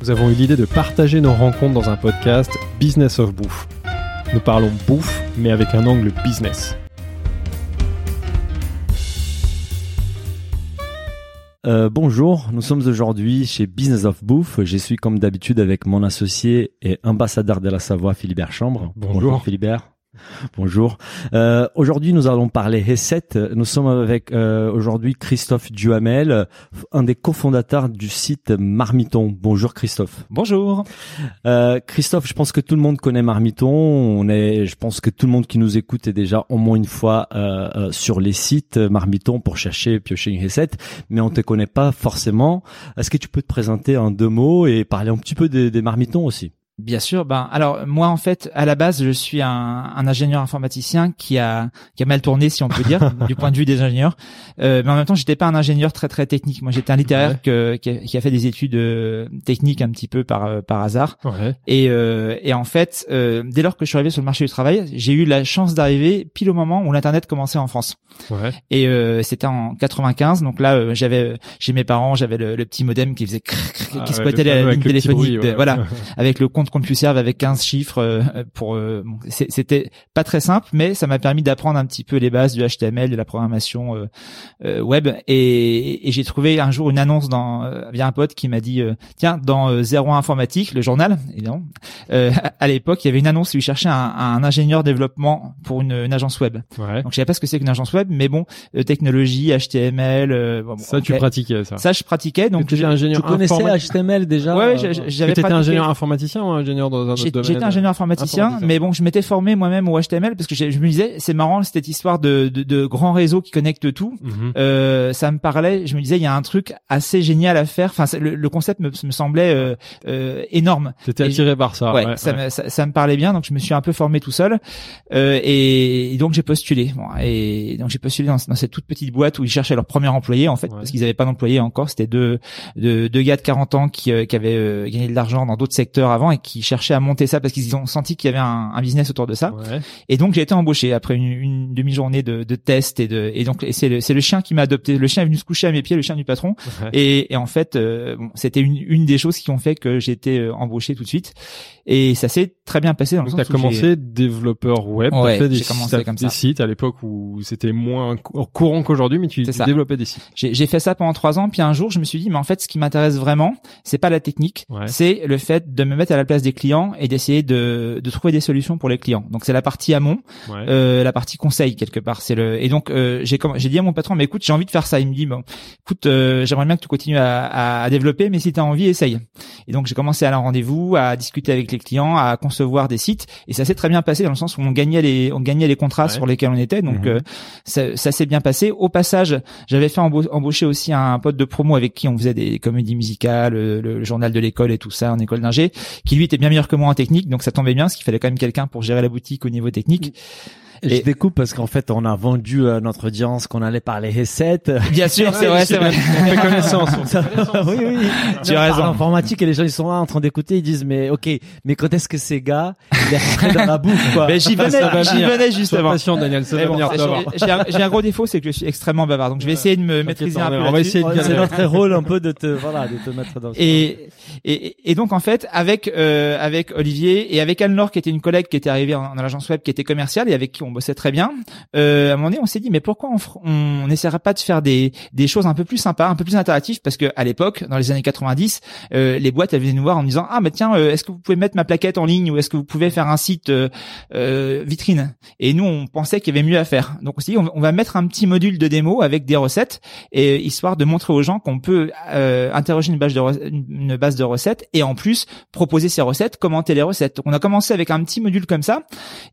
Nous avons eu l'idée de partager nos rencontres dans un podcast Business of Bouffe. Nous parlons bouffe, mais avec un angle business. Euh, bonjour, nous sommes aujourd'hui chez Business of Bouffe. Je suis comme d'habitude avec mon associé et ambassadeur de la Savoie, Philibert Chambre. Bonjour. Philibert. Bonjour. Euh, aujourd'hui, nous allons parler recette. Nous sommes avec euh, aujourd'hui Christophe Duhamel, un des cofondateurs du site Marmiton. Bonjour Christophe. Bonjour. Euh, Christophe, je pense que tout le monde connaît Marmiton. On est, je pense que tout le monde qui nous écoute est déjà au moins une fois euh, euh, sur les sites Marmiton pour chercher, piocher une recette, mais on te connaît pas forcément. Est-ce que tu peux te présenter en deux mots et parler un petit peu des, des Marmitons aussi? Bien sûr. Ben alors moi en fait à la base je suis un, un ingénieur informaticien qui a qui a mal tourné si on peut dire du point de vue des ingénieurs. Euh, mais en même temps j'étais pas un ingénieur très très technique. Moi j'étais un littéraire que, qui, a, qui a fait des études euh, techniques un petit peu par euh, par hasard. Ouais. Et euh, et en fait euh, dès lors que je suis arrivé sur le marché du travail j'ai eu la chance d'arriver pile au moment où l'internet commençait en France. Ouais. Et euh, c'était en 95. Donc là j'avais chez mes parents j'avais le, le petit modem qui faisait crrr, crrr, Ah qui le fameux la ligne téléphonique. bruit, de- ouais. voilà avec le compte CompuServe avec 15 chiffres euh, pour euh, bon, c'est- c'était pas très simple mais ça m'a permis d'apprendre un petit peu les bases du HTML de la programmation euh, euh, web et, et j'ai trouvé un jour une annonce dans euh, via un pote qui m'a dit euh, tiens dans euh, 01 informatique le journal évidemment euh, à l'époque il y avait une annonce où il cherchait un, un ingénieur développement pour une, une agence web Ouais. donc je savais pas ce que c'est qu'une agence web mais bon euh, technologie HTML euh, bon, bon, Ça, tu pratiquais ça. ça je pratiquais donc tu ingénieur Tu connaissais. HTML déjà ouais, j'avais Tu étais pratiqué- ingénieur informaticien ou ingénieur dans un autre domaine J'étais ingénieur informaticien, mais bon, je m'étais formé moi-même au HTML parce que je me disais, c'est marrant cette histoire de, de, de grands réseaux qui connectent tout. Mhm. Euh, ça me parlait, je me disais, il y a un truc assez génial à faire. Enfin, le, le concept me, me semblait euh, euh, énorme. T'étais attiré par ça. ouais, ouais, ça, ouais. Me, ça, ça me parlait bien, donc je me suis un peu formé tout seul euh, et, et donc j'ai postulé. Bon, et donc j'ai postulé dans, dans cette toute petite boîte où ils cherchaient leur premier employé en fait, Ouais. parce qu'ils n'avaient pas d'employé encore. C'était deux, deux deux gars de 40 ans qui, euh, qui avaient euh, gagné de l'argent dans d'autres secteurs avant et qui cherchaient à monter ça parce qu'ils ont senti qu'il y avait un, un business autour de ça. Ouais. Et donc j'ai été embauché après une, une demi-journée de, de tests et de et donc c'est le, c'est le chien qui m'a adopté. Le chien est venu se coucher à mes pieds, le chien du patron. Ouais. Et, et en fait, euh, bon, c'était une, une des choses qui ont fait que j'ai été euh, embauché tout de suite. Et ça s'est très bien passé dans le Donc t'as commencé développeur web, Ouais, t'as fait des, j'ai commencé comme des sites à l'époque où c'était moins cou- courant qu'aujourd'hui, mais tu, tu développais des sites. J'ai j'ai fait ça pendant trois ans, puis un jour je me suis dit mais en fait ce qui m'intéresse vraiment, c'est pas la technique, Ouais. c'est le fait de me mettre à la place des clients et d'essayer de, de trouver des solutions pour les clients. Donc c'est la partie amont, Ouais. euh, la partie conseil quelque part. C'est le et donc euh, j'ai j'ai dit à mon patron mais écoute j'ai envie de faire ça. Il me dit bon écoute euh, j'aimerais bien que tu continues à, à, développer mais si tu as envie essaye. Et donc j'ai commencé à aller en rendez-vous, à discuter avec les clients, à concevoir des sites et ça s'est très bien passé dans le sens où on gagnait les on gagnait les contrats Ouais. sur lesquels on était. Donc euh, ça, ça s'est bien passé. Au passage j'avais fait embaucher aussi un pote de promo avec qui on faisait des comédies musicales, le, le journal de l'école et tout ça en école d'ingé, qui lui était bien meilleur que moi en technique, donc ça tombait bien, parce qu'il fallait quand même quelqu'un pour gérer la boutique au niveau technique. Je découpe parce qu'en fait, on a vendu à notre audience qu'on allait parler recettes. Bien sûr, c'est vrai, c'est vrai. On fait connaissance. on fait oui, oui. Tu as raison. Informatique et les gens ils sont là en train d'écouter, ils disent mais ok, mais quand est-ce que ces gars ils est rentré dans la bouffe quoi? Ben, j'y Ça venais, va j'y venais justement. patient, Daniel, ça Mais va bon, venir j'ai- un, gros défaut, c'est que je suis extrêmement bavard, donc je vais essayer de me maîtriser un peu. on va essayer de C'est notre rôle un peu de te voilà de te mettre dans. Et, et, et donc en fait avec euh, avec Olivier et avec Anne-Laure qui était une collègue qui était arrivée en- dans l'agence web qui était commerciale et avec qui on bossait très bien. Euh, à un moment donné on s'est dit mais pourquoi on n'essaierait pas de faire des des choses un peu plus sympas un peu plus interactives? Parce que à l'époque dans les années 90 euh, les boîtes elles venaient nous voir en disant ah mais tiens euh, est-ce que vous pouvez mettre ma plaquette en ligne ou est-ce que vous pouvez faire un site euh, euh, vitrine? Et nous on pensait qu'il y avait mieux à faire. Donc on s'est dit on, va mettre un petit module de démo avec des recettes et histoire de montrer aux gens qu'on peut euh, interroger une base de une base de recettes et en plus proposer ces recettes commenter les recettes. Donc on a commencé avec un petit module comme ça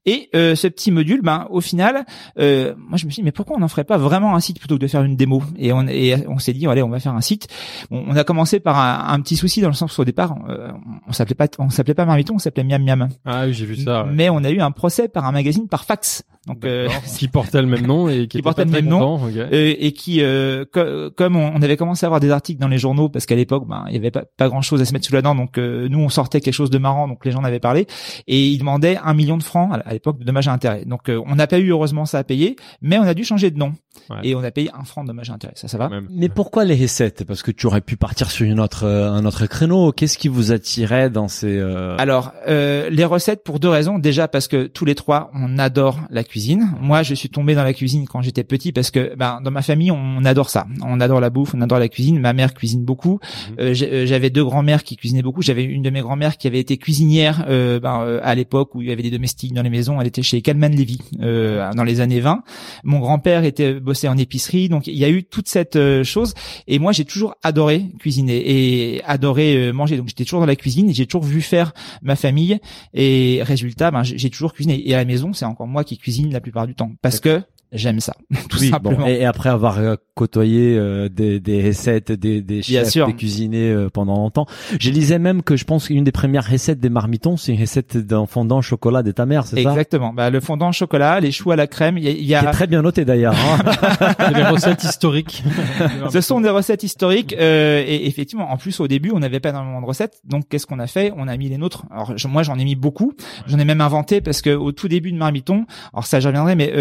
et euh, ce petit module ben au final, euh, moi je me suis dit mais pourquoi on n'en ferait pas vraiment un site plutôt que de faire une démo? Et on et on s'est dit allez on va faire un site. On, on a commencé par un, un, petit souci dans le sens où au départ euh, on s'appelait pas on s'appelait pas Marmiton, on s'appelait Miam Miam. Ah oui j'ai vu ça. Ouais. Mais on a eu un procès par un magazine par fax. Donc euh, qui portait le même nom et qui, qui portait le même nom. okay. euh, et qui euh, co comme on, avait commencé à avoir des articles dans les journaux parce qu'à l'époque ben il y avait pas, pas grand chose à se mettre sous la dent donc euh, nous on sortait quelque chose de marrant donc les gens en avaient parlé et ils demandaient un million de francs à l'époque de dommages à intérêt donc euh, on n'a pas eu heureusement ça à payer mais on a dû changer de nom ouais. et on a payé un franc de dommages à intérêt ça ça va même. mais pourquoi les recettes? Parce que tu aurais pu partir sur une autre un autre créneau qu'est-ce qui vous attirait dans ces alors les recettes pour deux raisons déjà parce que tous les trois on adore la cuisine moi je suis tombé dans la cuisine quand j'étais petit parce que ben dans ma famille on adore ça, on adore la bouffe, on adore la cuisine. Ma mère cuisine beaucoup. Mmh. Euh, j'avais deux grands-mères qui cuisinaient beaucoup. J'avais une de mes grand-mères qui avait été cuisinière euh, ben, euh, à l'époque où il y avait des domestiques dans les maisons. Elle était chez Calman Levy euh, dans les années 20. Mon grand-père était bossé en épicerie, donc il y a eu toute cette euh, chose. Et moi j'ai toujours adoré cuisiner et adoré manger. Donc j'étais toujours dans la cuisine et j'ai toujours vu faire ma famille. Et résultat, ben, j'ai toujours cuisiné. Et à la maison c'est encore moi qui cuisine la plupart du temps parce que j'aime ça tout oui, simplement. Bon, et, après avoir euh, côtoyé euh, des, des recettes des, des chefs des cuisiniers euh, pendant longtemps. Je lisais même que je pense qu'une des premières recettes des marmitons c'est une recette d'un fondant au chocolat de ta mère c'est ça? Exactement. Bah, le fondant au chocolat les choux à la crème il y a, y a... Qui est très bien noté d'ailleurs hein. Des recettes historiques. Ce sont des recettes historiques euh, et effectivement en plus au début on n'avait pas énormément de recettes. Donc qu'est-ce qu'on a fait? On a mis les nôtres. Alors je, moi j'en ai mis beaucoup. J'en ai même inventé parce que au tout début de marmiton alors ça j'y reviendrai mais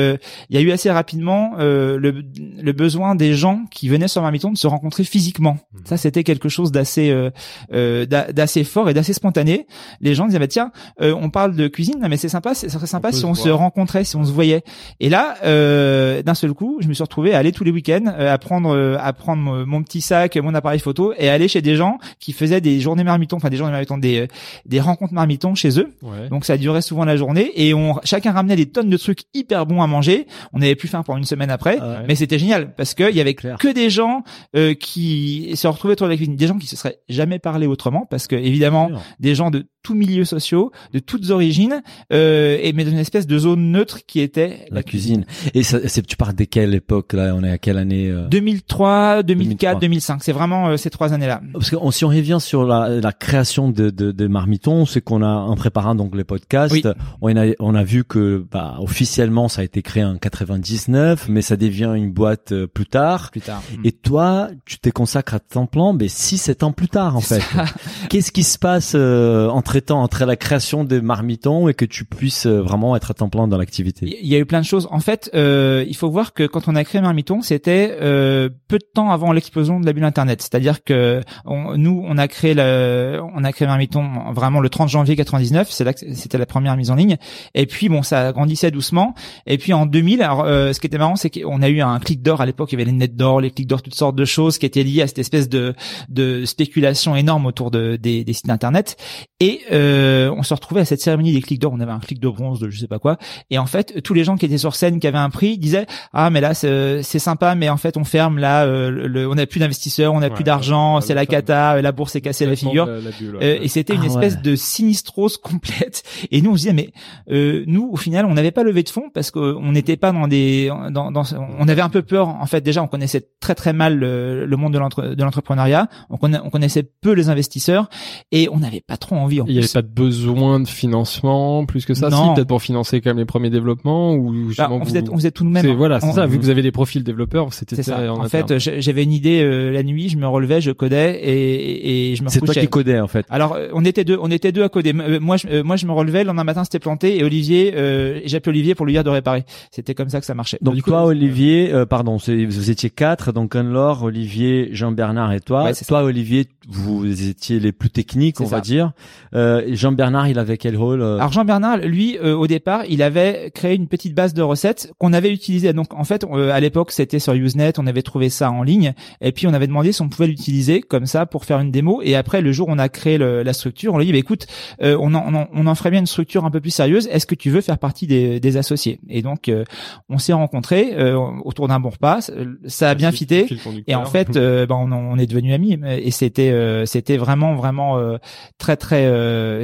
il y a eu assez rapidement euh, le, le, besoin des gens qui venaient sur Marmiton de se rencontrer physiquement. Mmh. Ça, c'était quelque chose d'assez euh, euh, d'assez fort et d'assez spontané. Les gens disaient bah tiens, euh, on parle de cuisine, mais c'est sympa, ce serait sympa on si on se, se rencontrait, si on se voyait. Et là, euh, d'un seul coup, je me suis retrouvé à aller tous les week-ends à prendre à prendre mon petit sac, mon appareil photo et aller chez des gens qui faisaient des journées Marmiton, enfin des journées Marmiton, des des rencontres Marmiton chez eux. Ouais. Donc ça durait souvent la journée et on chacun ramenait des tonnes de trucs hyper bons à manger. On avait plus faim pour une semaine après, Ah ouais. mais c'était génial parce que il y avait Claire. que des gens euh, qui se retrouvaient autour de la cuisine, des gens qui se seraient jamais parlé autrement parce que évidemment des gens de tous milieux sociaux, de toutes origines, euh, et mais dans une espèce de zone neutre qui était la cuisine et ça, c'est tu parles de quelle époque là? On est à quelle année euh? 2003, 2004, 2003. 2005. C'est vraiment euh, ces trois années-là. Parce que si on revient sur la, la création de, de, de Marmiton, c'est qu'on a en préparant donc les podcasts, Oui. on a on a vu que bah, officiellement ça a été créé en 99, mais ça devient une boîte euh, plus tard. Plus tard. Et toi, tu t'es consacré à temps plein, mais 6 7 ans plus tard en fait. Qu'est-ce qui se passe euh, entre temps entre la création de Marmiton et que tu puisses euh, vraiment être à temps plein dans l'activité? Il y a eu plein de choses. En fait, euh, il faut voir que quand on a créé Marmiton, c'était euh, peu de temps avant l'explosion de la bulle Internet. C'est-à-dire que on- nous, on a créé le, on a créé Marmiton vraiment le 30 janvier 99. C'est là que c'était la première mise en ligne. Et puis bon, ça grandissait doucement. Et puis en 2000, alors euh, ce qui était marrant, c'est qu'on a eu un clic d'or à l'époque. Il y avait les nets d'or, les clics d'or, toutes sortes de choses qui étaient liées à cette espèce de de spéculation énorme autour de, des, des sites internet. Et euh, on se retrouvait à cette cérémonie des clics d'or. On avait un clic de bronze, de je sais pas quoi. Et en fait, tous les gens qui étaient sur scène, qui avaient un prix, disaient ah mais là c'est c'est sympa, mais en fait on ferme là, euh, le, on n'a plus d'investisseurs, on n'a Ouais, plus d'argent, ouais, c'est la cata, la bourse est cassée la figure. La, la bulle, ouais. Euh, et c'était une Ah espèce ouais. de sinistrose complète. Et nous, on se disait, mais euh, nous, au final, on n'avait pas levé de fonds parce qu'on n'était pas dans des, dans, dans, on avait un peu peur. En fait, déjà, on connaissait très très mal le, le monde de l'entre- de l'entrepreneuriat. On, conna- on connaissait peu les investisseurs et on n'avait pas trop envie. En Il n'y avait pas de besoin de financement plus que ça, Non. si peut-être pour financer quand même les premiers développements ou Bah, on, faisait, vous- on faisait tout nous-mêmes. c'est voilà, c'est On- ça. Vu que vous avez des profils développeurs, c'était C'est ça. en, En fait, j'avais une idée euh, la nuit, je me relevais, je codais et, et je me C'est toi qui codais en fait. Alors euh, on était deux, on était deux à coder. Euh, Moi, je, euh, moi, je me relevais. Le lendemain matin, c'était planté. Et Olivier, euh, j'appelais Olivier pour lui dire de réparer. C'était comme ça que ça marchait. Donc toi, euh, Olivier, euh, pardon, c'est- vous étiez quatre, donc Anne-Laure, Olivier, Jean-Bernard et toi. Ouais, toi, Olivier, vous étiez les plus techniques, on va dire. Euh, Jean-Bernard, il avait quel rôle euh, Alors Jean Bernard, lui, euh, au départ, il avait créé une petite base de recettes qu'on avait utilisée. Donc en fait, euh, à l'époque, c'était sur Usenet, on avait trouvé ça en ligne, et puis on avait demandé si on pouvait l'utiliser comme ça pour faire une démo. Et après, le jour où on a créé le- la structure, on lui dit, bah, écoute, euh, on, en, on, en, on en ferait bien une structure un peu plus sérieuse. Est-ce que tu veux faire partie des, des associés? Et donc, euh, on s'est rencontrés euh, autour d'un bon repas. Ça a bien fité. Et en fait, euh, ben, on, on, est devenus amis. Et c'était, euh, c'était vraiment, vraiment euh, très, très.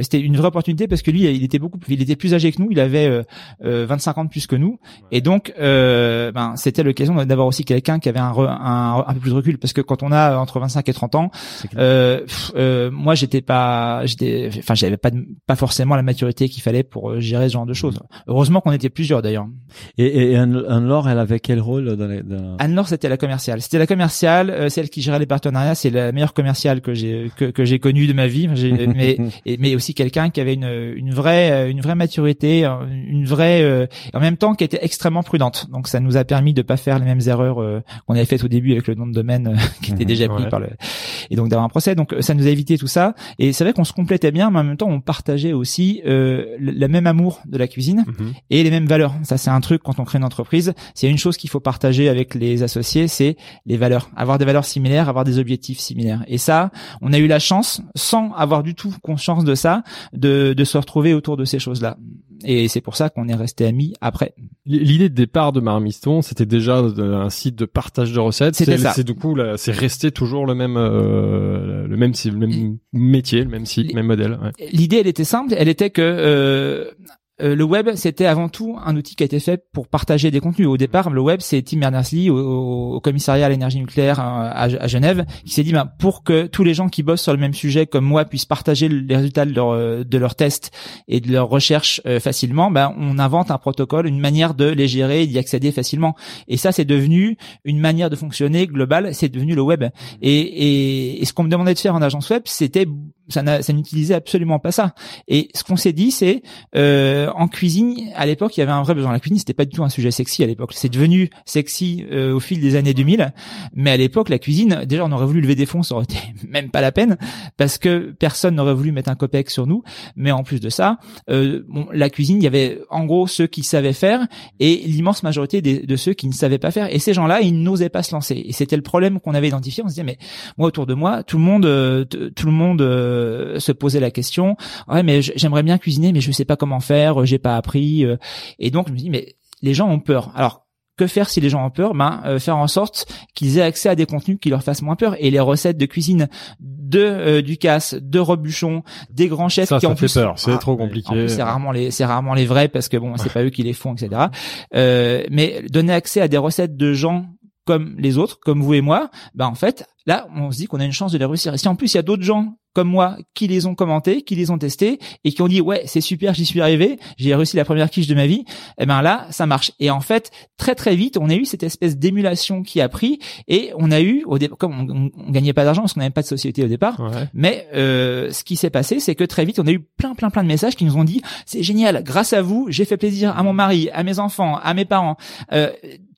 c'était une vraie opportunité parce que lui, il était beaucoup, il était plus âgé que nous. Il avait 25 ans de plus que nous. Et donc, ben, c'était l'occasion d'avoir aussi quelqu'un qui avait un, un, un, peu plus de recul parce que quand on a entre 25 et 30 ans, moi, j'étais pas, j'étais, enfin, j'avais pas, pas forcément la maturité qu'il fallait pour gérer ce genre de choses. Heureusement qu'on était plusieurs d'ailleurs. Et, et Anne-Laure, elle avait quel rôle dans, les, dans... Anne-Laure, c'était la commerciale. C'était la commerciale, euh, celle qui gérait les partenariats. C'est la meilleure commerciale que j'ai que, que j'ai connue de ma vie. mais mais aussi quelqu'un qui avait une une vraie euh, une vraie maturité, une vraie euh, en même temps qui était extrêmement prudente. Donc ça nous a permis de pas faire les mêmes erreurs euh, qu'on avait faites au début avec le nom de domaine qui était mhm. déjà pris par le et donc d'avoir un procès. Donc ça nous a évité tout ça. Et c'est vrai qu'on se complétait bien, mais en même temps on partageait aussi le, même amour de la cuisine mhm. et les mêmes valeurs. Ça c'est un truc quand on crée une entreprise. S'il y a une chose qu'il faut partager avec les associés, c'est les valeurs. Avoir des valeurs similaires, avoir des objectifs similaires. Et ça, on a eu la chance, sans avoir du tout conscience de ça, de, de se retrouver autour de ces choses-là. Et c'est pour ça qu'on est resté amis après. L'idée de départ de Marmiston, c'était déjà un site de partage de recettes. C'était ça. C'est du coup, c'est resté toujours le même, euh, le même, le même métier, le même site, le même modèle. Ouais. L'idée, elle était simple. Elle était que euh, euh, le web, c'était avant tout un outil qui a été fait pour partager des contenus. Au départ, le web, c'est Tim Berners-Lee au, commissariat à l'énergie nucléaire euh, à, Genève qui s'est dit, ben, pour que tous les gens qui bossent sur le même sujet comme moi puissent partager les résultats de leurs euh, tests et de leurs recherches facilement, ben, on invente un protocole, une manière de les gérer et d'y accéder facilement. Et ça, c'est devenu une manière de fonctionner globale. C'est devenu le web. Et, et ce qu'on me demandait de faire en agence web, c'était ça, n'utilisait absolument pas ça. Et ce qu'on s'est dit, c'est euh, en cuisine, à l'époque, il y avait un vrai besoin. La cuisine, c'était pas du tout un sujet sexy à l'époque. C'est devenu sexy euh, au fil des années 2000. Mais à l'époque, la cuisine, déjà, on aurait voulu lever des fonds, ça aurait été même pas la peine, parce que personne n'aurait voulu mettre un copec sur nous. Mais en plus de ça, euh, bon, la cuisine, il y avait en gros ceux qui savaient faire et l'immense majorité de ceux qui ne savaient pas faire. Et ces gens-là, ils n'osaient pas se lancer. Et c'était le problème qu'on avait identifié. On se disait, mais moi, autour de moi, tout le monde, euh, tout le monde euh, se poser la question ouais mais j'aimerais bien cuisiner mais je sais pas comment faire j'ai pas appris euh. et donc je me dis mais les gens ont peur alors que faire si les gens ont peur? Ben euh, faire en sorte qu'ils aient accès à des contenus qui leur fassent moins peur. Et les recettes de cuisine de euh, Ducasse, de Robuchon, des grands chefs ça, qui ça en fait peur. C'est ah, trop compliqué. C'est rarement les c'est rarement les vrais parce que bon c'est pas eux qui les font etc. Euh, mais donner accès à des recettes de gens comme les autres, comme vous et moi, ben en fait, là, on se dit qu'on a une chance de les réussir. Et si en plus il y a d'autres gens comme moi qui les ont commentés, qui les ont testés et qui ont dit ouais c'est super, j'y suis arrivé, j'ai réussi la première quiche de ma vie, eh ben là ça marche. Et en fait très très vite on a eu cette espèce d'émulation qui a pris et on a eu au comme on, on, gagnait pas d'argent parce qu'on n'avait pas de société au départ, mais euh, ce qui s'est passé c'est que très vite on a eu plein plein plein de messages qui nous ont dit c'est génial, grâce à vous j'ai fait plaisir à mon mari, à mes enfants, à mes parents. Euh,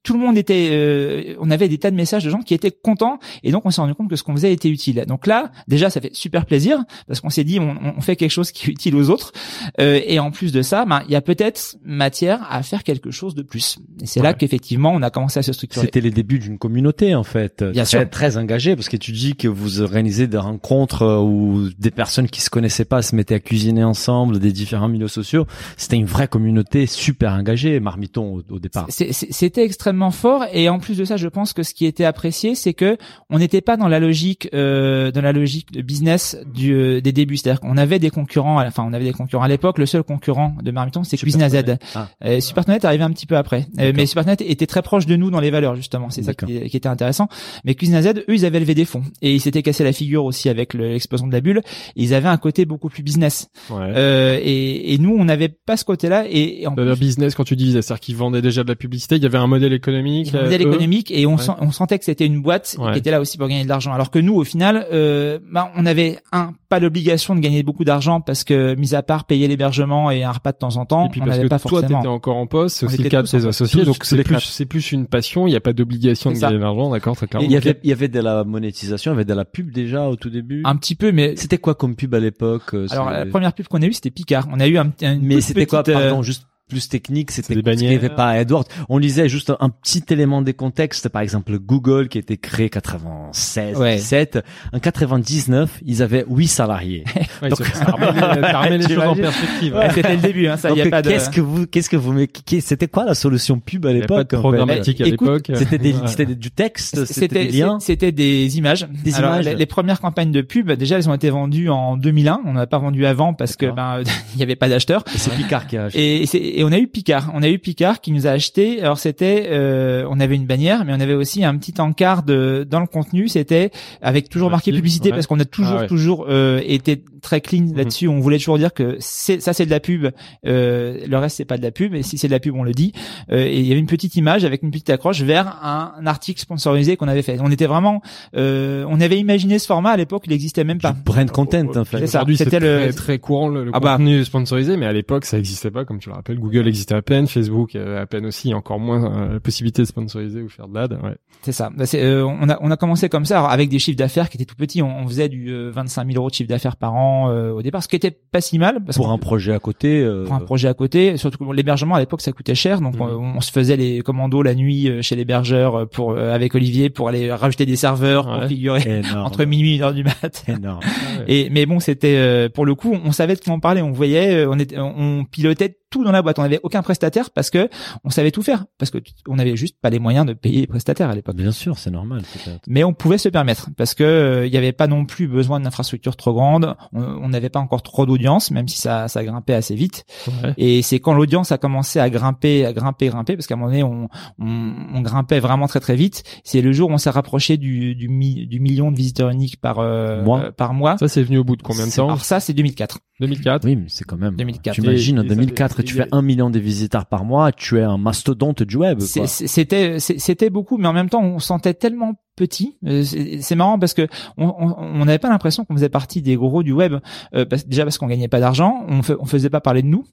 tout le monde était, euh, on avait des tas de messages de gens qui étaient contents et donc on s'est rendu compte que ce qu'on faisait était utile. Donc là, déjà, ça fait super plaisir parce qu'on s'est dit on, on, fait quelque chose qui est utile aux autres euh, et en plus de ça, ben il y a peut-être matière à faire quelque chose de plus. Et c'est là qu'effectivement on a commencé à se structurer. C'était les débuts d'une communauté en fait, Bien très, sûr. très engagée parce que tu dis que vous organisez des rencontres euh, où des personnes qui se connaissaient pas se mettaient à cuisiner ensemble, des différents milieux sociaux. C'était une vraie communauté super engagée, Marmiton au, au départ. C'était extrêmement fort et en plus de ça, je pense que ce qui était apprécié, c'est que on n'était pas dans la logique euh, dans la logique de business du, euh, des débuts, c'est-à-dire qu'on avait des concurrents, enfin on avait des concurrents à l'époque. Le seul concurrent de Marmiton, c'est Cuisine AZ. Ah. Euh, Supertonet arrivait un petit peu après, euh, mais Supertonet était très proche de nous dans les valeurs justement. C'est ça qui, qui, était intéressant. Mais Cuisine AZ, eux, ils avaient levé des fonds et ils s'étaient cassé la figure aussi avec l'explosion de la bulle. Ils avaient un côté beaucoup plus business. Ouais. Euh, et, et, nous, on n'avait pas ce côté-là. Et, et en plus... business, quand tu dis, c'est-à-dire qu'ils vendaient déjà de la publicité, il y avait un modèle économique. Un modèle économique et on, sent, on sentait que c'était une boîte qui était là aussi pour gagner de l'argent. Alors que nous, au final, euh, bah, on avait un pas l'obligation de gagner beaucoup d'argent parce que, mis à part payer l'hébergement et un repas de temps en temps, et puis on parce n'avait que pas toi, forcément. t'étais encore en poste, c'est aussi le cas de tes associés, donc c'est plus, c'est plus une passion, il n'y a pas d'obligation de gagner de l'argent, d'accord, très clairement. Il y avait, il y avait de la monétisation, il y avait de la pub déjà au tout début. Un petit peu, mais c'était quoi comme pub à l'époque Alors la première pub qu'on a eue, c'était Picard. On a eu un, un mais c'était quoi, pardon, juste plus technique, c'était ce n'y avait pas à Edward. On lisait juste un petit élément des contextes, par exemple Google qui a été créé 96, Ouais. 17, en 99, ils avaient 8 salariés. Ouais, ça, ça remet les, choses en perspective. Ouais, C'était le début, hein, ça, Donc, y a pas de... qu'est-ce que vous, qu'est-ce que vous, c'était quoi la solution pub à l'époque de en fait? programmatique à Écoute, l'époque. C'était des, c'était du texte, c'était des liens. c'était des images. Des Alors, images. Les, les premières campagnes de pub, déjà, elles ont été vendues en 2001. On n'a pas vendu avant parce que ben il y avait pas d'acheteurs. Et c'est Picard qui a acheté. Et, et on a eu Picard. On a eu Picard qui nous a acheté. Alors c'était, euh, on avait une bannière, mais on avait aussi un petit encart de dans le contenu. C'était avec toujours marqué publicité ouais. parce qu'on a toujours Ah ouais. toujours euh, été très clean là-dessus. On voulait toujours dire que c'est ça c'est de la pub. Euh, le reste c'est pas de la pub. Et si c'est de la pub, on le dit. Euh, et il y avait une petite image avec une petite accroche vers un, un article sponsorisé qu'on avait fait. On était vraiment, euh, on avait imaginé ce format à l'époque. Il n'existait même pas. Du brand content en fait. Aujourd'hui, C'était le- très, très courant le, le Ah bah. contenu sponsorisé, mais à l'époque, ça existait pas, comme tu le rappelles. Google existait à peine, Facebook avait à peine aussi, encore moins euh, la possibilité de sponsoriser ou faire de l'ad. Ouais. C'est ça. Bah, c'est, euh, on a on a commencé comme ça, alors avec des chiffres d'affaires qui étaient tout petits. On, on faisait du euh, 25 000 euros de chiffre d'affaires par an euh, au départ, ce qui était pas si mal parce Pour un projet à côté. euh, pour un projet à côté. Surtout que bon, l'hébergement à l'époque ça coûtait cher, donc Mhm. on, on se faisait les commandos la nuit euh, chez l'hébergeur euh, pour euh, avec Olivier pour aller rajouter des serveurs pour Ouais. figurer énorme. entre minuit et une heure du mat. Énorme. Et mais bon, c'était euh, pour le coup, on savait de quoi on parlait, on voyait, euh, on était, on pilotait tout dans la boîte. On n'avait aucun prestataire parce que on savait tout faire, parce que on n'avait juste pas les moyens de payer les prestataires à l'époque. Bien sûr, c'est normal. Mais on pouvait se permettre parce que euh, il n'y avait pas non plus besoin d'infrastructures trop grandes. On n'avait pas encore trop d'audience, même si ça, ça grimpait assez vite. Ouais. Et c'est quand l'audience a commencé à grimper, à grimper, grimper, parce qu'à un moment donné, on, on, on grimpait vraiment très très vite. C'est le jour où on s'est rapproché du, du, mi- du million de visiteurs uniques par euh, Mois. euh, par mois. Ça, c'est venu au bout de combien de temps Alors ça, c'est 2004. 2004. Oui, mais c'est quand même. 2004. J'imagine en Et- et ça 2004, tu fais un million de visiteurs par mois, tu es un mastodonte du web. C'était c'était beaucoup, mais en même temps, on se sentait tellement petit. Euh, C'est marrant parce que on on- on n'avait pas l'impression qu'on faisait partie des gros du web. euh, parce- déjà parce qu'on gagnait pas d'argent, on, fe- on faisait pas parler de nous.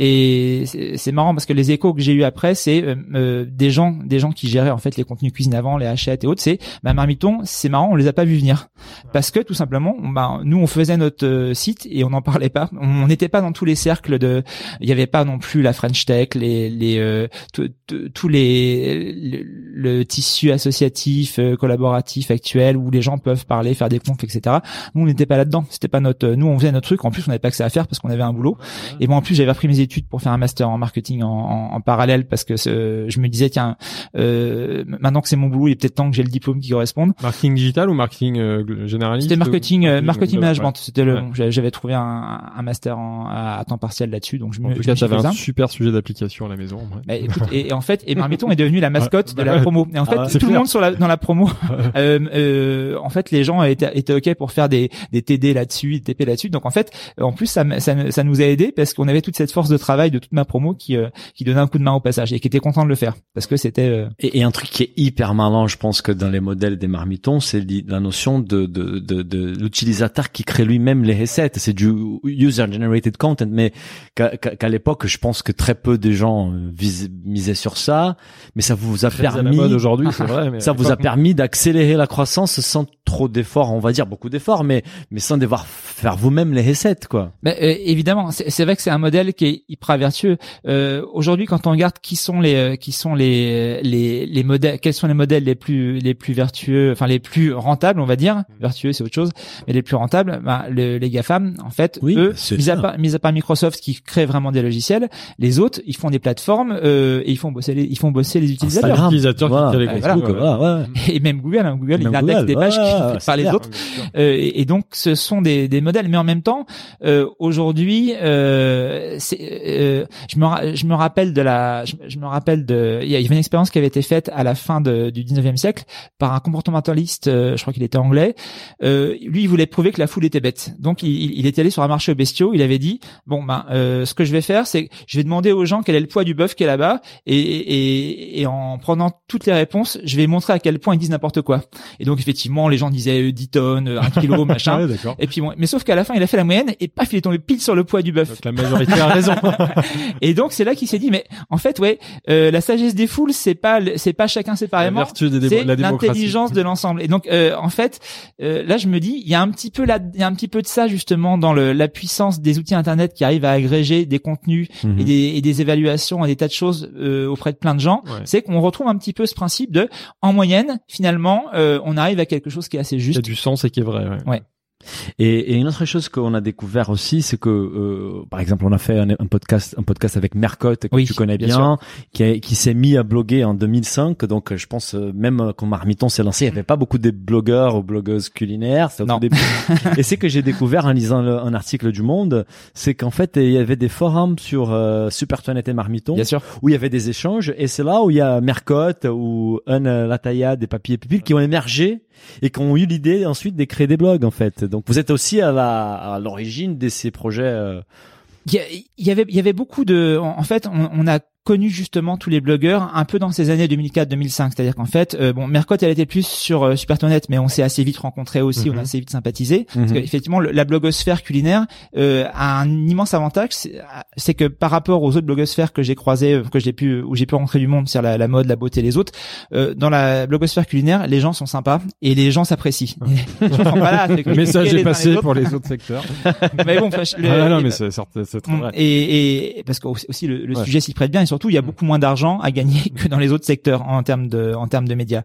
Et c'est marrant parce que les échos que j'ai eu après, c'est euh, euh, des gens des gens qui géraient en fait les contenus cuisine avant, les hachette et autres. C'est bah, Marmiton, c'est marrant, on les a pas vus venir parce que tout simplement, bah, nous on faisait notre euh, site et on n'en parlait pas. On n'était pas dans tous les cercles de. Il y avait pas non plus la French Tech, les les euh, tous les le, le tissu associatif euh, collaboratif actuel où les gens peuvent parler, faire des confs, etc. Nous on n'était pas là-dedans. C'était pas notre. Nous on faisait notre truc. En plus on n'avait pas que ça à faire parce qu'on avait un boulot. Et moi en plus j'avais repris mes études pour faire un master en marketing en, en, en parallèle parce que je me disais tiens euh, maintenant que c'est mon boulot il est peut-être temps que j'ai le diplôme qui corresponde. Marketing digital ou marketing euh, généraliste C'était marketing, euh, marketing ouais. management. C'était le, Ouais. bon, j'avais j'avais trouvé un, un master en, à, à temps partiel là-dessus, donc je me, En tout cas, fait un super sujet d'application à la maison. ouais. Bah, écoute, et, et en fait, et Marmiton est devenu la mascotte Ouais, de la bah, promo. Et en fait, Ah ouais, tout le clair. monde sur la, dans la promo, euh, euh, en fait, les gens étaient, étaient ok pour faire des, des TD là-dessus, des TP là-dessus. Donc en fait, euh, en plus, ça, ça, ça nous a aidé parce qu'on avait toute cette force de travail de toute ma promo qui, euh, qui donnait un coup de main au passage et qui était content de le faire parce que c'était. euh, Et, et un truc qui est hyper malin, je pense que dans les modèles des marmitons, c'est la notion de, de, de, de l'utilisateur qui crée lui-même les recettes. C'est du user-generated content, mais qu'à l'époque, je pense que très peu de gens euh, vis- misaient sur ça, mais ça vous a permis, aujourd'hui, c'est vrai. Mais ça vous a permis d'accélérer la croissance sans trop d'efforts, on va dire beaucoup d'efforts, mais mais sans devoir faire vous-même les recettes, quoi. Ben, euh, évidemment, c'est c'est vrai que c'est un modèle qui est hyper vertueux. Euh, Aujourd'hui, quand on regarde qui sont les euh, qui sont les les les modèles, quels sont les modèles les plus les plus vertueux, enfin les plus rentables, on va dire. Vertueux, c'est autre chose, mais les plus rentables, ben, le- les GAFAM, en fait, Oui, eux, mis à, part, mis à part Microsoft qui crée vraiment des logiciels, les autres, ils font des plateformes euh, et ils font bosser les ils font bosser les utilisateurs. Instagram, Utilisateurs qui les voilà. voilà, ouais. Et même Google, hein, Google, Même il indexe des pages qui par les clair. autres. Euh, et, et donc, ce sont des, des modèles. Mais en même temps, euh, aujourd'hui, euh, c'est, euh, je me je me rappelle de la, je, je me rappelle de, il y avait une expérience qui avait été faite à la fin de- du 19e siècle par un comportementaliste, euh, je crois qu'il était anglais. Euh, lui, il voulait prouver que la foule était bête. Donc, il, il- était allé sur un marché aux bestiaux. Il avait dit, bon ben, euh, ce que je vais faire, c'est je vais demander aux gens quel est le poids du bœuf qui est là-bas, et, et, et en prenant toutes les réponses, je vais montrer à quel point ils disent n'importe quoi. Et donc effectivement, les gens disaient euh, 10 tonnes, euh, 1 kilo, machin. Ouais, d'accord. Et puis bon, mais sauf qu'à la fin, il a fait la moyenne et paf, il est tombé pile sur le poids du bœuf. Donc la majorité a raison. Et donc c'est là qu'il s'est dit, mais en fait, ouais, euh, la sagesse des foules, c'est pas, c'est pas chacun séparément. C'est l'intelligence de l'ensemble. Et donc, euh, en fait, euh, là, je me dis, il y a un petit peu là, il y a un petit peu de ça justement dans le, la puissance des outils Internet qui arrivent à agréger des contenus Mhm. et, des, et des évaluations et des tas de choses euh, auprès de plein de gens. Ouais. C'est qu'on retrouve un petit peu ce principe de, en moyenne, finalement, euh, on arrive à quelque chose qui est assez Qui a juste. du sens et qui est vrai. ouais. Ouais. Et, et une autre chose qu'on a découvert aussi, c'est que, euh, par exemple, on a fait un, un podcast, un podcast avec Mercotte que Oui, tu connais bien bien, qui, a- qui s'est mis à bloguer en 2005. Donc, je pense euh, même quand Marmiton s'est lancé, il y avait pas beaucoup de blogueurs ou blogueuses culinaires. Au début. et c'est que j'ai découvert en lisant le- un article du Monde, c'est qu'en fait, il y avait des forums sur euh, Super Toilette et Marmiton Bien sûr. où il y avait des échanges et c'est là où il y a Mercotte ou Anne Lataya des papiers pupilles qui ont émergé et qui ont eu l'idée ensuite de créer des blogs en fait. Donc vous êtes aussi à à l'origine de ces projets. euh, Il y, avait, il y avait beaucoup de, en fait, on a connu justement tous les blogueurs un peu dans ces années 2004-2005. C'est-à-dire qu'en fait, euh, bon, Mercotte, elle était plus sur euh, Supertonet, mais on s'est assez vite rencontrés aussi, Mhm. on a assez vite sympathisé. Parce Mhm. que, effectivement, le- la blogosphère culinaire euh, a un immense avantage, c'est c'est que par rapport aux autres blogosphères que j'ai croisées, euh, que j'ai pu, où j'ai pu rencontrer du monde, c'est-à-dire la, la mode, la beauté, les autres, euh, dans la blogosphère culinaire, les gens sont sympas et les gens s'apprécient. Je comprends pas là, c'est que Le message est passé les pour les autres secteurs. mais bon, enfin, le- ah, non, mais c'est c'est- très Mm. vrai. Et, et parce que aussi le, le Ouais. sujet s'y prête bien et surtout il y a beaucoup moins d'argent à gagner que dans les autres secteurs en termes de en termes de médias.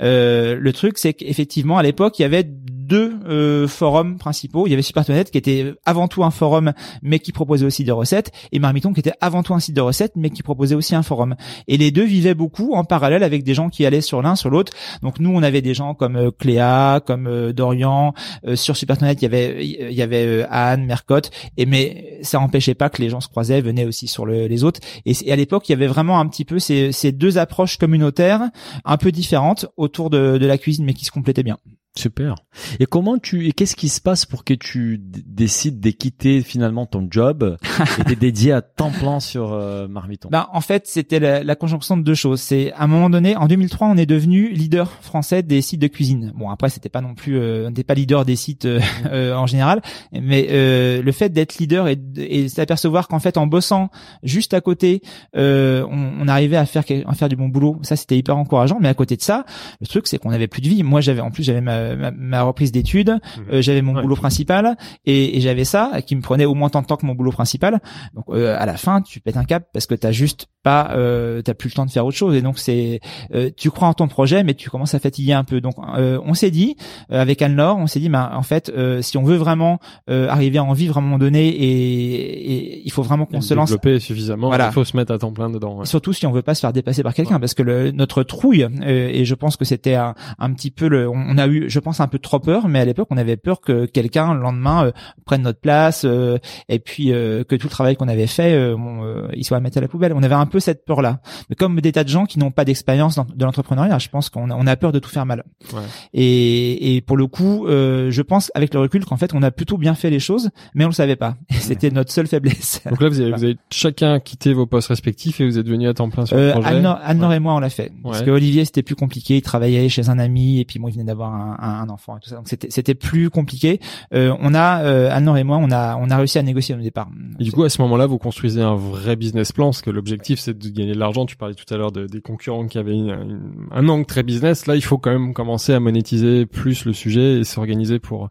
Euh, le truc c'est qu'effectivement à l'époque il y avait deux euh, forums principaux. Il y avait Supertonet qui était avant tout un forum mais qui proposait aussi des recettes et Marmiton qui était avant tout un site de recettes mais qui proposait aussi un forum. Et les deux vivaient beaucoup en parallèle avec des gens qui allaient sur l'un sur l'autre. Donc nous on avait des gens comme euh, Cléa, comme euh, Dorian. Euh, sur Supertonet il y avait il y avait Anne, Mercotte. Et mais ça empêchait pas que les gens se croisaient, venaient aussi sur le- les autres. Et, et à l'époque, il y avait vraiment un petit peu ces, ces deux approches communautaires, un peu différentes autour de, de la cuisine, mais qui se complétaient bien. Super. Et comment tu et qu'est-ce qui se passe pour que tu décides de quitter finalement ton job et t'es dédié à temps plein sur euh, Marmiton? Ben, en fait, c'était la, la conjonction de deux choses. C'est à un moment donné, en 2003, on est devenu leader français des sites de cuisine. Bon, après, c'était pas non plus, euh, on n'était pas leader des sites euh, euh, en général, mais euh, le fait d'être leader et, et s'apercevoir qu'en fait, en bossant juste à côté, euh, on, on arrivait à faire à faire du bon boulot. Ça, c'était hyper encourageant. Mais à côté de ça, le truc, c'est qu'on avait plus de vie. Moi, j'avais en plus, j'avais ma, ma, ma reprise d'études, euh, j'avais mon Ouais. boulot principal et, et j'avais ça qui me prenait au moins tant de temps que mon boulot principal. Donc euh, à la fin, tu pètes un cap parce que t'as juste pas, euh, t'as plus le temps de faire autre chose. Et donc c'est, euh, tu crois en ton projet, mais tu commences à fatiguer un peu. Donc euh, on s'est dit euh, avec Alnor, on s'est dit, bah, en fait, euh, si on veut vraiment euh, arriver à en vivre à un moment donné, et, et il faut vraiment qu'on se lance développer suffisamment. Voilà. Il faut se mettre à temps plein dedans. ouais. Surtout si on veut pas se faire dépasser par quelqu'un, parce que le, notre trouille, euh, et je pense que c'était un, un petit peu le, on a eu, je pense un peu trop peur, mais à l'époque on avait peur que quelqu'un le lendemain euh, prenne notre place, euh, et puis euh, que tout le travail qu'on avait fait, euh, bon, il soit à mettre à la poubelle. On avait un peu cette peur-là. Mais comme des tas de gens qui n'ont pas d'expérience de l'entrepreneuriat, je pense qu'on a, on a peur de tout faire mal. Ouais. Et, et pour le coup, euh, je pense avec le recul qu'en fait on a plutôt bien fait les choses, mais on le savait pas. Et C'était notre seule faiblesse. Donc là, vous avez, vous avez chacun quitté vos postes respectifs et vous êtes venus à temps plein sur le projet. Anne-Nor Anne-Nor et moi on l'a fait parce Ouais. que Olivier c'était plus compliqué il travaillait chez un ami et puis moi il venait d'avoir un, un, un enfant et tout ça donc c'était plus compliqué euh, on a euh, Anne-Nor et moi on a on a réussi à négocier au départ du coup, à ce moment-là, vous construisez un vrai business plan, parce que l'objectif, c'est de gagner de l'argent. Tu parlais tout à l'heure de- des concurrents qui avaient une- un angle très business. Là, il faut quand même commencer à monétiser plus le sujet et s'organiser pour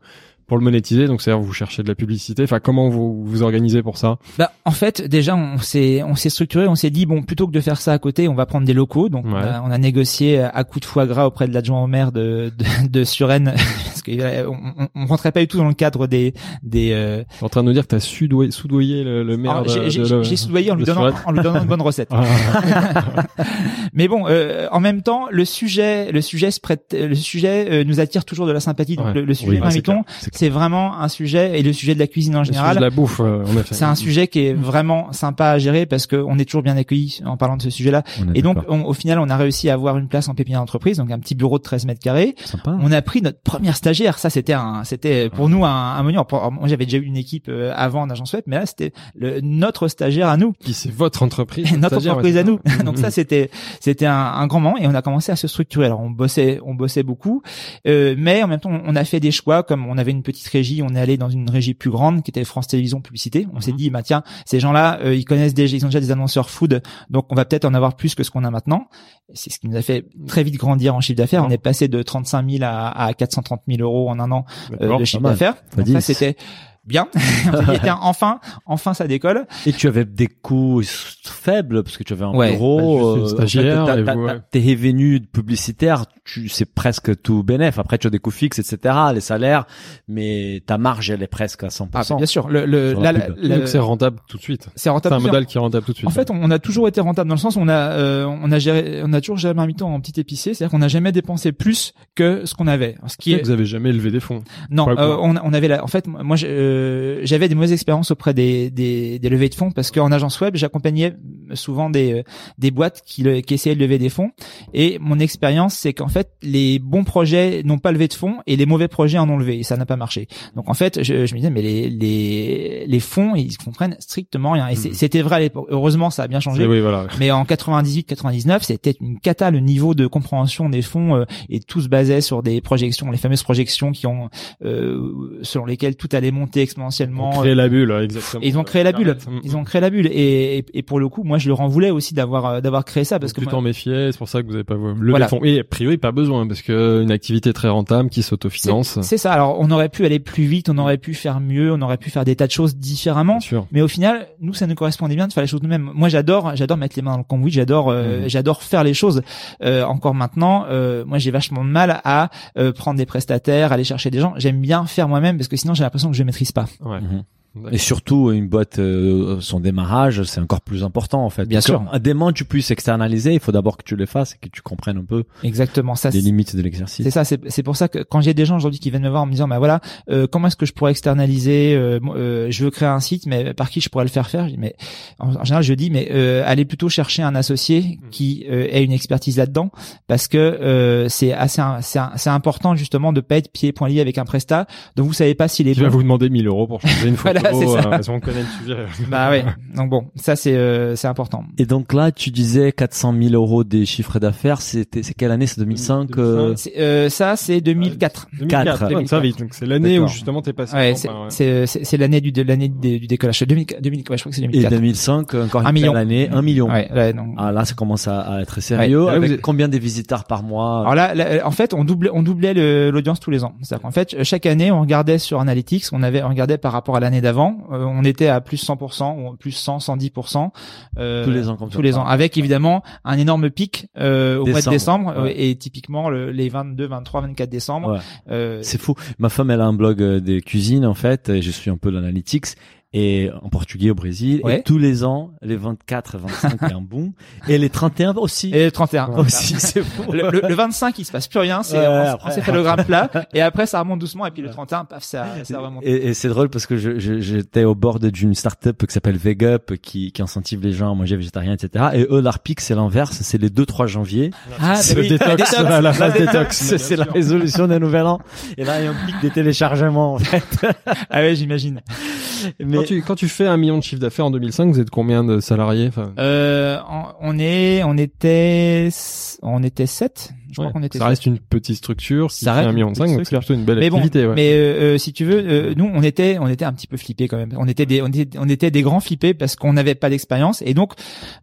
pour le monétiser. Donc, c'est-à-dire, vous cherchez de la publicité. Enfin, comment vous vous organisez pour ça bah en fait déjà on s'est on s'est structuré on s'est dit bon plutôt que de faire ça à côté on va prendre des locaux donc on, a, on a négocié à coup de foie gras auprès de l'adjoint au maire de de, de Suresnes parce que euh, on, on, rentrait pas du tout dans le cadre des des euh, en train de nous dire que t'as soudoyé, soudoyé le, le maire alors, de, j'ai- j'ai soudoyé en lui donnant en lui donnant une bonne recette Ah, Mais bon, euh, en même temps, le sujet, le sujet se prête, le sujet euh, nous attire toujours de la sympathie. Donc Ouais. le, le sujet Oui, c'est Marmiton, clair, c'est vraiment un sujet et le sujet de la cuisine en Le sujet général. de la bouffe, euh. C'est un sujet qui est vraiment sympa à gérer parce qu'on est toujours bien accueilli en parlant de ce sujet-là. Et donc, on- au final, on a réussi à avoir une place en pépinière d'entreprise, donc un petit bureau de 13 mètres carrés. sympa. On a pris notre première stagiaire. Ça, c'était un, c'était pour nous un, un monument. Moi, j'avais déjà eu une équipe euh, avant en agence web, mais là, c'était notre stagiaire à nous, Qui c'est votre entreprise notre entreprise à nous. Donc ça, c'était, c'était un, un grand moment et on a commencé à se structurer. Alors, on bossait, on bossait beaucoup, euh, mais en même temps, on a fait des choix. Comme on avait une petite régie, on est allé dans une régie plus grande qui était France Télévisions Publicité. On s'est Mhm. dit, bah tiens, ces gens-là, euh, ils connaissent déjà, ils ont déjà des annonceurs food, donc on va peut-être en avoir plus que ce qu'on a maintenant. C'est ce qui nous a fait très vite grandir en chiffre d'affaires. On est passé de 35 000 à, à 430 000 euros en un an euh, de chiffre d'affaires. Pas Donc ça, 10. c'était bien. on s'est dit, tiens, enfin, enfin, ça décolle. Et tu avais des coûts faibles parce que tu avais un Ouais. bureau. Bah, une stagiaire, en fait, vous, ouais. tes revenus publicitaires, tu c'est presque tout bénéf. Après, tu as des coûts fixes, etc. Les salaires, mais ta marge, elle est presque à 100%. Ah, bien sûr. Le, le, la la- pub. la- Donc c'est rentable tout de suite. c'est C'est rentable. un tout de suite. modèle qui est rentable tout de suite. En fait, on, a toujours été rentable dans le sens où on a, euh, on a géré, on a toujours géré Marmiton en petit épicier, c'est-à-dire qu'on n'a jamais dépensé plus que ce qu'on avait. Ce qui est, vous avez jamais levé des fonds. non, euh, on, on avait la, en fait, moi, euh, j'avais des mauvaises expériences auprès des, des, des levées de fonds parce qu'en agence web, j'accompagnais souvent des, euh, des boîtes qui, le- qui essayaient de lever des fonds. Et mon expérience, c'est qu'en fait, les bons projets n'ont pas levé de fonds et les mauvais projets en ont levé et ça n'a pas marché. Donc en fait, je, je me disais, mais les, les, les fonds, ils comprennent strictement rien. Et Mhm. c'était vrai à l'époque. Heureusement, ça a bien changé. Et oui, voilà. Mais en 98-99, c'était une cata le niveau de compréhension des fonds euh, et tout se basait sur des projections, les fameuses projections qui ont euh, selon lesquelles tout allait monter exponentiellement. Créer la bulle, exactement. Et ils ont créé la bulle. Ils ont créé la bulle. Et, et, et pour le coup, moi, je leur en voulais aussi d'avoir euh, d'avoir créé ça parce Parce que tu moi- t'en méfiais, c'est pour ça que vous avez pas levé Voilà. fonds. Et a priori, pas besoin, parce que une activité très rentable qui s'autofinance. c'est ça. Alors, on aurait pu aller plus vite, on aurait pu faire mieux, on aurait pu faire des tas de choses différemment. Bien sûr. Mais au final, nous, ça nous correspondait bien de faire les choses nous-mêmes. Moi, j'adore, j'adore mettre les mains dans le cambouis, j'adore, euh, Mhm. j'adore faire les choses. Euh, encore maintenant, euh, moi, j'ai vachement de mal à euh, prendre des prestataires, aller chercher des gens. J'aime bien faire moi-même parce que sinon, j'ai l'impression que je maîtrise pas. Ouais. Mhm. Et surtout, une boîte, euh, son démarrage, c'est encore plus important en fait. Bien Parce sûr. que, Des moments, tu puisses externaliser, il faut d'abord que tu le fasses et que tu comprennes un peu Exactement. Ça, les limites de l'exercice. C'est ça, c'est c'est pour ça que quand j'ai des gens aujourd'hui qui viennent me voir en me disant bah voilà euh, comment est-ce que je pourrais externaliser euh, euh, je veux créer un site mais par qui je pourrais le faire faire? Je dis, mais en, en général je dis mais euh, allez plutôt chercher un associé qui euh, ait une expertise là-dedans parce que euh, c'est assez c'est important justement de pas être pieds et poings liés avec un prestat donc vous savez pas s'il est Je vais bon. vous demander 1000 euros pour changer une. Voilà, c'est ça. euh, parce qu'on connaît le sujet. bah ouais donc bon ça c'est euh, c'est important Et donc là, tu disais 400 000 euros des chiffres d'affaires. C'était c'est quelle année? C'est 2005. euh, C'est, euh, ça c'est 2004 2004. Quatre. Ouais, ça vite. Donc c'est l'année où justement t'es passé. ouais c'est ouais. c'est c'est l'année du de l'année du, décollage 2000 2000 ouais, je crois que c'est Et 2004 2005, encore Un une million. année, un million. ouais, ouais, donc, Ah là, ça commence à, à être sérieux. Ouais. Là, Avec vous combien de visiteurs par mois? Alors là, là, en fait, on doublait, on doublait l'audience tous les ans. C'est-à-dire qu'en fait, chaque année, on regardait sur Analytics, on avait, on regardait par rapport à l'année d'avant, euh, on était à plus 100% ou plus 100, 110%. euh, Tous les ans comme ça. tous les ans, avec évidemment un énorme pic euh, au mois de Décembre, ouais. et typiquement le- les 22, 23, 24 décembre. Ouais. C'est fou. Ma femme, elle a un blog euh, de cuisine en fait. Et je suis un peu l'analytics et en portugais au Brésil. Ouais. Et tous les ans, les 24, 25, il y a un boom. Et les 31 aussi. et le 31. aussi, c'est fou. Le, le, le 25, il se passe plus rien, c'est Ouais, on, s'est fait le gramme plat et après ça remonte doucement et puis le 31, paf, ça, ça remonte. Et, et c'est drôle parce que je- je- j'étais au bord d'une startup qui s'appelle Vegup qui, qui incentive les gens à manger végétarien, etc. Et eux, leur pic, c'est l'inverse. C'est les 2-3 janvier. Ah, C'est bah le oui, détox, la la, phase détox. C'est c'est la résolution d'un nouvel an. Et là, il y a un pic des téléchargements, en fait. Ah ouais, j'imagine. Mais Quand tu, quand tu fais un million de chiffre d'affaires en 2005, vous êtes combien de salariés enfin, Euh, on est, on était, on était sept. Je crois ouais, qu'on était. Ça reste une petite structure. Si Ça ça reste un une million cinq, donc c'est structure. plutôt une belle Mais bon, activité. ouais. mais euh, euh, si tu veux, euh, nous on était, on était un petit peu flippés quand même. On était des, on était, on était des grands flippés parce qu'on n'avait pas d'expérience. Et donc,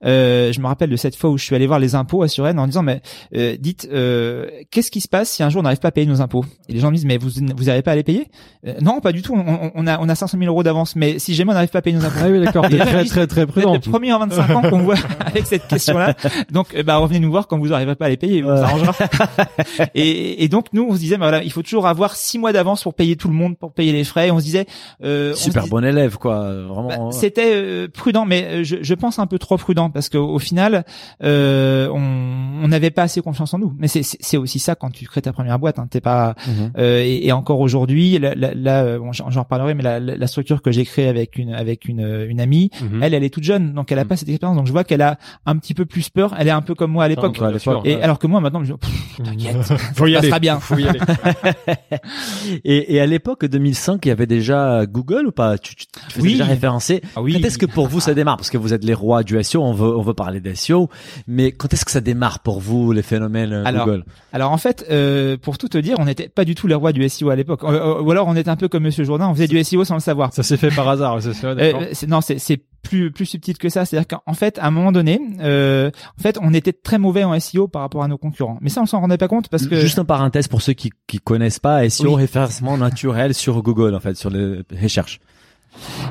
euh, je me rappelle de cette fois où je suis allé voir les impôts à Suresnes en disant, mais euh, dites, euh, qu'est-ce qui se passe si un jour on n'arrive pas à payer nos impôts? Et les gens me disent, mais vous, vous n'arrivez pas à les payer? Euh, Non, pas du tout. On, on- on a, on a 500 000 euros d'avance. Mais si jamais on n'arrive pas à payer nos impôts, Ah oui, d'accord. Très, très, très êtes prudent. le premier en 25 ans qu'on voit avec cette question-là. Donc, euh, bah, revenez nous voir quand vous n'arriverez pas à les payer. On Ouais. s'arrangera. et, et donc, nous, on se disait, bah, voilà, il faut toujours avoir six mois d'avance pour payer tout le monde, pour payer les frais. On se disait, euh, on se super dis- bon élève, quoi. bah, Vraiment. c'était euh, prudent, mais euh, je, je pense un peu trop prudent parce qu'au au final, euh, on on n'avait pas assez confiance en nous. Mais c'est aussi ça quand tu crées ta première boîte. Hein, T'es pas euh, et, et encore aujourd'hui, là, là, là, euh, bon, j'en reparlerai, mais la, la- structure que j'ai j'ai créé avec une avec une une amie. Mhm. Elle, elle est toute jeune, donc elle a Mhm. pas cette expérience. Donc je vois qu'elle a un petit peu plus peur. Elle est un peu comme moi à l'époque. Et ouais. alors que moi maintenant, je t'inquiète, faut y ça aller. sera bien. Faut y aller. Et, et à l'époque 2005, il y avait déjà Google ou pas? Tu, tu, tu faisais Oui. déjà référencé. Ah oui. Quand est-ce que pour vous ça démarre? Parce que vous êtes les rois du SEO, on veut on veut parler des SEO, mais quand est-ce que ça démarre pour vous les phénomènes euh, Alors, Google? Alors en fait, euh, pour tout te dire, on n'était pas du tout les rois du SEO à l'époque. Euh, euh, ou alors on était un peu comme Monsieur Jourdain, on faisait du SEO sans le savoir. Ça s'est fait par hasard, c'est ça. Euh, non, c'est c'est plus plus subtil que ça. C'est-à-dire qu'en fait, à un moment donné, euh, en fait, on était très mauvais en SEO par rapport à nos concurrents. Mais ça, on s'en rendait pas compte parce que Juste en parenthèse pour ceux qui qui connaissent pas SEO Oui. référencement naturel sur Google en fait sur les recherches.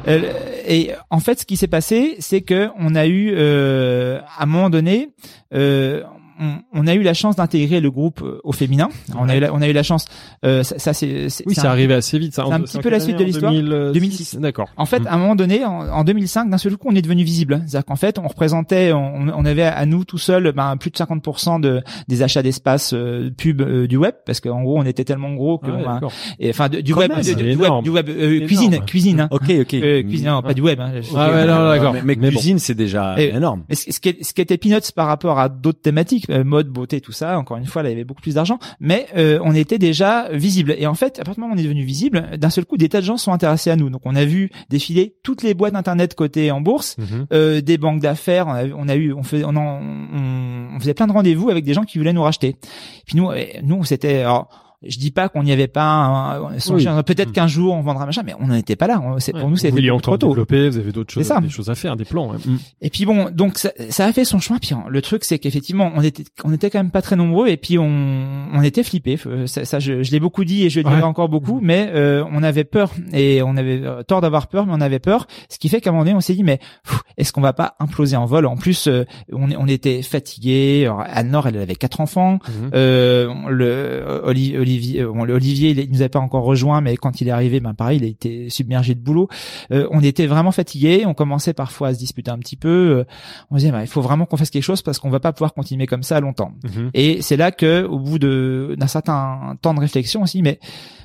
Euh, et en fait, ce qui s'est passé, c'est que on a eu, euh, à un moment donné, euh, on, on a eu la chance d'intégrer le groupe euh, au féminin. On a eu, la, on a eu la chance. Euh, ça, ça, c'est, c'est- oui, c'est arrivé assez vite. ça. c'est un petit peu la suite de l'histoire 2006? 2006. D'accord. En fait, Mhm. à un moment donné, en, en 2005, d'un seul coup, on est devenu visible. C'est-à-dire qu'en fait, on représentait, on, on avait à nous tout seul ben, plus de 50% de, des achats d'espace euh, pub euh, du web, parce qu'en gros, on était tellement gros que, Ah ouais, ben, d'accord. et, enfin, de- du web, même, de- c'est du, web, du web, euh, Énorme. cuisine, cuisine, hein. Ok ok. Euh, cuisine, non, pas du web. Hein. Ah ouais, non, d'accord. Mais, mais Mais bon. cuisine c'est déjà Et- énorme. Mais ce, ce qui, ce qui était peanuts par rapport à d'autres thématiques, euh, mode, beauté, tout ça, encore une fois, là, il y avait beaucoup plus d'argent, mais euh, on était déjà visible. Et en fait, à partir du moment où on est devenu visible, d'un seul coup, des tas de gens sont intéressés à nous. Donc, on a vu défiler toutes les boîtes internet cotées en bourse, Mhm. euh, des banques d'affaires. On a, on a eu, on fait, on, en- on, on faisait plein de rendez-vous avec des gens qui voulaient nous racheter. Puis nous, euh, nous, c'était. Je dis pas qu'on n'y avait pas Oui. peut-être Mm. qu'un jour on vendra machin, mais on n'en était pas là. On- c'est- Pour Ouais. nous, c'était trop tôt. développer, vous avez d'autres choses, ça. des choses à faire, des plans. ouais. Mhm. Et puis bon, donc ça, ça a fait son chemin. Puis le truc, c'est qu'effectivement, on était, on était quand même pas très nombreux, et puis on, on était flippés. Euh, Ça, ça, je, je l'ai beaucoup dit et je le dirai Ouais. encore beaucoup, mais euh, on avait peur et on avait euh, tort d'avoir peur, mais on avait peur. Ce qui fait qu'à un moment donné, on s'est dit, mais est-ce qu'on va pas imploser en vol? En plus, euh, on, on était fatigués. Alors, Anne-Laure, elle avait quatre enfants. Mhm. Euh, le Oli- Olivier, euh, bon, Olivier, il, il nous a pas encore rejoint, mais quand il est arrivé, ben pareil, il a été submergé de boulot. Euh, on était vraiment fatigués. On commençait parfois à se disputer un petit peu. Euh, on se disait, ben, il faut vraiment qu'on fasse quelque chose parce qu'on va pas pouvoir continuer comme ça longtemps. Mhm. Et c'est là que, au bout de d'un certain temps de réflexion aussi, mais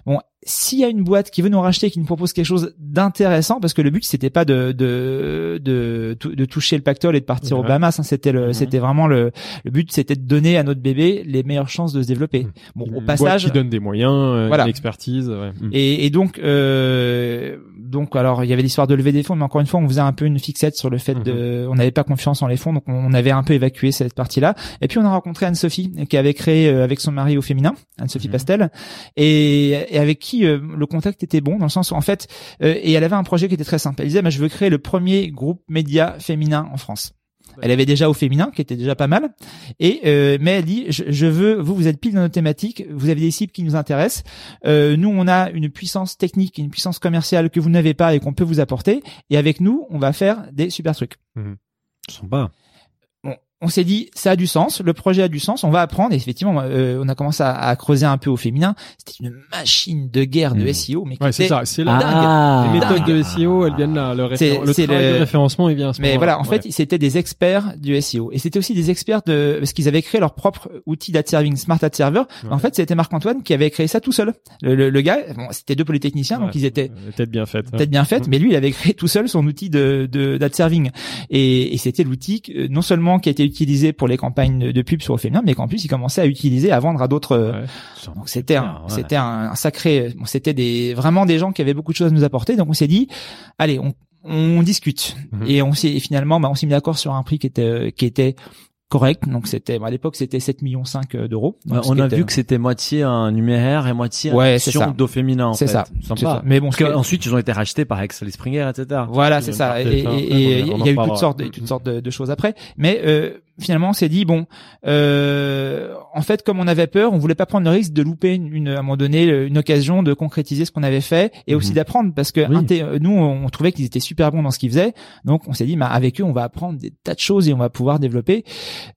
bon, s'il y a une boîte qui veut nous racheter, qui nous propose quelque chose d'intéressant, parce que le but c'était pas de de de, de toucher le pactole et de partir au. Bahamas, hein, c'était le c'était vraiment le le but, c'était de donner à notre bébé les meilleures chances de se développer. Mhm. Bon, Une au boîte passage. qui donne des moyens, euh, Voilà. une expertise. ouais. Mhm. Et, et donc, euh, donc alors il y avait l'histoire de lever des fonds, mais encore une fois, on faisait un peu une fixette sur le fait de, on n'avait pas confiance en les fonds, donc on avait un peu évacué cette partie-là. Et puis on a rencontré Anne-Sophie, qui avait créé euh, avec son mari au féminin, Anne-Sophie. Pastel, et, et avec qui euh, le contact était bon dans le sens où en fait, euh, et elle avait un projet qui était très simple. Elle disait, bah, je veux créer le premier groupe média féminin en France. Elle avait déjà au féminin, qui était déjà pas mal. Et euh, mais elle dit, je, je veux, vous, vous êtes pile dans notre thématique, vous avez des cibles qui nous intéressent. Euh, nous, on a une puissance technique, une puissance commerciale que vous n'avez pas et qu'on peut vous apporter. Et avec nous, on va faire des super trucs. Sympa. On s'est dit, ça a du sens, le projet a du sens, on va apprendre. Et effectivement, euh, on a commencé à, à creuser un peu au féminin. C'était une machine de guerre de Mhm. SEO, mais qui Ouais, c'est ça. C'est là. Ah, Les méthodes dingue. de SEO, elles viennent là. Le, réfé- C'est- le c'est travail le- de référencement, il vient à ce Mais voilà, en fait, c'était des experts du SEO. Et c'était aussi des experts de, parce qu'ils avaient créé leur propre outil d'ad serving, Smart Ad Server. En fait, c'était Marc-Antoine qui avait créé ça tout seul. Le, le- le gars, bon, c'était deux polytechniciens, donc ils étaient Peut-être bien fait. peut-être bien faites, mais lui, il avait créé tout seul son outil de, de d'ad serving. Et, et c'était l'outil non seulement qui a été utilisé pour les campagnes de pub sur le féminin, mais qu'en plus, il commençait à utiliser, à vendre à d'autres, euh, Ouais. donc c'était un, ouais. c'était un, un sacré, bon, c'était des vraiment des gens qui avaient beaucoup de choses à nous apporter. Donc on s'est dit, allez, on, on discute Mhm. et on s'est et finalement, bah, on s'est mis d'accord sur un prix qui était qui était correct. Donc c'était à l'époque c'était 7 millions 5 d'euros. Donc, Ouais, ce on a était- vu que c'était moitié un numéraire et moitié Ouais, un d'eau féminin. c'est ça, ça. Mais bon, Parce ce que- qu'ensuite ils ont été rachetés par Axel Springer, etc. Voilà, c'est ça. Et il y a eu toutes sortes, de, toutes sortes de, de choses après. Mais euh, finalement, on s'est dit bon, euh, en fait, comme on avait peur, on voulait pas prendre le risque de louper une, à un moment donné une occasion de concrétiser ce qu'on avait fait et aussi Mhm. d'apprendre parce que Oui. nous, on trouvait qu'ils étaient super bons dans ce qu'ils faisaient. Donc, on s'est dit, bah, avec eux, on va apprendre des tas de choses et on va pouvoir développer.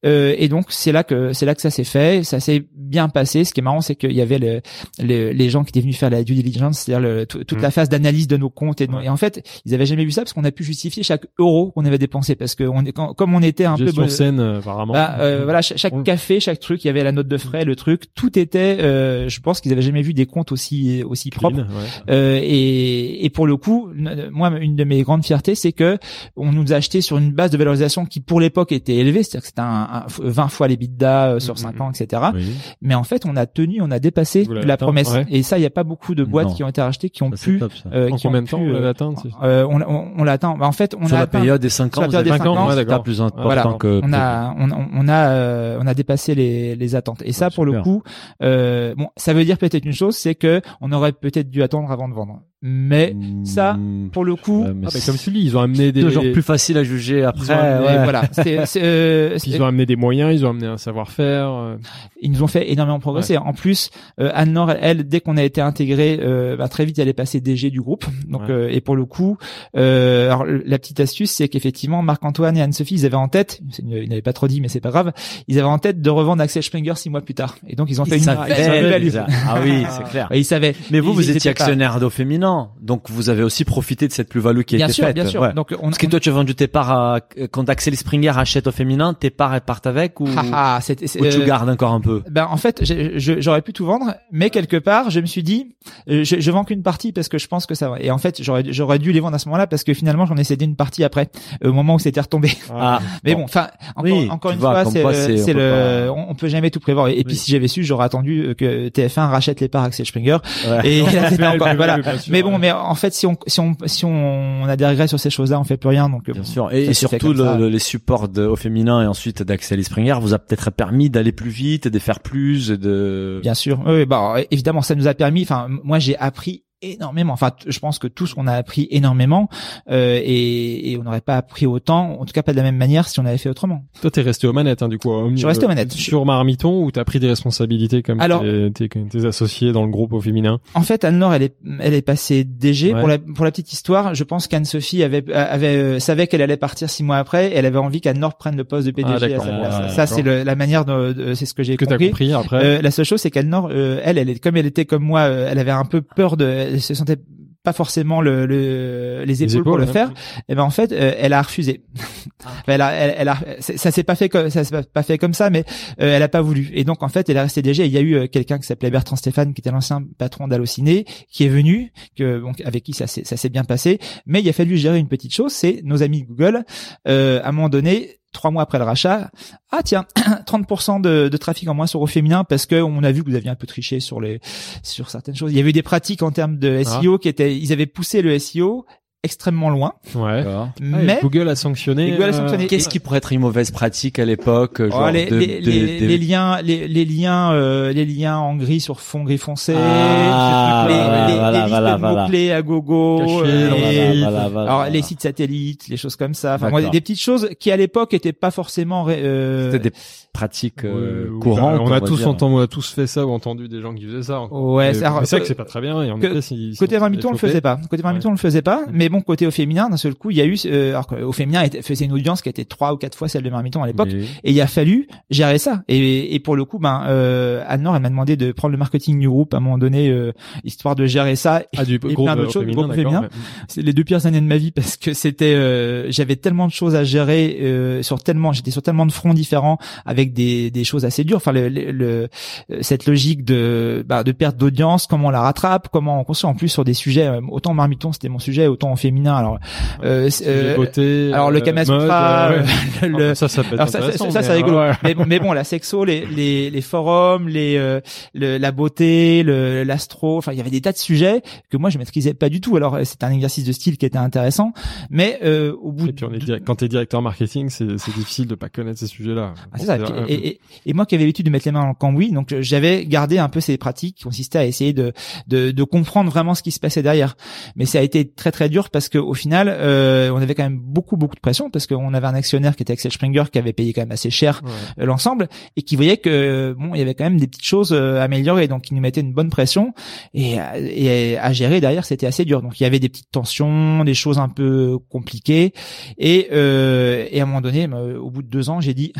Euh, et donc, c'est là que c'est là que ça s'est fait. Ça s'est bien passé. Ce qui est marrant, c'est qu'il y avait le, le- les gens qui étaient venus faire la due diligence, c'est-à-dire toute Mhm. la phase d'analyse de nos comptes et, de Ouais. et en fait, ils avaient jamais vu ça parce qu'on a pu justifier chaque euro qu'on avait dépensé parce que on est quand- comme on était un Gestion peu saine. Euh, apparemment. Bah, euh, voilà, cha- chaque On- café, chaque truc, il y avait la note de frais, le truc, tout était. euh, je pense qu'ils avaient jamais vu des comptes aussi aussi Clean, propres. ouais. Euh, et, et pour le coup, moi, une de mes grandes fiertés, c'est que on nous a acheté sur une base de valorisation qui, pour l'époque, était élevée, c'est-à-dire que c'était un, un- 20 fois les bidas euh, sur Mhm. 5 ans, etc. Oui. Mais en fait, on a tenu, on a dépassé Vous la atteint, promesse. ouais. Et ça, il n'y a pas beaucoup de boîtes Non. qui ont été rachetées qui ont Ça, pu. top, euh, En qui ont combien de temps pu, l'avez euh, atteint euh, on, on, on l'a atteint. Bah, en fait, on Sur a la atteint. période des 5 sur ans, la vous avez période des cinq cinq ans, c'est d'accord. plus important Voilà, que on a, on, on a, euh, on a dépassé les, les attentes. Et ça, pour le coup, euh, bon, ça veut dire peut-être une chose, c'est que on aurait peut-être dû attendre avant de vendre. Mais ça, Mm, pour le coup, ouais, mais Ah, bah, comme tu dis, ils ont amené des toujours plus facile à juger après. Ils ont amené- ouais. voilà, c'est, c'est, euh, ils ont amené des moyens, ils ont amené un savoir-faire. euh, ils nous ont fait énormément progresser. En plus, euh, Anne-Laure, elle, dès qu'on a été intégré, euh, bah, très vite, elle est passée DG du groupe. Donc, Ouais. euh, et pour le coup, euh, alors la petite astuce, c'est qu'effectivement, Marc-Antoine et Anne-Sophie, ils avaient en tête, une- ils n'avaient pas trop dit, mais c'est pas grave, ils avaient en tête de revendre Axel Springer six mois plus tard. Et donc, ils ont fait Ils une savaient déjà. Ah oui, c'est clair. Et ils savaient. Mais vous, Ils- vous étiez actionnaire d'eau féminin, donc vous avez aussi profité de cette plus-value qui a Bien été sûr, faite. bien sûr. Ouais. Donc, on, Parce que toi, tu as vendu tes parts à, quand Axel Springer achète au féminin, tes parts elles partent avec ou, Ah, ah, ou tu euh, gardes encore un peu? Ben en fait, j'aurais pu tout vendre, mais quelque part, je me suis dit, euh, je, je vends qu'une partie parce que je pense que ça va. Et en fait, j'aurais j'aurais dû les vendre à ce moment-là parce que finalement, j'en ai cédé une partie après, au moment où c'était retombé. Ah, Mais bon, enfin, encore, Oui, encore tu une vois, fois, c'est quoi, le, c'est- on c'est peut le, pas- on, on peut jamais tout prévoir. Et, et puis, si j'avais su, j'aurais attendu euh, que TF1 rachète les parts Axel Springer. Ouais. Et là, c'était encore, voilà. Mais bon, mais en fait, si on, si on, si on, a des regrets sur ces choses-là, on fait plus rien. Donc, euh, Bien sûr. Et, surtout, les supports de, au féminin et ensuite d'Axel Springer vous a peut-être permis d'aller plus vite, de faire plus, et de... Bien sûr. Oui, bah évidemment, ça nous a permis. Enfin, moi, j'ai appris énormément. Enfin, je pense que tous on a appris énormément euh, et, et on n'aurait pas appris autant, en tout cas pas de la même manière si on avait fait autrement. Toi, t'es resté aux manettes, hein, du coup. Je suis resté aux manettes. Sur Marmiton, ou t'as pris des responsabilités comme Alors- tes, tes, tes associés dans le groupe au féminin? En fait, Anne-Laure, elle est, elle est passée DG. Ouais. Pour la, pour la petite histoire, je pense qu'Anne-Sophie avait, avait, euh, savait qu'elle allait partir six mois après. Et elle avait envie qu'Anne-Laure prenne le poste de PDG Ah, à sa place. Ah, ça, c'est le- la manière de, de- c'est ce que j'ai Que t'as compris. après Euh, la seule chose, c'est qu'Anne-Laure, euh, elle, elle est comme elle était comme moi, euh, elle avait un peu peur de, se sentait pas forcément le, le- les épaules, pour le faire. Et ben en fait, euh, elle a refusé. elle a, elle, elle a, ça s'est pas fait comme ça s'est pas fait comme ça, mais euh, elle a pas voulu. Et donc en fait, elle est restée DG. Il y a eu euh, quelqu'un qui s'appelait Bertrand Stéphane, qui était l'ancien patron d'Allociné, qui est venu, que donc avec qui ça s'est ça s'est bien passé. Mais il a fallu gérer une petite chose, c'est nos amis de Google. Euh, à un moment donné. Trois mois après le rachat, ah tiens, 30% de, de trafic en moins sur au féminin parce que on a vu que vous aviez un peu triché sur les sur certaines choses. Il y avait eu des pratiques en termes de Ah. SEO qui étaient, ils avaient poussé le SEO extrêmement loin, Ouais. Ah, mais Google a sanctionné. Google a euh, sanctionné. Qu'est-ce qui pourrait être une mauvaise pratique à l'époque Oh, genre les, de- les, de- les, de- les liens, les, les liens, euh, les liens en gris sur fond gris foncé, Ah, les, voilà, les, voilà, les listes voilà, de voilà. mots-clés à gogo, Cachés euh, dans les- la- Voilà, voilà, voilà, alors voilà. les sites satellites, les choses comme ça. Enfin, moi, D'accord. des petites choses qui à l'époque étaient pas forcément. ré- euh, C'était des pratiques euh, courantes. On a tous entendu, on a tous fait ça ou entendu des gens qui faisaient ça. Ouais, c'est vrai que c'est pas très bien. Et en que- effet, si- Côté Marmiton, on le faisait pas. Côté Marmiton, on le faisait pas. Mais bon, côté au féminin, d'un seul coup, il y a eu, euh, alors qu'au féminin, était- faisait une audience qui était trois ou quatre fois celle de Marmiton à l'époque. Et il a fallu gérer ça. Et, et pour le coup, ben, euh, Anne-Laure, elle m'a demandé de prendre le marketing du groupe à un moment donné, euh, histoire de gérer ça. Ah, du et groupe plein d'autres au choses, féminin, féminin. C'est les deux pires années de ma vie parce que c'était, euh, j'avais tellement de choses à gérer euh, sur tellement, j'étais sur tellement de fronts différents avec des, des choses assez dures. Enfin, le, le, le- cette logique de, bah, de perte d'audience, comment on la rattrape, comment on construit en plus sur des sujets. euh, autant Marmiton, c'était mon sujet, autant féminin. Alors, euh, c'est- euh, beauté, alors le euh, Kama mode, Sutra, ouais, ouais. euh, le, Ah, ça, ça peut être ça, ça, ça, mais, c'est rigolo. ouais. Mais, bon- mais bon, la sexo, les, les, les forums, les, le- la beauté, le, l'astro, enfin, il y avait des tas de sujets que moi je maîtrisais pas du tout. Alors c'était un exercice de style qui était intéressant, mais euh, au bout Et puis on est direct- quand t'es directeur marketing, c'est c'est difficile de pas connaître ces sujets-là. ah, c'est Bon, Et, et, et moi qui avais l'habitude de mettre les mains dans le cambouis, donc j'avais gardé un peu ces pratiques qui consistaient à essayer de, de, de comprendre vraiment ce qui se passait derrière. Mais ça a été très très dur parce que au final, euh, on avait quand même beaucoup beaucoup de pression parce qu'on avait un actionnaire qui était Axel Springer qui avait payé quand même assez cher ouais. euh, l'ensemble et qui voyait que bon il y avait quand même des petites choses euh, améliorées donc il nous mettait une bonne pression et, à- et à gérer derrière c'était assez dur donc il y avait des petites tensions des choses un peu compliquées et euh, et à un moment donné euh, au bout de deux ans j'ai dit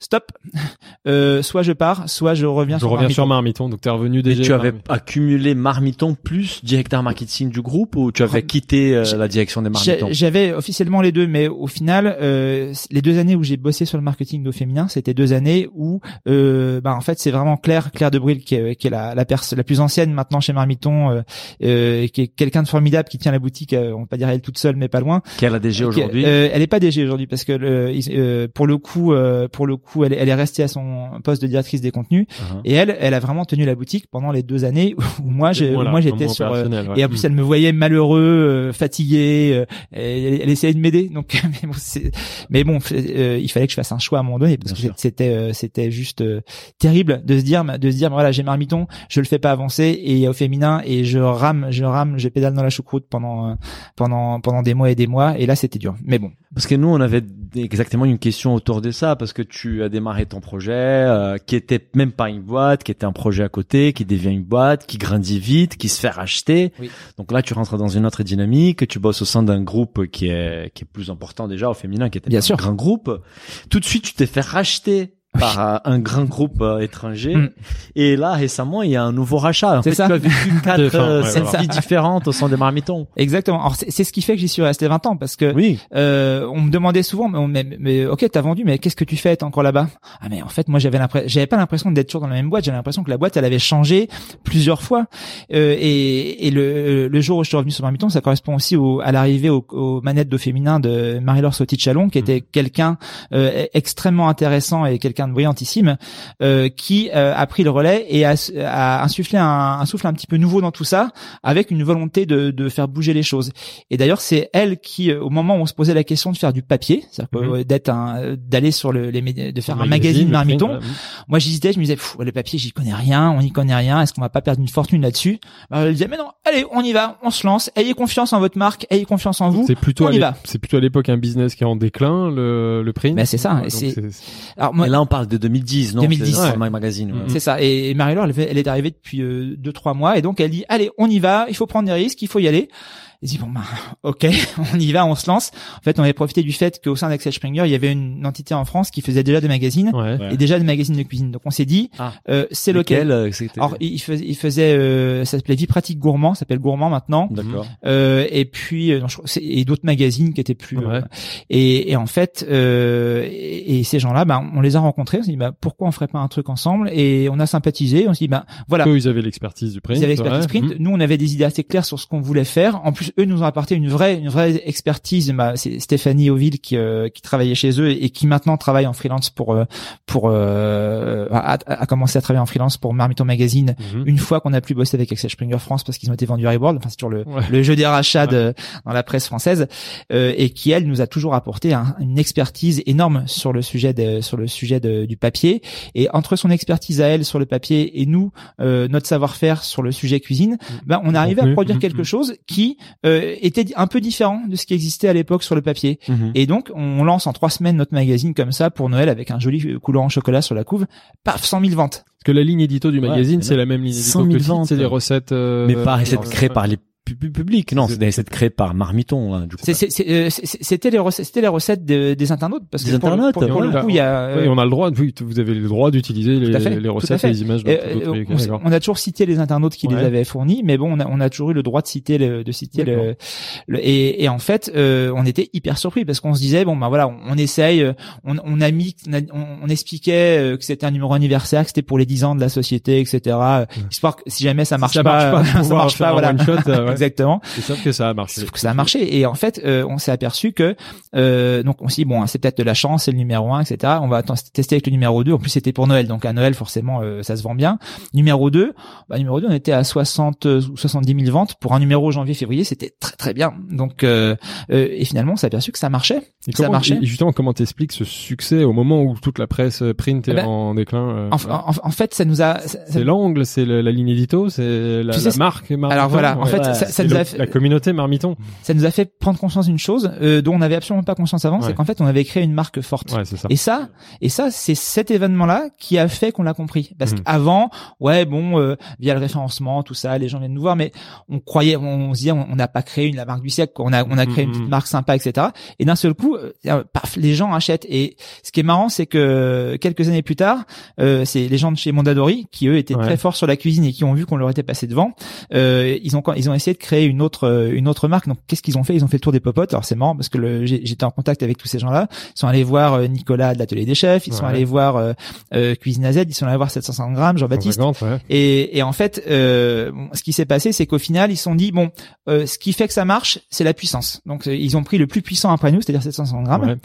stop. Euh, soit je pars, soit je reviens Je sur reviens Marmiton. sur Marmiton, donc t'es revenu Et déjà. tu avais accumulé Marmiton plus directeur marketing du groupe ou tu avais quitté euh, la direction des Marmitons? J'avais officiellement les deux, mais au final, euh, les deux années où j'ai bossé sur le marketing au féminin, c'était deux années où, euh, bah, en fait, c'est vraiment Claire, Claire de Bril, qui est, qui est la la, pers- la plus ancienne maintenant chez Marmiton, euh, euh, qui est quelqu'un de formidable, qui tient la boutique, euh, on va pas dire elle toute seule, mais pas loin. Quelle a DG aujourd'hui? Euh, elle est pas DG aujourd'hui parce que le- euh, pour le coup, euh, pour le coup, elle, est- elle est restée à son poste de directrice des contenus Uh-huh. et elle, elle a vraiment tenu la boutique pendant les deux années où moi, j'ai, où Voilà, moi j'étais sur. euh, ouais. et en plus, elle me voyait malheureux, euh, fatigué. euh, elle, elle essayait de m'aider. Donc, mais bon, mais bon, euh, il fallait que je fasse un choix à un moment donné parce Bien que c'était, euh, c'était juste euh, terrible de se dire, de se dire, voilà, j'ai marmiton, je le fais pas avancer et au féminin et je rame, je rame, je pédale dans la choucroute pendant, pendant, pendant des mois et des mois. Et là, c'était dur. Mais bon, Parce que nous, on avait exactement une question autour de ça, parce que tu as démarré ton projet, euh, qui était même pas une boîte, qui était un projet à côté, qui devient une boîte, qui grandit vite, qui se fait racheter. Oui. Donc là, tu rentres dans une autre dynamique, tu bosses au sein d'un groupe qui est qui est plus important déjà au féminin, qui était Bien un sûr. grand groupe. Tout de suite, tu t'es fait racheter par un grand groupe euh, étranger. Mm. Et là, récemment, il y a un nouveau rachat. En C'est fait, ça. tu as vécu quatre euh, ouais, scènes voilà. vie différentes au sein des marmitons. exactement. Alors, c'est ce qui fait que j'y suis resté 20 ans parce que Oui. Euh, on me demandait souvent, mais, mais, mais ok, t'as vendu, mais qu'est-ce que tu fais T'es encore là-bas? Ah mais en fait, moi j'avais l'impression, j'avais pas l'impression d'être toujours dans la même boîte. J'avais l'impression que la boîte, elle avait changé plusieurs fois. Euh, et et le, le jour où je suis revenu sur Marmiton, ça correspond aussi au, à l'arrivée aux, aux manettes de féminin de Marie-Laure Sauty-Chalon, qui était quelqu'un euh, extrêmement intéressant et quelqu'un de brillantissime, euh, qui euh, a pris le relais et a, a insufflé un, un souffle un petit peu nouveau dans tout ça, avec une volonté de, de faire bouger les choses. Et d'ailleurs, c'est elle qui, euh, au moment où on se posait la question de faire du papier, c'est-à-dire Mhm. d'être un, d'aller sur le, les médias, de faire un, magazine le Marmiton. voilà. Moi, j'hésitais, je me disais, le papier, j'y connais rien, on n'y connaît rien. Est-ce qu'on va pas perdre une fortune là-dessus? Bah, Elle disait, mais non, allez, on y va, on se lance. Ayez confiance en votre marque, ayez confiance en vous. C'est plutôt, on à y l'ép- va. c'est plutôt à l'époque un business qui est en déclin, le, le print. Ben, c'est ça, Alors moi, Et là, on parle de 2010, non 2010, C'est ouais. sur My Magazine. ouais. C'est ça. Et Marie-Laure, elle, elle est arrivée depuis euh, deux trois mois et donc elle dit allez, on y va, il faut prendre des risques, il faut y aller. Et dit bon ben ok, on y va, on se lance. En fait, on avait profité du fait qu'au sein d'Axel Springer, il y avait une entité en France qui faisait déjà des magazines Ouais. Ouais. et déjà des magazines de cuisine. Donc on s'est dit Ah. euh, c'est lequel. Euh, Alors il faisait, il faisait euh, ça s'appelait Vie pratique gourmand, ça s'appelle Gourmand maintenant. D'accord. Euh, et puis euh, non, je et d'autres magazines qui étaient plus Ouais. euh, et, et en fait euh, et, et ces gens-là ben on les a rencontrés on s'est dit bah, pourquoi on ferait pas un truc ensemble? Et on a sympathisé on s'est dit bah voilà Eux, ils avaient l'expertise du print. ils avaient l'expertise ouais. print. Mhm. Nous, on avait des idées assez claires sur ce qu'on voulait faire. En plus, eux nous ont apporté une vraie, une vraie expertise. Bah, c'est Stéphanie Auville qui, euh, qui travaillait chez eux et qui maintenant travaille en freelance pour, euh, pour, euh, a, a commencé à travailler en freelance pour Marmiton Magazine. Mhm. Une fois qu'on a plus bossé avec Axel Springer France parce qu'ils ont été vendus à Reworld, enfin c'est toujours le, Ouais. le jeu des rachats de- dans la presse française, euh, et qui elle nous a toujours apporté un- une expertise énorme sur le sujet de, sur le sujet de- du papier. Et entre son expertise à elle sur le papier et nous, euh, notre savoir-faire sur le sujet cuisine, ben on arrivait à produire Mhm. quelque chose qui euh, était un peu différent de ce qui existait à l'époque sur le papier. Mhm. Et donc, on lance en trois semaines notre magazine comme ça pour Noël avec un joli coulant en chocolat sur la couve. Paf, 100 000 ventes. Parce que la ligne édito du magazine, c'est c'est la même ligne 100 édito 000 que le site, c'est des recettes. euh, Mais pas de euh, créer par les pu- pu- publics, non, d'essayer de créer par Marmiton. hein, du coup. C'est- c'est- c'est, euh, C'était les recettes, c'était les recettes de- des internautes parce que Des pour, internautes, pour, pour le coup, il y a. Oui, on a le droit, oui, vous avez le droit d'utiliser les, recettes et les images dans Euh, euh, on, on a toujours cité les internautes qui Ouais. les avaient fournis, mais bon, on a, on a toujours eu le droit de citer le, de citer le, le- et, et en fait, euh, on était hyper surpris parce qu'on se disait bon ben voilà, on, on essaye, euh, on, on a mis, on, a- on- on expliquait euh, que c'était un numéro anniversaire, que c'était pour les 10 ans de la société, etc. euh, Histoire que si jamais ça marche ça pas, marche pas, ça marche pas, voilà. one shot, euh, ouais. Exactement. C'est sûr que ça a marché. Sauf que ça a marché et en fait euh, on s'est aperçu que euh, donc on s'est dit bon c'est peut-être de la chance c'est le numéro 1 etc on va tester avec le numéro 2 en plus c'était pour Noël donc à Noël forcément euh, ça se vend bien numéro 2 bah, numéro 2 on était à 60 euh, ou 70 000 ventes pour un numéro janvier février c'était très très bien donc euh, euh, et finalement on s'est aperçu que ça marchait Et ça comment- marchait et justement, comment t'expliques ce succès au moment où toute la presse print est Eh ben, en déclin euh, en, en- en fait ça nous a C'est l'angle, c'est la ligne édito, c'est la, la marque. Alors voilà, en ouais. fait, Ouais. ça, ça nous a fait, la communauté Marmiton. ça nous a fait prendre conscience d'une chose euh, dont on n'avait absolument pas conscience avant, Ouais. c'est qu'en fait on avait créé une marque forte. Ouais, ça. Et ça, et ça, c'est cet événement-là qui a fait qu'on l'a compris. Parce Mhm. qu'avant, ouais, bon, euh, via le référencement, tout ça, les gens viennent nous voir, mais on croyait, on, se disait, on n'a pas créé une la marque du siècle, on a, on a créé une Mhm. petite marque sympa, etc. Et d'un seul coup, euh, paf, les gens achètent. Et ce qui est marrant, c'est que quelques années plus tard, euh, c'est les gens de chez Mondadori qui eux étaient Ouais. très forts sur la cuisine et qui ont vu qu'on leur était passé devant. Euh, ils ont, ils ont essayé de créer une autre, euh, une autre marque. Donc, qu'est-ce qu'ils ont fait? Ils ont fait le tour des popotes. Alors c'est marrant parce que j'étais en contact avec tous ces gens-là. Ils sont allés voir euh, Nicolas de l'atelier des chefs. Ils sont allés voir euh, euh, Cuisine AZ. Ils sont allés voir 750 grammes, Jean-Baptiste. 150, ouais. Et, et en fait, euh, ce qui s'est passé, c'est qu'au final, ils se sont dit bon, euh, ce qui fait que ça marche, c'est la puissance. Donc, ils ont pris le plus puissant après nous, c'est-à-dire 750 grammes. Ouais.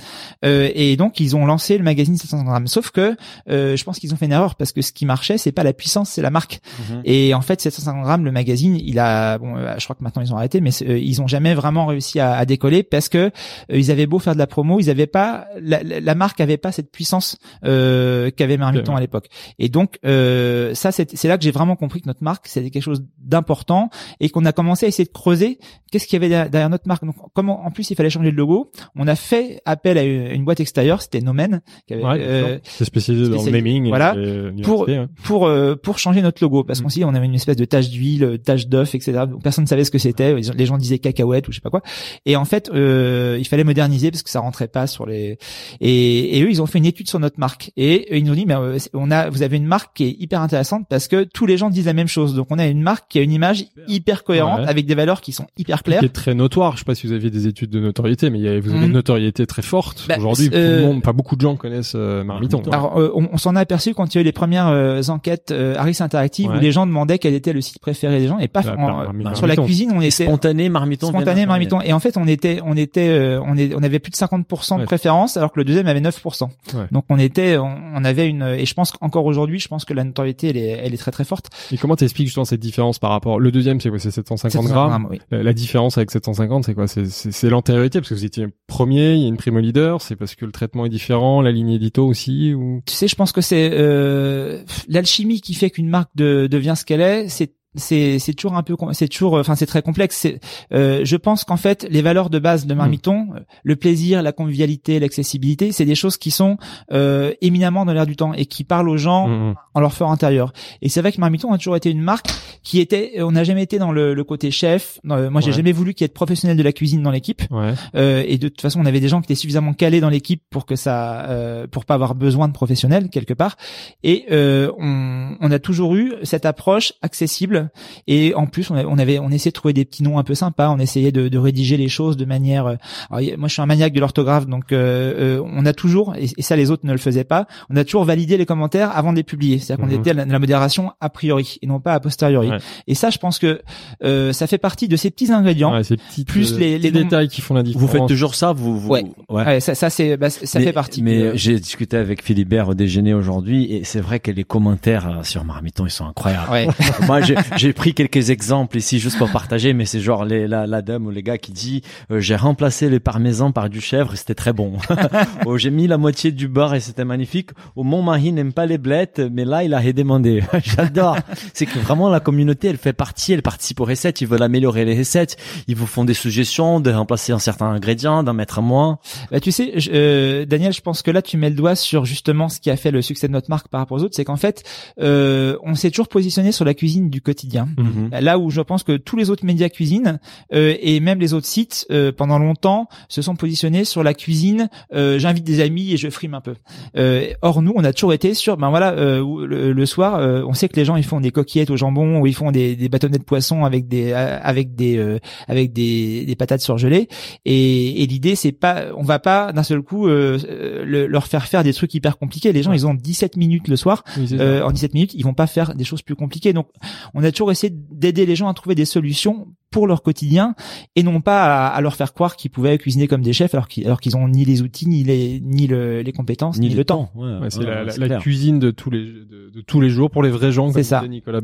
Euh, et donc, ils ont lancé le magazine 750 grammes. Sauf que euh, je pense qu'ils ont fait une erreur parce que ce qui marchait, c'est pas la puissance, c'est la marque. Mhm. Et en fait, 750 grammes, le magazine, il a, bon, je crois que maintenant ils ont arrêté, mais euh, ils ont jamais vraiment réussi à, à décoller parce que euh, ils avaient beau faire de la promo, ils avaient pas, la, marque avait pas cette puissance euh, qu'avait Marmiton à l'époque. Et donc, euh, ça, c'est là que j'ai vraiment compris que notre marque, c'était quelque chose d'important et qu'on a commencé à essayer de creuser qu'est-ce qu'il y avait derrière, notre marque. Donc, comment, en plus, il fallait changer le logo. On a fait appel à une, boîte extérieure, c'était Nomen, qui avait, Ouais, euh, c'est spécialisé dans le naming. voilà. Pour- ouais. pour euh, pour changer notre logo parce Mm. qu'on s'est dit on avait une espèce de tache d'huile, tache d'œuf, etc. Donc, Personne ne savait ce que c'était. Les gens- Les gens disaient cacahuète ou je sais pas quoi. Et en fait, euh, il fallait moderniser parce que ça rentrait pas sur les. Et, et eux, ils ont fait une étude sur notre marque et ils nous ont dit mais euh, on a vous avez une marque qui est hyper intéressante parce que tous les gens disent la même chose. Donc on a une marque qui a une image hyper cohérente Ouais. avec des valeurs qui sont hyper claires. qui est très notoire. Je sais pas si vous aviez des études de notoriété, mais il y a- vous avez Mhm. une notoriété très forte. Bah, Aujourd'hui, euh, pas beaucoup de gens connaissent euh, Marmiton. Alors, euh, on, on s'en a aperçu quand il y a eu les premières euh, enquêtes euh, Harris Interactive Ouais. où les gens demandaient quel était le site préféré des gens et pas Bah, en- Marmiton. sur la cuisine on était Spontané, marmiton. spontané marmiton et en fait on était on était euh, on est on avait plus de 50% de Ouais. préférence alors que le deuxième avait 9%. Ouais. Donc on était on, on avait une et je pense qu'encore aujourd'hui je pense que la notoriété elle est elle est très très forte. Et comment t'expliques justement cette différence par rapport Le deuxième, c'est quoi C'est 750 grammes. oui. La, la différence avec 750, c'est quoi C'est- l'antériorité parce que vous étiez premier, il y a une primo leader. C'est parce que le traitement est différent, la ligne édito aussi ou? Tu sais je pense que c'est euh, l'alchimie qui fait qu'une marque de- devient ce qu'elle est, c'est c'est c'est toujours un peu c'est toujours enfin c'est très complexe euh, je pense qu'en fait les valeurs de base de Marmiton euh, le plaisir la convivialité l'accessibilité c'est des choses qui sont euh, éminemment dans l'air du temps et qui parlent aux gens Mhm. en leur fort intérieur. Et c'est vrai que Marmiton a toujours été une marque qui était, on n'a jamais été dans le, le côté chef. Euh, moi, j'ai Ouais. jamais voulu qu'il y ait de professionnels de la cuisine dans l'équipe. Ouais. Euh, et de toute façon, on avait des gens qui étaient suffisamment calés dans l'équipe pour que ça, euh, pour pas avoir besoin de professionnels quelque part. Et euh, on, on a toujours eu cette approche accessible. Et en plus, on, on avait, on essayait de trouver des petits noms un peu sympas. On essayait de, de rédiger les choses de manière. euh, alors, moi, je suis un maniaque de l'orthographe, donc euh, euh, on a toujours, et, et ça les autres ne le faisaient pas, on a toujours validé les commentaires avant de les publier. C'est-à-dire qu'on Mhm. était à la, la modération a priori et non pas a posteriori. Ouais. Et ça, je pense que euh, ça fait partie de ces petits ingrédients. Ouais, ces petits Plus les- les noms- détails qui font la différence. Vous faites toujours ça, vous, vous Ouais. ouais. Ouais, ça, ça c'est, bah, ça mais, fait partie. Mais j'ai discuté avec Philibert au déjeuner aujourd'hui et c'est vrai que les commentaires sur Marmiton ils sont incroyables. ouais. Moi j'ai j'ai pris quelques exemples ici juste pour partager, mais c'est genre les, la, la dame ou les gars qui dit euh, j'ai remplacé le parmesan par du chèvre et c'était très bon. oh, j'ai mis la moitié du beurre et c'était magnifique. Au mon mari n'aime pas les blettes, mais là il a redemandé. J'adore. C'est que vraiment la communauté elle fait partie, elle participe aux recettes, ils veulent améliorer les recettes, ils vous font des suggestions de remplacer un certain ingrédient, d'en mettre moins. Bah, tu sais, je- euh, Daniel, je pense que là, tu mets le doigt sur justement ce qui a fait le succès de notre marque par rapport aux autres, c'est qu'en fait, euh, on s'est toujours positionné sur la cuisine du quotidien. Mhm. Là où je pense que tous les autres médias cuisine euh, et même les autres sites euh, pendant longtemps se sont positionnés sur la cuisine. euh, J'invite des amis et je frime un peu. Euh, or nous, on a toujours été sur. Ben voilà, euh, le, le soir, euh, on sait que les gens ils font des coquillettes au jambon ou ils font des, des bâtonnets de poisson avec des avec des avec des, des patates surgelées. Et, et l'idée c'est pas, on va pas d'un seul coup le- leur faire faire des trucs hyper compliqués. Les gens ils ont 17 minutes le soir. Oui, en 17 minutes, ils vont pas faire des choses plus compliquées. Donc, on a toujours essayé d'aider les gens à trouver des solutions pour leur quotidien et non pas à, à leur faire croire qu'ils pouvaient cuisiner comme des chefs alors qu'ils alors qu'ils ont ni les outils ni les ni le, les compétences ni, le temps. Ouais, Ouais, c'est ouais, la, ouais, la- c'est la clair. cuisine de tous les de, de tous les jours pour les vrais gens. C'est comme ça. Nicolas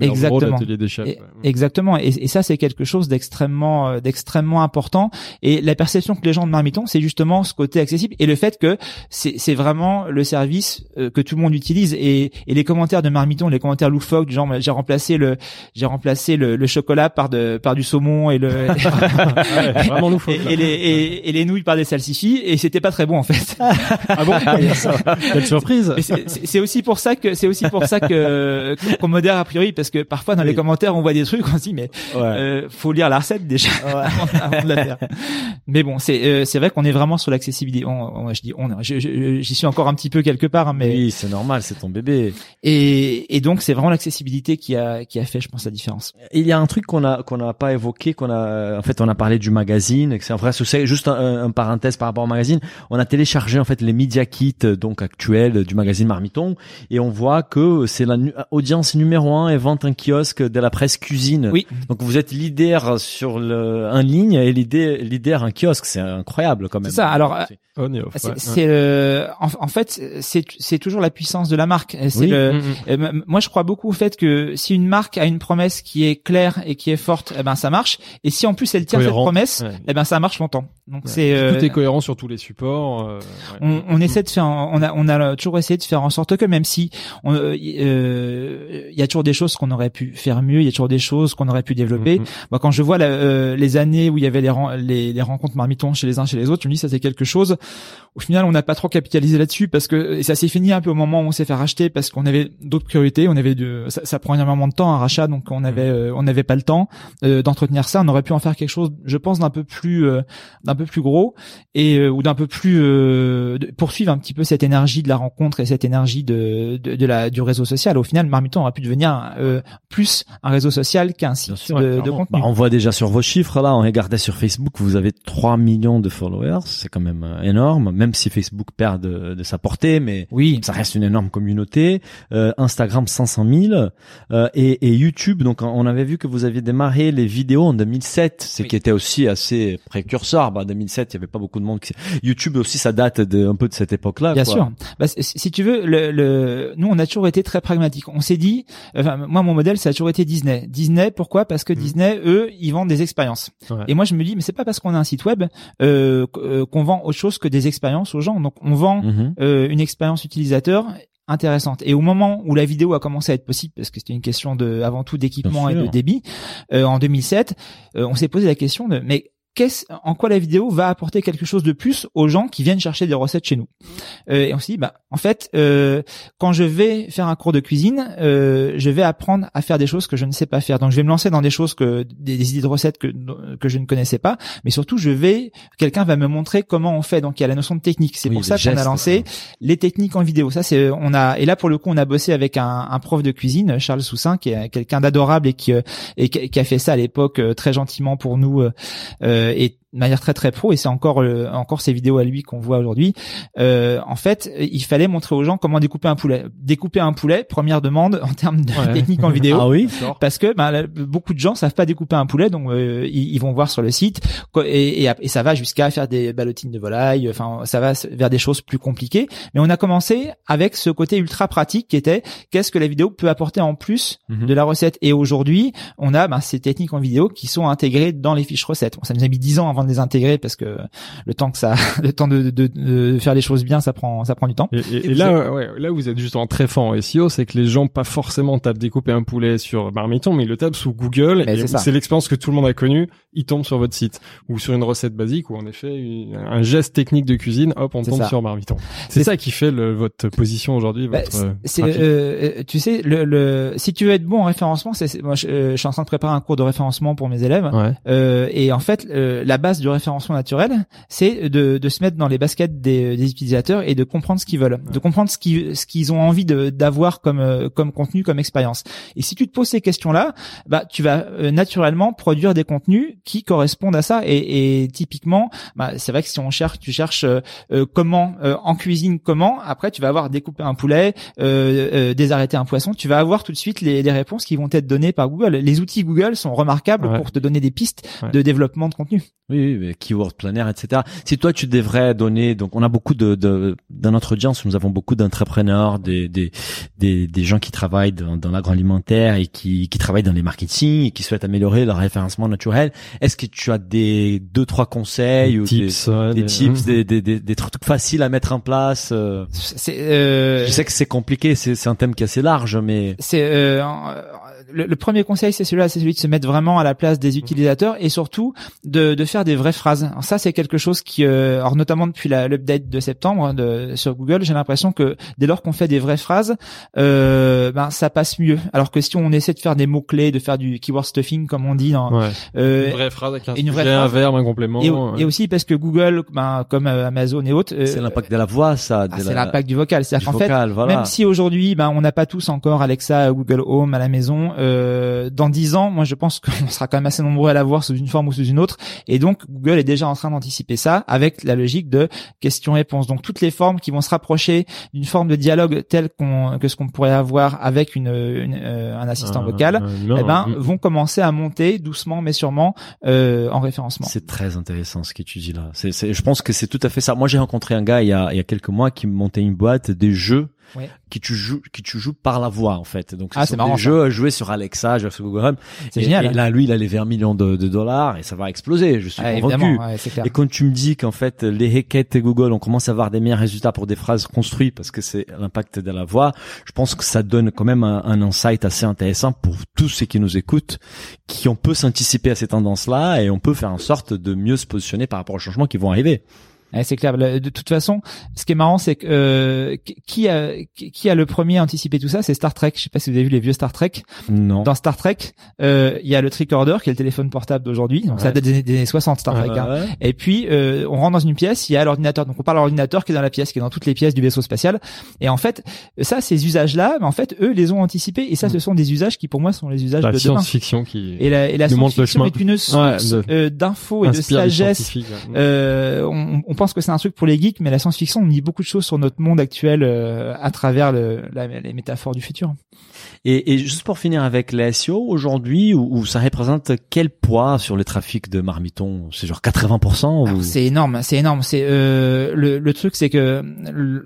l'atelier des chefs. Et- ouais. Exactement. Et, et ça, c'est quelque chose d'extrêmement, euh, d'extrêmement important. Et la perception que les gens de Marmiton, c'est justement ce côté accessible et le fait que c'est, c'est vraiment le service euh, que tout le monde utilise. Et, et les commentaires de Marmiton, les commentaires loufoques, du genre, j'ai remplacé le, j'ai remplacé le, le chocolat par de, par du saumon saumon et le Ouais, vraiment loufoque. et, les et, et les nouilles par des salsifis et c'était pas très bon en fait. Ah bon Quelle surprise c'est- aussi pour ça que c'est aussi pour ça que qu'on modère a priori parce que parfois dans les commentaires on voit des trucs on se dit mais Ouais. euh, faut lire la recette déjà avant, avant de la faire. Mais bon c'est euh, c'est vrai qu'on est vraiment sur l'accessibilité. On, on- je dis on j'y suis encore un petit peu quelque part hein, mais Oui, c'est normal, c'est ton bébé. et et donc c'est vraiment l'accessibilité qui a qui a fait je pense la différence. Il y a un truc qu'on a qu'on n'a pas évoqué, qu'on a en fait on a parlé du magazine, et que c'est vrai, c'est juste un, un parenthèse par rapport au magazine. On a téléchargé en fait les media kits euh, donc actuels du magazine Marmiton et on voit que c'est la nu- audience numéro un et vente un kiosque de la presse cuisine. Oui. Donc vous êtes leader sur le en ligne et leader leader un kiosque, c'est incroyable quand même. C'est ça. Alors, euh, On et off. C'est ouais. le- en, en fait c'est c'est toujours la puissance de la marque. C'est Oui. le. Euh, moi, je crois beaucoup au fait que si une marque a une promesse qui est claire et qui est forte, eh ben ça marche. Et si en plus elle tient Cohérent. cette promesse, Ouais. eh ben ça marche longtemps. Donc Ouais. c'est euh, Tout est cohérent sur tous les supports. euh, ouais. on, on essaie de faire, on a, on a toujours essayé de faire en sorte que même si on, euh, y- euh, il y a toujours des choses qu'on aurait pu faire mieux, il y a toujours des choses qu'on aurait pu développer. Mhm. Moi, quand je vois la- euh, les années où il y avait les, les, les rencontres marmitons chez les uns chez les autres, je me dis ça c'est quelque chose. Au final, on n'a pas trop capitalisé là-dessus parce que et ça s'est fini un peu au moment où on s'est fait racheter parce qu'on avait d'autres priorités. On avait de, ça, ça prend énormément de temps un rachat, donc on avait, euh, on n'avait pas le temps euh, d'entretenir ça. On aurait pu en faire quelque chose, je pense, d'un peu plus, euh, d'un peu plus gros et euh, ou d'un peu plus euh, de- poursuivre un petit peu cette énergie de la rencontre et cette énergie de, de, de la du réseau social. Au final, Marmiton aurait pu devenir euh, plus un réseau social qu'un site sûr, de, de clairement. contenu. Bah, on voit déjà sur vos chiffres là, on regardait sur Facebook, vous avez 3 millions de followers, c'est quand même euh, énorme, même si Facebook perd de, de sa portée, mais oui, ça reste une énorme communauté. Euh, Instagram 500 000 euh, et, et YouTube. Donc on avait vu que vous aviez démarré les vidéos en 2007, ce Oui. qui était aussi assez précurseur. Bah 2007, il y avait pas beaucoup de monde. Qui... YouTube aussi, ça date de, un peu de cette époque-là. Bien quoi. sûr. Bah, si tu veux, le, le, nous on a toujours été très pragmatiques. On s'est dit, enfin, moi mon modèle ça a toujours été Disney. Disney, pourquoi? Parce que Mhm. Disney, eux, ils vendent des expériences. Ouais. Et moi je me dis, mais c'est pas parce qu'on a un site web euh, euh, qu'on vend autre chose que des expériences aux gens. Donc on vend Mhm. euh, une expérience utilisateur intéressante. Et au moment où la vidéo a commencé à être possible, parce que c'était une question de, avant tout d'équipement et de débit, euh, en 2007, euh, on s'est posé la question de, mais qu'est-ce, en quoi la vidéo va apporter quelque chose de plus aux gens qui viennent chercher des recettes chez nous Euh, Et on s'est dit, bah, en fait, euh, quand je vais faire un cours de cuisine, euh, je vais apprendre à faire des choses que je ne sais pas faire. Donc, je vais me lancer dans des choses que des, des idées de recettes que que je ne connaissais pas, mais surtout, je vais, quelqu'un va me montrer comment on fait. Donc, il y a la notion de technique. C'est Oui, pour ça qu'on a lancé les techniques en vidéo. Ça, c'est on a et là pour le coup, on a bossé avec un, un prof de cuisine, Charles Soussin, qui est quelqu'un d'adorable et qui euh, et qui a fait ça à l'époque euh, très gentiment pour nous euh, Eh, I de manière très très pro et c'est encore euh, encore ces vidéos à lui qu'on voit aujourd'hui euh, en fait il fallait montrer aux gens comment découper un poulet découper un poulet première demande en termes de Ouais. technique en vidéo Ah oui. parce que ben, là, beaucoup de gens savent pas découper un poulet, donc euh, ils, ils vont voir sur le site et, et, et ça va jusqu'à faire des ballotines de volaille. Enfin, ça va vers des choses plus compliquées. Mais on a commencé avec ce côté ultra pratique qui était qu'est-ce que la vidéo peut apporter en plus Mhm. de la recette? Et aujourd'hui, on a ben, ces techniques en vidéo qui sont intégrées dans les fiches recettes. Bon, ça nous a mis 10 ans avant de les intégrer parce que le temps que ça, le temps de, de, de faire les choses bien, ça prend, ça prend du temps. Et, et- et là, ouais, là vous êtes justement très fort en SEO, c'est que les gens pas forcément tapent découper un poulet sur Marmiton, mais ils le tapent sous Google. Mais et c'est l'expérience que tout le monde a connue. Ils tombent sur votre site ou sur une recette basique ou en effet une- un geste technique de cuisine. Hop, on tombe ça. sur Marmiton. C'est ça qui fait le, votre position aujourd'hui. Bah, votre euh, c'est trafic. euh, tu sais le, le si tu veux être bon en référencement c'est moi je, euh, je suis en train de préparer un cours de référencement pour mes élèves Ouais. euh, et en fait euh, la base du référencement naturel c'est de, de se mettre dans les baskets des, des utilisateurs et de comprendre ce qu'ils veulent de comprendre ce qu'ils ce qu'ils ont envie de d'avoir comme euh, comme contenu comme expérience. Et si tu te poses ces questions là bah tu vas euh, naturellement produire des contenus qui correspondent à ça. Et, et typiquement bah c'est vrai que si on cherche tu cherches euh, euh, comment euh, en cuisine comment après tu vas avoir découpé un poulet euh, euh, désarrêter un poisson tu vas avoir tout de suite les, les réponses qui vont être données par Google. Les outils Google sont remarquables Ouais. pour te donner des pistes Ouais. de développement de contenu. Oui, mais keyword planner, etc. Si toi tu devrais donner, donc on a beaucoup de, de dans notre audience, nous avons beaucoup d'entrepreneurs, des, des des des gens qui travaillent dans, dans l'agroalimentaire et qui qui travaillent dans les marketing et qui souhaitent améliorer leur référencement naturel. Est-ce que tu as des deux trois conseils ou des, tips, ouais, des des- tips, des, des, des, des trucs faciles à mettre en place euh, c'est euh, Je sais que c'est compliqué, c'est c'est un thème qui est assez large, mais c'est euh, le, le premier conseil, c'est celui-là, c'est celui de se mettre vraiment à la place des utilisateurs et surtout de, de faire des vraies phrases. Alors ça, c'est quelque chose qui, euh, alors notamment depuis la- l'update de septembre hein, de, sur Google, j'ai l'impression que dès lors qu'on fait des vraies phrases, euh, ben ça passe mieux. Alors que si on essaie de faire des mots clés, de faire du keyword stuffing comme on dit dans, Ouais. euh, Une vraie phrase avec un, une vraie un verbe, un complément. et, ouais. et aussi parce que Google, ben, comme euh, Amazon et autres, euh, C'est l'impact de la voix, ça. de ah, c'est l'impact du vocal. C'est-à-dire qu'en fait, voilà. même si aujourd'hui, ben, on n'a pas tous encore Alexa, Google Home à la maison, euh, dans dix ans, moi, je pense qu'on sera quand même assez nombreux à l'avoir sous une forme ou sous une autre. Et donc, Google est déjà en train d'anticiper ça avec la logique de question-réponse. Donc, toutes les formes qui vont se rapprocher d'une forme de dialogue telle qu'on, que ce qu'on pourrait avoir avec une, une, euh, un assistant Un- vocal, humain, eh ben, vont commencer à monter doucement mais sûrement euh, en référencement. C'est très intéressant ce que tu dis là. C'est, c'est, je pense que c'est tout à fait ça. Moi, j'ai rencontré un gars il y a, il y a quelques mois qui montait une boîte des jeux Ouais. qui tu joues, qui tu joues par la voix en fait. Donc, Ah, ce c'est marrant, des jeux joués sur Alexa, joués sur Google Home. C'est Et- génial. Et là, lui, il a levé un million de, de dollars et ça va exploser. Je suis Ah, convaincu. ouais, clair. Et quand tu me dis qu'en fait les requêtes Google on commence à avoir des meilleurs résultats pour des phrases construites parce que c'est l'impact de la voix, je pense que ça donne quand même un, un insight assez intéressant pour tous ceux qui nous écoutent, qui on peut s'anticiper à ces tendances-là et on peut faire en sorte de mieux se positionner par rapport aux changements qui vont arriver. Ouais, c'est clair. Le- De toute façon, ce qui est marrant, c'est que euh, qui a qui a le premier anticipé tout ça, c'est Star Trek. Je sais pas si vous avez vu les vieux Star Trek. Non. Dans Star Trek, euh, il y a le tricorder qui est le téléphone portable d'aujourd'hui. Donc ça date des, des années 60 Star Trek. hein. Ouais. Et puis euh, on rentre dans une pièce, il y a l'ordinateur. Donc on parle à l'ordinateur qui est dans la pièce, qui est dans toutes les pièces du vaisseau spatial. Et en fait, ça, ces usages-là, en fait, eux les ont anticipés. Et ça, ce sont des usages qui, pour moi, sont les usages La de science-fiction qui Et la, et la science-fiction est une source euh, d'infos et de sagesse euh, on, on pense que c'est un truc pour les geeks, mais la science-fiction on dit beaucoup de choses sur notre monde actuel euh, à travers les métaphores du futur. Et, et juste pour finir avec les SEO aujourd'hui, où, où ça représente quel poids sur le trafic de Marmiton C'est genre 80% Alors, ou... C'est énorme, c'est énorme. C'est euh, le, le truc, c'est que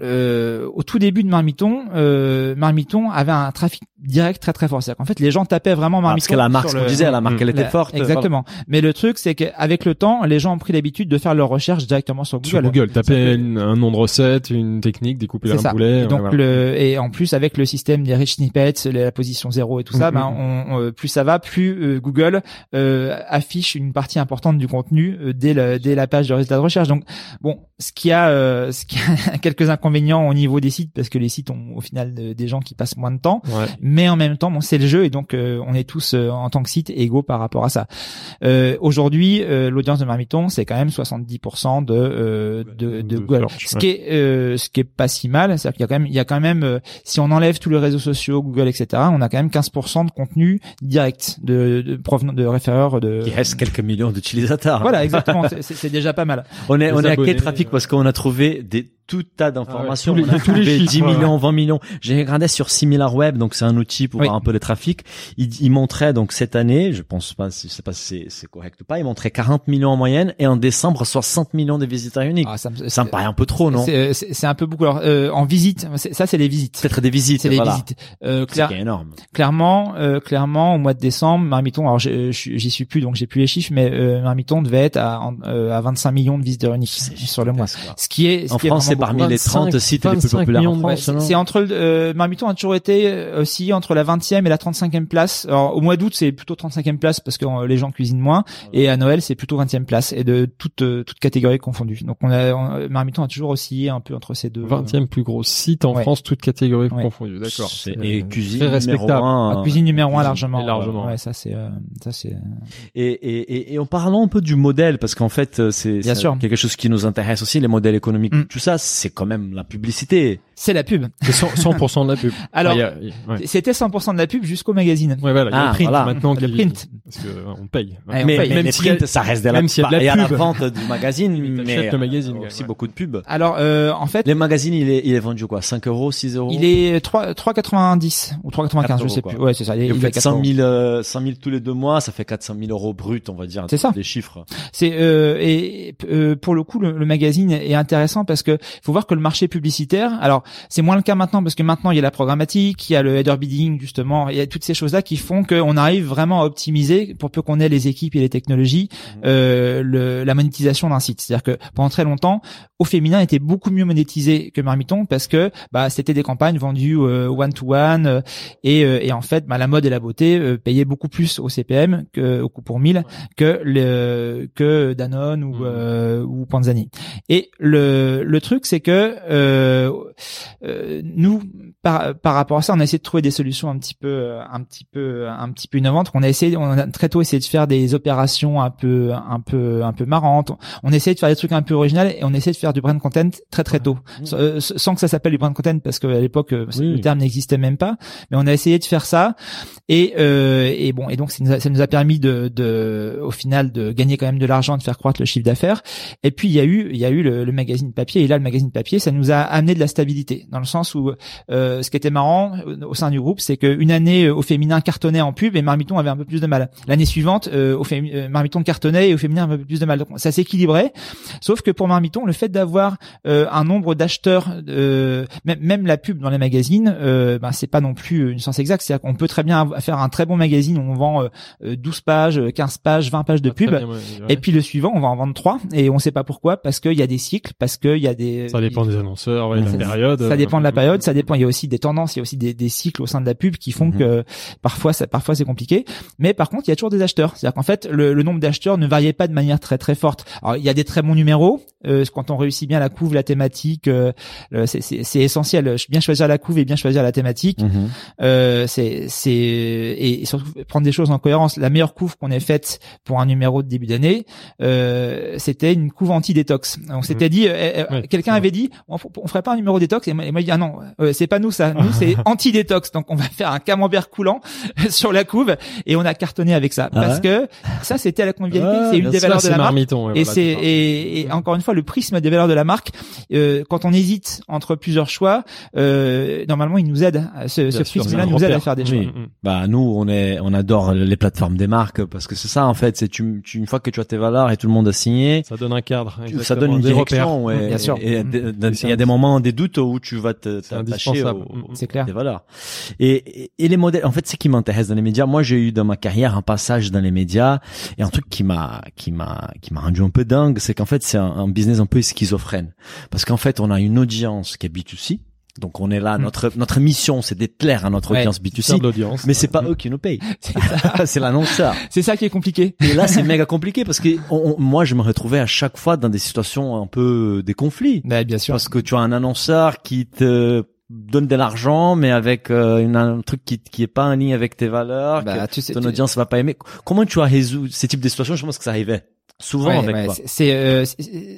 euh, au tout début de Marmiton, euh, Marmiton avait un trafic direct très très fort. C'est-à-dire qu'en fait, les gens tapaient vraiment Ah, Marmiton. parce que la marque, ce qu'on le- disait, la marque, elle était la- forte. Exactement. Mais le truc, c'est qu'avec le temps, les gens ont pris l'habitude de faire leurs recherches directement sur Google. Sur Google, taper une- un nom de recette, une technique, découper un ça. poulet. Et donc voilà. le et en plus avec le système des rich snippets, la position zéro et tout ça, ben on, on- plus ça va, plus euh, Google euh, affiche une partie importante du contenu euh, dès le, dès la page de résultats de recherche. Donc bon, ce qui a euh, ce qui a quelques inconvénients au niveau des sites parce que les sites ont au final de- des gens qui passent moins de temps, Ouais. mais en même temps bon c'est le jeu et donc euh, on est tous euh, en tant que site égaux par rapport à ça. Euh, Aujourd'hui, euh, l'audience de Marmiton c'est quand même 70% de euh, de, de De Google, search, ce ouais. qui est euh, ce qui est pas si mal, c'est-à-dire qu'il y a quand même il y a quand même euh, si on enlève tous les réseaux sociaux, Google, etc., on a quand même 15% de contenu direct de, de provenant de référeurs de. Il reste quelques millions d'utilisateurs. Voilà, exactement. c'est- c'est c'est déjà pas mal. On est, Les on est à quel trafic parce qu'on a trouvé des tout tas d'informations. Ah ouais, tous les- on a tous les trouvé chiffres, 10 ouais. millions, 20 millions. J'ai regardé sur SimilarWeb, donc c'est un outil pour Oui. voir un peu les trafics. Il, il montrait donc cette année, je pense pas, je sais pas si c'est- correct ou pas, il montrait 40 millions en moyenne et en décembre 60 millions de visiteurs uniques. Ah, ça me, ça me paraît un peu trop, non? C'est un peu beaucoup. Alors, euh, en visite, ça c'est les visites. Peut-être des visites, C'est les voilà. visites. Euh, clair- est énorme. clairement, euh, clairement, au mois de décembre, Marmiton, alors j'y suis plus, donc j'ai plus les chiffres, mais euh, Marmiton devait être à, euh, à 25 millions de visiteurs uniques sur le mois. Ce qui est, ce En qui est France, c'est parmi les 25 30 sites les plus 25 populaires en Ouais, France. c'est non c'est entre le euh, Marmiton a toujours été euh, aussi entre la 20e et la 35e place. Alors au mois d'août, c'est plutôt 35e place parce que euh, les gens cuisinent moins et à Noël, c'est plutôt 20e place et de toutes euh, toutes catégories confondues. Donc on a on- Marmiton a toujours oscillé un peu entre ces deux. 20e plus gros site en Ouais. France, toutes catégories Ouais. confondues. D'accord. Et cuisine très numéro respectable. un. Ah, cuisine numéro un cuisine, largement. et largement. Ouais, ça c'est euh, ça c'est. Et, et, et, et en parlant un peu du modèle, parce qu'en fait, c'est quelque chose qui nous intéresse aussi, les modèles économiques, Mm. tout ça, c'est quand même la publicité. C'est la pub. C'est 100%, 100% de la pub. Alors, Ah, ouais. C'était 100% de la pub jusqu'au magazine. Ouais, voilà, il y a Ah, le print voilà. maintenant Le print. Parce que euh, on paye. Ouais, on mais paye. mais Même les s'il y a- ça reste de la, même s'il y a de la il y a la pub. vente du magazine, Mais mais, le magazine, euh, aussi ouais. beaucoup de pubs. Alors euh, en fait, Les magazines, il est, il est vendu quoi 5 euros, 6 euros il est 3 3,90 ou 3,95, je sais quoi. plus. Ouais, c'est ça. Il, Et à 4 100 euros. 000, euh, 100 000 tous les deux mois, ça fait 400 000 euros brut, on va dire. C'est ça. Des chiffres. C'est euh, et euh, pour le coup le, le magazine est intéressant parce que faut voir que le marché publicitaire, alors c'est moins le cas maintenant parce que maintenant il y a la programmatique, il y a le header bidding justement, il y a toutes ces choses-là qui font qu'on arrive vraiment à optimiser pour peu qu'on ait les équipes et les technologies, Mhm. euh, le, la monétisation d'un site. C'est-à-dire que pendant très longtemps, au féminin était beaucoup mieux monétisé que Marmiton parce que bah c'était des campagnes vendues one to one et, euh, et en fait bah, la mode et la beauté euh, payaient beaucoup plus au CPM que au coût pour 1000 que le que Danone ou Mhm. euh, ou Panzani. Et le le truc c'est que euh, euh, nous par par rapport à ça, on a essayé de trouver des solutions un petit peu euh, un petit peu un petit peu innovantes. On a essayé on a très tôt essayé de faire des opérations un peu un peu un peu marrantes. On a essayé de faire des trucs un peu originaux et on essaie de faire du brand content très très tôt, sans, euh, sans que ça s'appelle du brand content parce qu'à l'époque euh, Oui. le terme n'existait même pas. Mais on a essayé de faire ça et euh, et bon et donc ça nous a, ça nous a permis de, de au final de gagner quand même de l'argent, de faire croître le chiffre d'affaires. Et puis il y a eu il y a eu le, le magazine papier et là le magazine papier ça nous a amené de la stabilité dans le sens où euh, ce qui était marrant euh, au sein du groupe c'est qu'une année euh, au féminin cartonnait en pub et Marmiton avait un peu plus de mal. L'année suivante euh, au fémi- euh, Marmiton cartonnait et au féminin un peu plus de mal. Donc ça s'équilibrait. Sauf que pour Marmiton le fait d'avoir euh, un nombre d'acheteurs même, même la pub dans les magazines ben c'est pas non plus une science exacte c'est-à-dire qu'on peut très bien faire un très bon magazine où on vend euh, euh, 12 pages, euh, 15 pages, 20 pages de pub bien, ouais, ouais. et puis le suivant, on va en vendre trois et on sait pas pourquoi parce qu'il y a des cycles, parce qu'il y a des ça dépend des annonceurs, ouais, de la Ça- période. ça dépend de la période, ça dépend. Il y a aussi des tendances, il y a aussi des, des cycles au sein de la pub qui font Mhm. que parfois, ça, parfois c'est compliqué. Mais par contre, il y a toujours des acheteurs. C'est-à-dire qu'en fait, le, le nombre d'acheteurs ne variait pas de manière très très forte. Alors, il y a des très bons numéros. Euh, quand on réussit bien la couve, la thématique, euh, c'est- essentiel. Bien choisir la couve et bien choisir la thématique. Mhm. Euh, c'est c'est et, surtout prendre des choses en cohérence. La meilleure couve qu'on ait faite pour un numéro de début d'année, euh, c'était une couve anti-détox. On s'était dit, quelqu'un avait dit, on, on ferait pas un numéro détox et moi, et moi, il dit ah non, euh, c'est pas nous ça, nous c'est anti-détox. Donc on va faire un camembert coulant sur la couve et on a cartonné avec ça Ah parce que ça c'était la convivialité, Ah, c'est une des sûr, valeurs de la marque. Marmiton, Et voilà, c'est et encore une fois le prisme des valeurs de la marque. euh, quand on hésite entre plusieurs choix, euh, normalement il nous aide. Ce, prisme-là nous aide à faire des choix. Oui. Mm, mm. Bah nous on est on adore les plateformes des marques parce que c'est ça en fait c'est tu, tu une fois que tu as tes valeurs et tout le monde a signé Ça donne un cadre. ça donne une des direction ouais. Bien sûr. et Mm. il y a des moments des doutes où tu vas te t'attacher aux, Mm. C'est clair. des valeurs et, et, et les modèles en fait c'est qui m'intéresse dans les médias moi j'ai eu dans ma carrière un passage dans les médias et un truc qui m'a qui m'a qui m'a rendu un peu dingue c'est qu'en fait c'est un, un business un peu schizophrène parce qu'en fait on a une audience qui est B2C donc on est là Mm. notre notre mission c'est d'être clair à notre Ouais. audience Faire B2C de l'audience. mais c'est pas eux qui nous payent c'est l'annonceur C'est ça qui est compliqué. et là, c'est méga compliqué parce que on- on- moi, je me retrouvais à chaque fois dans des situations un peu des conflits bien sûr. parce que tu as un annonceur qui te donne de l'argent, mais avec euh, une- un truc qui qui est pas en ligne avec tes valeurs, Bah, que tu sais, ton tu- audience va pas aimer. Comment tu as résolu ces types de situations? Je pense que ça arrivait souvent Ouais, avec ouais, c'est- euh,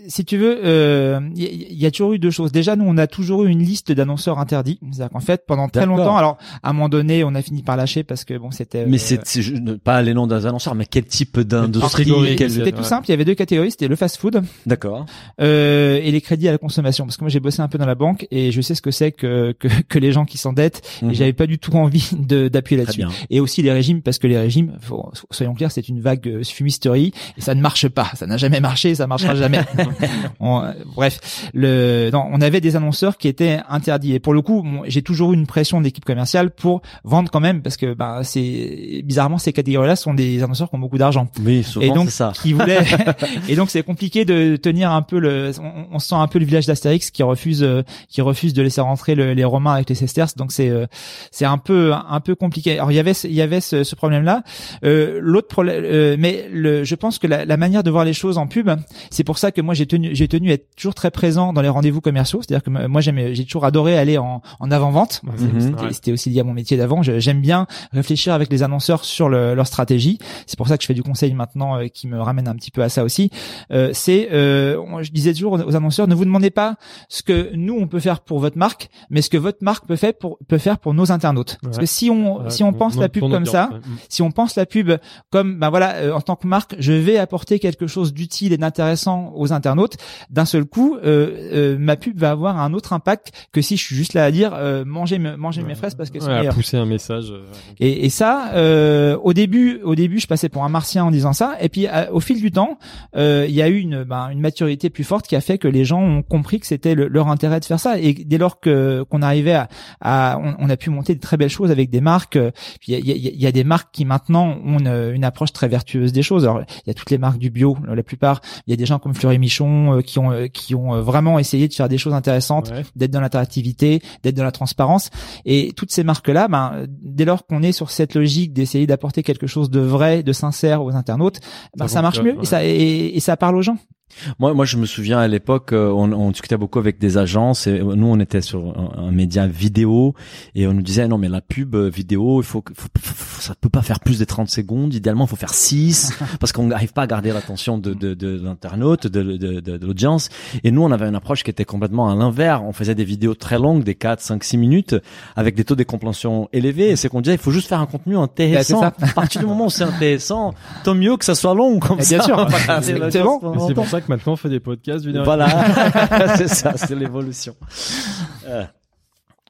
si tu veux, euh, il y, il y a toujours eu deux choses. Déjà, nous, on a toujours eu une liste d'annonceurs interdits. C'est-à-dire qu'en fait, pendant très longtemps, alors à un moment donné, on a fini par lâcher parce que bon, c'était. Mais euh, c'est pas les noms des annonceurs, mais quel type d'industrie quel- C'était tout simple. Il y avait deux catégories. C'était le fast-food D'accord. euh, et les crédits à la consommation. Parce que moi, j'ai bossé un peu dans la banque et je sais ce que c'est que que, que les gens qui s'endettent. Mhm. Et j'avais pas du tout envie d'appuyer là-dessus. Et aussi les régimes, parce que les régimes, faut- soyons clairs, c'est une vague euh, fumisterie et ça ne marche pas. Ça n'a jamais marché, ça marchera jamais. On- euh, bref, le, non, on avait des annonceurs qui étaient interdits. Et pour le coup, bon, j'ai toujours eu une pression d'équipe commerciale pour vendre quand même, parce que bah, c'est bizarrement ces catégories-là sont des annonceurs qui ont beaucoup d'argent Oui, et souvent donc c'est ça. qui voulaient. et donc c'est compliqué de tenir un peu le. On, on sent un peu le village d'Astérix qui refuse, euh, qui refuse de laisser rentrer le- les Romains avec les Sesterces. Donc c'est, euh, c'est un peu, un peu compliqué. Alors il y avait, ce- il y avait ce, ce problème-là. Euh, L'autre problème, euh, mais le, je pense que la, la manière de voir les choses en pub, c'est pour ça que moi j'ai tenu, j'ai tenu à être toujours très présent dans les rendez-vous commerciaux. C'est-à-dire que moi j'aime, j'ai toujours adoré aller en, en avant-vente. C'était- aussi lié à mon métier d'avant. J'aime bien réfléchir avec les annonceurs sur le- leur stratégie. C'est pour ça que je fais du conseil maintenant, euh, qui me ramène un petit peu à ça aussi. Euh, c'est, euh, je disais toujours aux, annonceurs, ne vous demandez pas ce que nous on peut faire pour votre marque, mais ce que votre marque peut faire pour peut faire pour nos internautes. Parce que si on Ouais, si on pense la pub comme ça, ouais. Mm. si on pense la pub comme ben voilà euh, en tant que marque je vais apporter quelque chose d'utile et d'intéressant aux internautes, d'un seul coup, euh, euh, ma pub va avoir un autre impact que si je suis juste là à dire euh, mangez, me- mangez mes fraises parce qu'elles sont Ouais, à meilleures. pousser un message. euh, Et, et ça, euh, au début, au début, je passais pour un martien en disant ça. Et puis, à- au fil du temps, euh, il y a eu une, ben, une maturité plus forte qui a fait que les gens ont compris que c'était le- leur intérêt de faire ça. Et dès lors que qu'on arrivait à, à on, on a pu monter de très belles choses avec des marques. Puis il y a, il y a- il y a des marques qui maintenant ont une, une approche très vertueuse des choses. Alors, il y a toutes les marques du bio, la plupart. Il y a des gens comme Fleury Michon euh, qui ont euh, qui ont euh, vraiment essayé de faire des choses intéressantes ouais. d'être dans l'interactivité, d'être dans la transparence. Et toutes ces marques-là, ben, dès lors qu'on est sur cette logique d'essayer d'apporter quelque chose de vrai, de sincère aux internautes, ben, Ça ça, marche mieux ouais. et, ça, et, et ça parle aux gens. Moi, moi, je me souviens à l'époque, euh, on, on discutait beaucoup avec des agences et euh, nous, on était sur un, un média vidéo et on nous disait non mais la pub euh, vidéo, il faut, que- faut, faut- ça peut pas faire plus de 30 secondes. Idéalement, il faut faire 6 parce qu'on n'arrive pas à garder l'attention de, de, de l'internaute, de, de, de, l'audience. Et nous, on avait une approche qui était complètement à l'inverse. On faisait des vidéos très longues, des 4, 5, 6 minutes, avec des taux de compréhension élevés. Et c'est qu'on disait, il faut juste faire un contenu intéressant. Bah, à partir du moment où c'est intéressant, tant mieux que ça soit long comme ça. bien sûr. C'est pour ça que maintenant on fait des podcasts vidéo. Voilà, c'est ça, c'est l'évolution. Euh,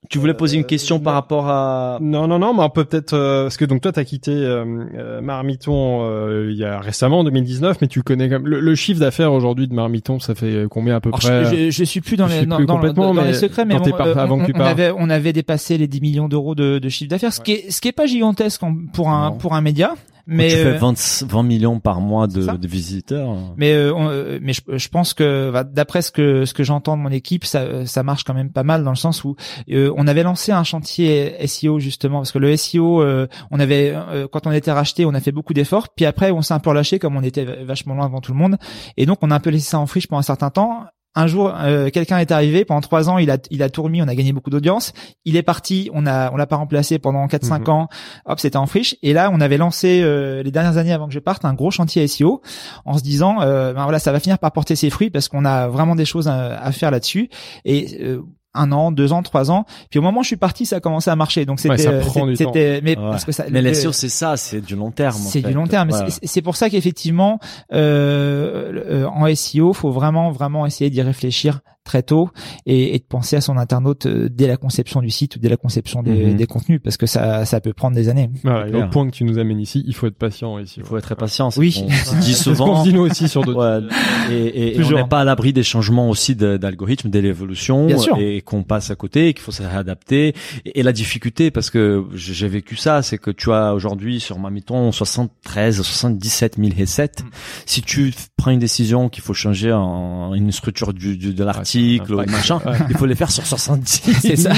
tu voulais poser une question par rapport à... Non, non, non, mais on peut peut-être euh, parce que donc toi t'as quitté euh, euh, Marmiton euh, il y a récemment en 2019, mais tu connais quand même le, le chiffre d'affaires aujourd'hui de Marmiton, ça fait combien à peu Alors, près je, je, je suis plus dans je les suis dans, plus dans- complètement, dans les mais secrets, mais bon, par- euh, avant on, que tu on avait on avait dépassé les 10 millions d'euros de, de chiffre d'affaires, ce qui est ce qui est pas gigantesque pour un Non. pour un média, mais tu fais euh, 20, 20 millions par mois de, visiteurs. Mais euh, on- euh, mais je, je pense que bah, d'après ce que ce que j'entends de mon équipe, ça ça marche quand même pas mal dans le sens où euh, on avait lancé un chantier SEO justement parce que le SEO, euh, on avait euh, quand on était racheté, on a fait beaucoup d'efforts, puis après on s'est un peu relâché comme on était vachement loin devant tout le monde, et donc on a un peu laissé ça en friche pendant un certain temps. Un jour, euh, quelqu'un est arrivé. Pendant trois ans, il a il a tout remis. On a gagné beaucoup d'audience. Il est parti. On a on l'a pas remplacé pendant 4-5 Mhm. ans. Hop, c'était en friche. Et là, on avait lancé euh, les dernières années avant que je parte un gros chantier SEO en se disant, euh, ben voilà, ça va finir par porter ses fruits parce qu'on a vraiment des choses à, à faire là-dessus. Et euh, un an, deux ans, trois ans. Puis au moment où je suis parti, ça a commencé à marcher. Donc c'était, Ouais, c'était, mais Ouais. parce que ça, Mais les SEO, c'est ça, c'est du long terme. en c'est du long terme. C'est pour ça qu'effectivement, euh, euh, en SEO, faut vraiment, vraiment essayer d'y réfléchir très tôt et, et de penser à son internaute euh, dès la conception du site ou dès la conception des, Mhm. des contenus parce que ça, ça peut prendre des années. Voilà, et l'autre point que tu nous amènes ici, il faut être patient ici. Il faut être très patient. c'est Oui. qu'on se dit souvent. se dit nous aussi sur d'autres. Ouais, et, et- et on Toujours. n'est pas à l'abri des changements aussi d'algorithmes, de l'évolution, Bien sûr. et qu'on passe à côté, et qu'il faut se réadapter. Et, et la difficulté, parce que j'ai vécu ça, c'est que tu as aujourd'hui sur Mamiton 73, 77 000 recettes. Mm. Si tu prends une décision qu'il faut changer en une structure du, du- de l'article ou impact. machin, Ouais. il faut les faire sur 70 C'est 000. ça.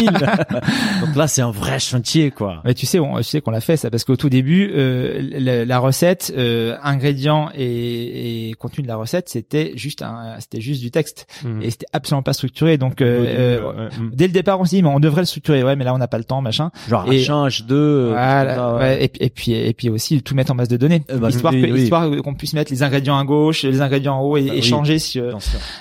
Donc là, c'est un vrai chantier, quoi. Mais tu sais, on, tu sais qu'on l'a fait ça parce qu'au tout début, euh, la, la recette, euh, ingrédients et, et contenu de la recette, c'était juste un, c'était juste du texte Mhm. et c'était absolument pas structuré. Donc euh, euh, Ouais, dès le départ, on s'est dit, mais on devrait le structurer. Ouais, mais là, on n'a pas le temps, machin. Genre Et- H1, H2. euh, Voilà, ouais. et, puis- et puis et puis aussi tout mettre en base de données, Euh, bah, histoire oui, que, oui. histoire qu'on puisse mettre les ingrédients à gauche, les ingrédients en haut et, Bah, et oui. changer. Si, euh,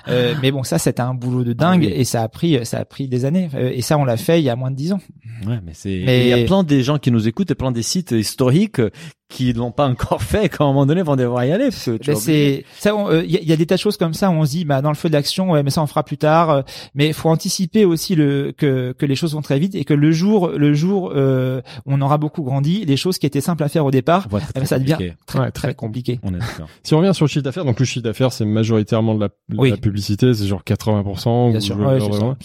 euh, mais bon, ça c'était un boulot de dingue oui. et ça a pris ça a pris des années. Euh, et ça, on l'a fait il y a moins de dix ans. Ouais, mais c'est. Mais- Il y a plein des gens qui nous écoutent et plein des sites historiques qui l'ont pas encore fait. Qu'à un moment donné, vont devoir y aller. Parce que tu Ben, c'est ça. on- euh, Il y, a- il y a des tas de choses comme ça où on se dit, bah dans le feu de l'action, ouais, mais ça on fera plus tard. euh, Mais faut anticiper aussi le que que les choses vont très vite et que le jour le jour euh, on aura beaucoup grandi, les choses qui étaient simples à faire au départ, eh ben, très ça devient compliqué. très Ouais, très très compliqué. On est d'accord. Si on revient sur le chiffre d'affaires, donc le chiffre d'affaires c'est majoritairement de la, de Oui. la publicité, c'est genre 80%. Bien ou sûr. ça.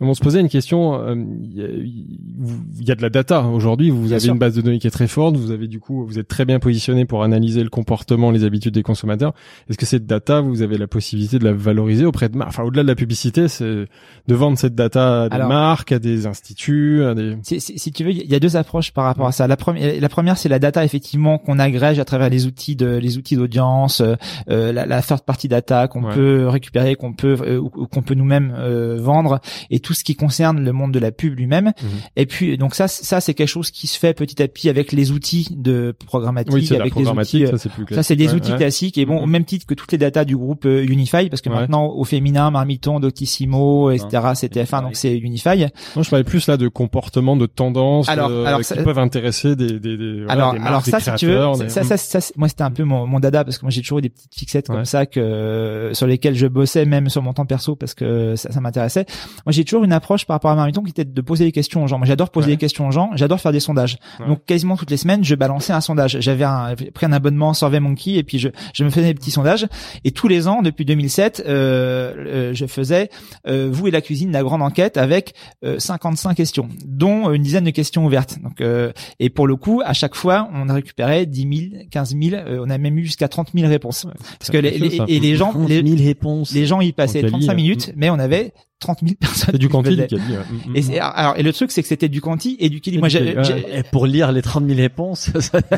On se posait une question. euh, Il y, a- il y a de la data aujourd'hui. Vous Bien avez sûr. une base de données qui est très forte. Vous avez du coup, vous êtes très bien positionné pour analyser le comportement, les habitudes des consommateurs. Est-ce que cette data, vous avez la possibilité de la valoriser auprès de marques? Enfin, au-delà de la publicité, c'est de vendre cette data à des Alors- marques, à des instituts, à des. Si, si, si tu veux, il y a deux approches par rapport à ça. La première, la première, c'est la data effectivement qu'on agrège à travers les outils de, les outils d'audience, euh, euh, la, la third party data qu'on Ouais. peut récupérer, qu'on peut euh, qu'on peut nous-mêmes euh, vendre, et tout ce qui concerne le monde de la pub lui-même. Mhm. Et puis donc ça, ça c'est quelque chose qui se fait petit à petit avec les outils de programmatique Oui, avec des outils. euh, ça c'est des Ouais, outils ouais. classiques et bon, au Mhm. même titre que toutes les datas du groupe euh, Unify, parce que Ouais. maintenant, au féminin, Marmiton, Doctissimo, etc., c'était F1, donc c'est Unify. Non, je parlais plus là de comportement, de tendance, Alors- euh, alors qui ça- peuvent intéresser des, des, des voilà, alors, marques, des ça, si tu veux, ça, des- ça, ça, moi, c'était un peu mon, mon dada parce que moi, j'ai toujours eu des petites fixettes comme ça que sur lesquelles je bossais même sur mon temps perso parce que ça, ça m'intéressait. Moi, j'ai toujours une approche par rapport à Marmiton qui était de poser des questions aux gens. Moi, j'adore poser des questions aux gens. J'adore faire des sondages. Donc, quasiment toutes les semaines, je balançais un sondage. J'avais pris un abonnement SurveyMonkey et puis je, je me faisais des petits sondages. Et tous les ans, depuis 2007, euh, euh, je faisais euh, vous et la cuisine, la grande enquête avec euh, 55 questions, dont une dizaine de questions ouvertes. Donc, euh, et pour le coup, à chaque fois, on a récupéré 10 000, 15 000, euh, on a même eu jusqu'à 30 000 réponses. Parce que les, les- et les gens, 30 les, 000 réponses. les gens y passaient En quali, 35 euh, minutes, mais on avait 30 000 personnes. C'est du faisaient. du quali. ouais. Mm, mm. Et, c'est- alors, et le truc, c'est que c'était du quanti et du quali. Moi, j'ai, Et pour lire les 30 000 réponses, ça- bah,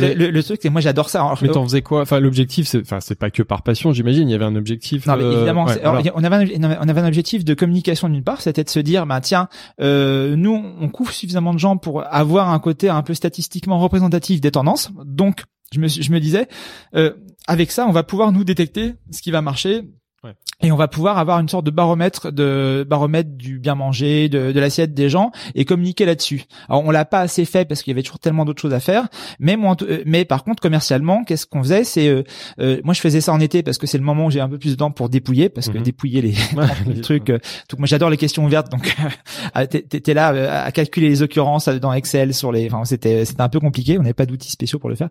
Et le, le truc, c'est que moi, j'adore ça. Alors, Mais t'en faisais quoi? Enfin, l'objectif, c'est, enfin, c'est pas que par passion, j'imagine. Il y avait un objectif. Non, mais euh, évidemment, ouais, c'est- alors, voilà. on avait un, on avait un objectif de communication d'une part, c'était de se dire, bah tiens, euh, nous, on couvre suffisamment de gens pour avoir un côté un peu statistiquement représentatif des tendances. Donc, je me, je me disais, euh, avec ça, on va pouvoir nous détecter ce qui va marcher. Ouais. Et on va pouvoir avoir une sorte de baromètre de baromètre du bien manger, de, de l'assiette des gens et communiquer là-dessus. Alors on l'a pas assez fait parce qu'il y avait toujours tellement d'autres choses à faire. Mais moi, euh, mais par contre commercialement, qu'est-ce qu'on faisait? C'est euh, euh, moi je faisais ça en été parce que c'est le moment où j'ai un peu plus de temps pour dépouiller parce que Mhm. dépouiller les, les trucs. euh, tout, moi j'adore les questions ouvertes donc ah, t'es t'es là euh, à calculer les occurrences euh, dans Excel sur les. Enfin c'était c'était un peu compliqué. On n'avait pas d'outils spéciaux pour le faire.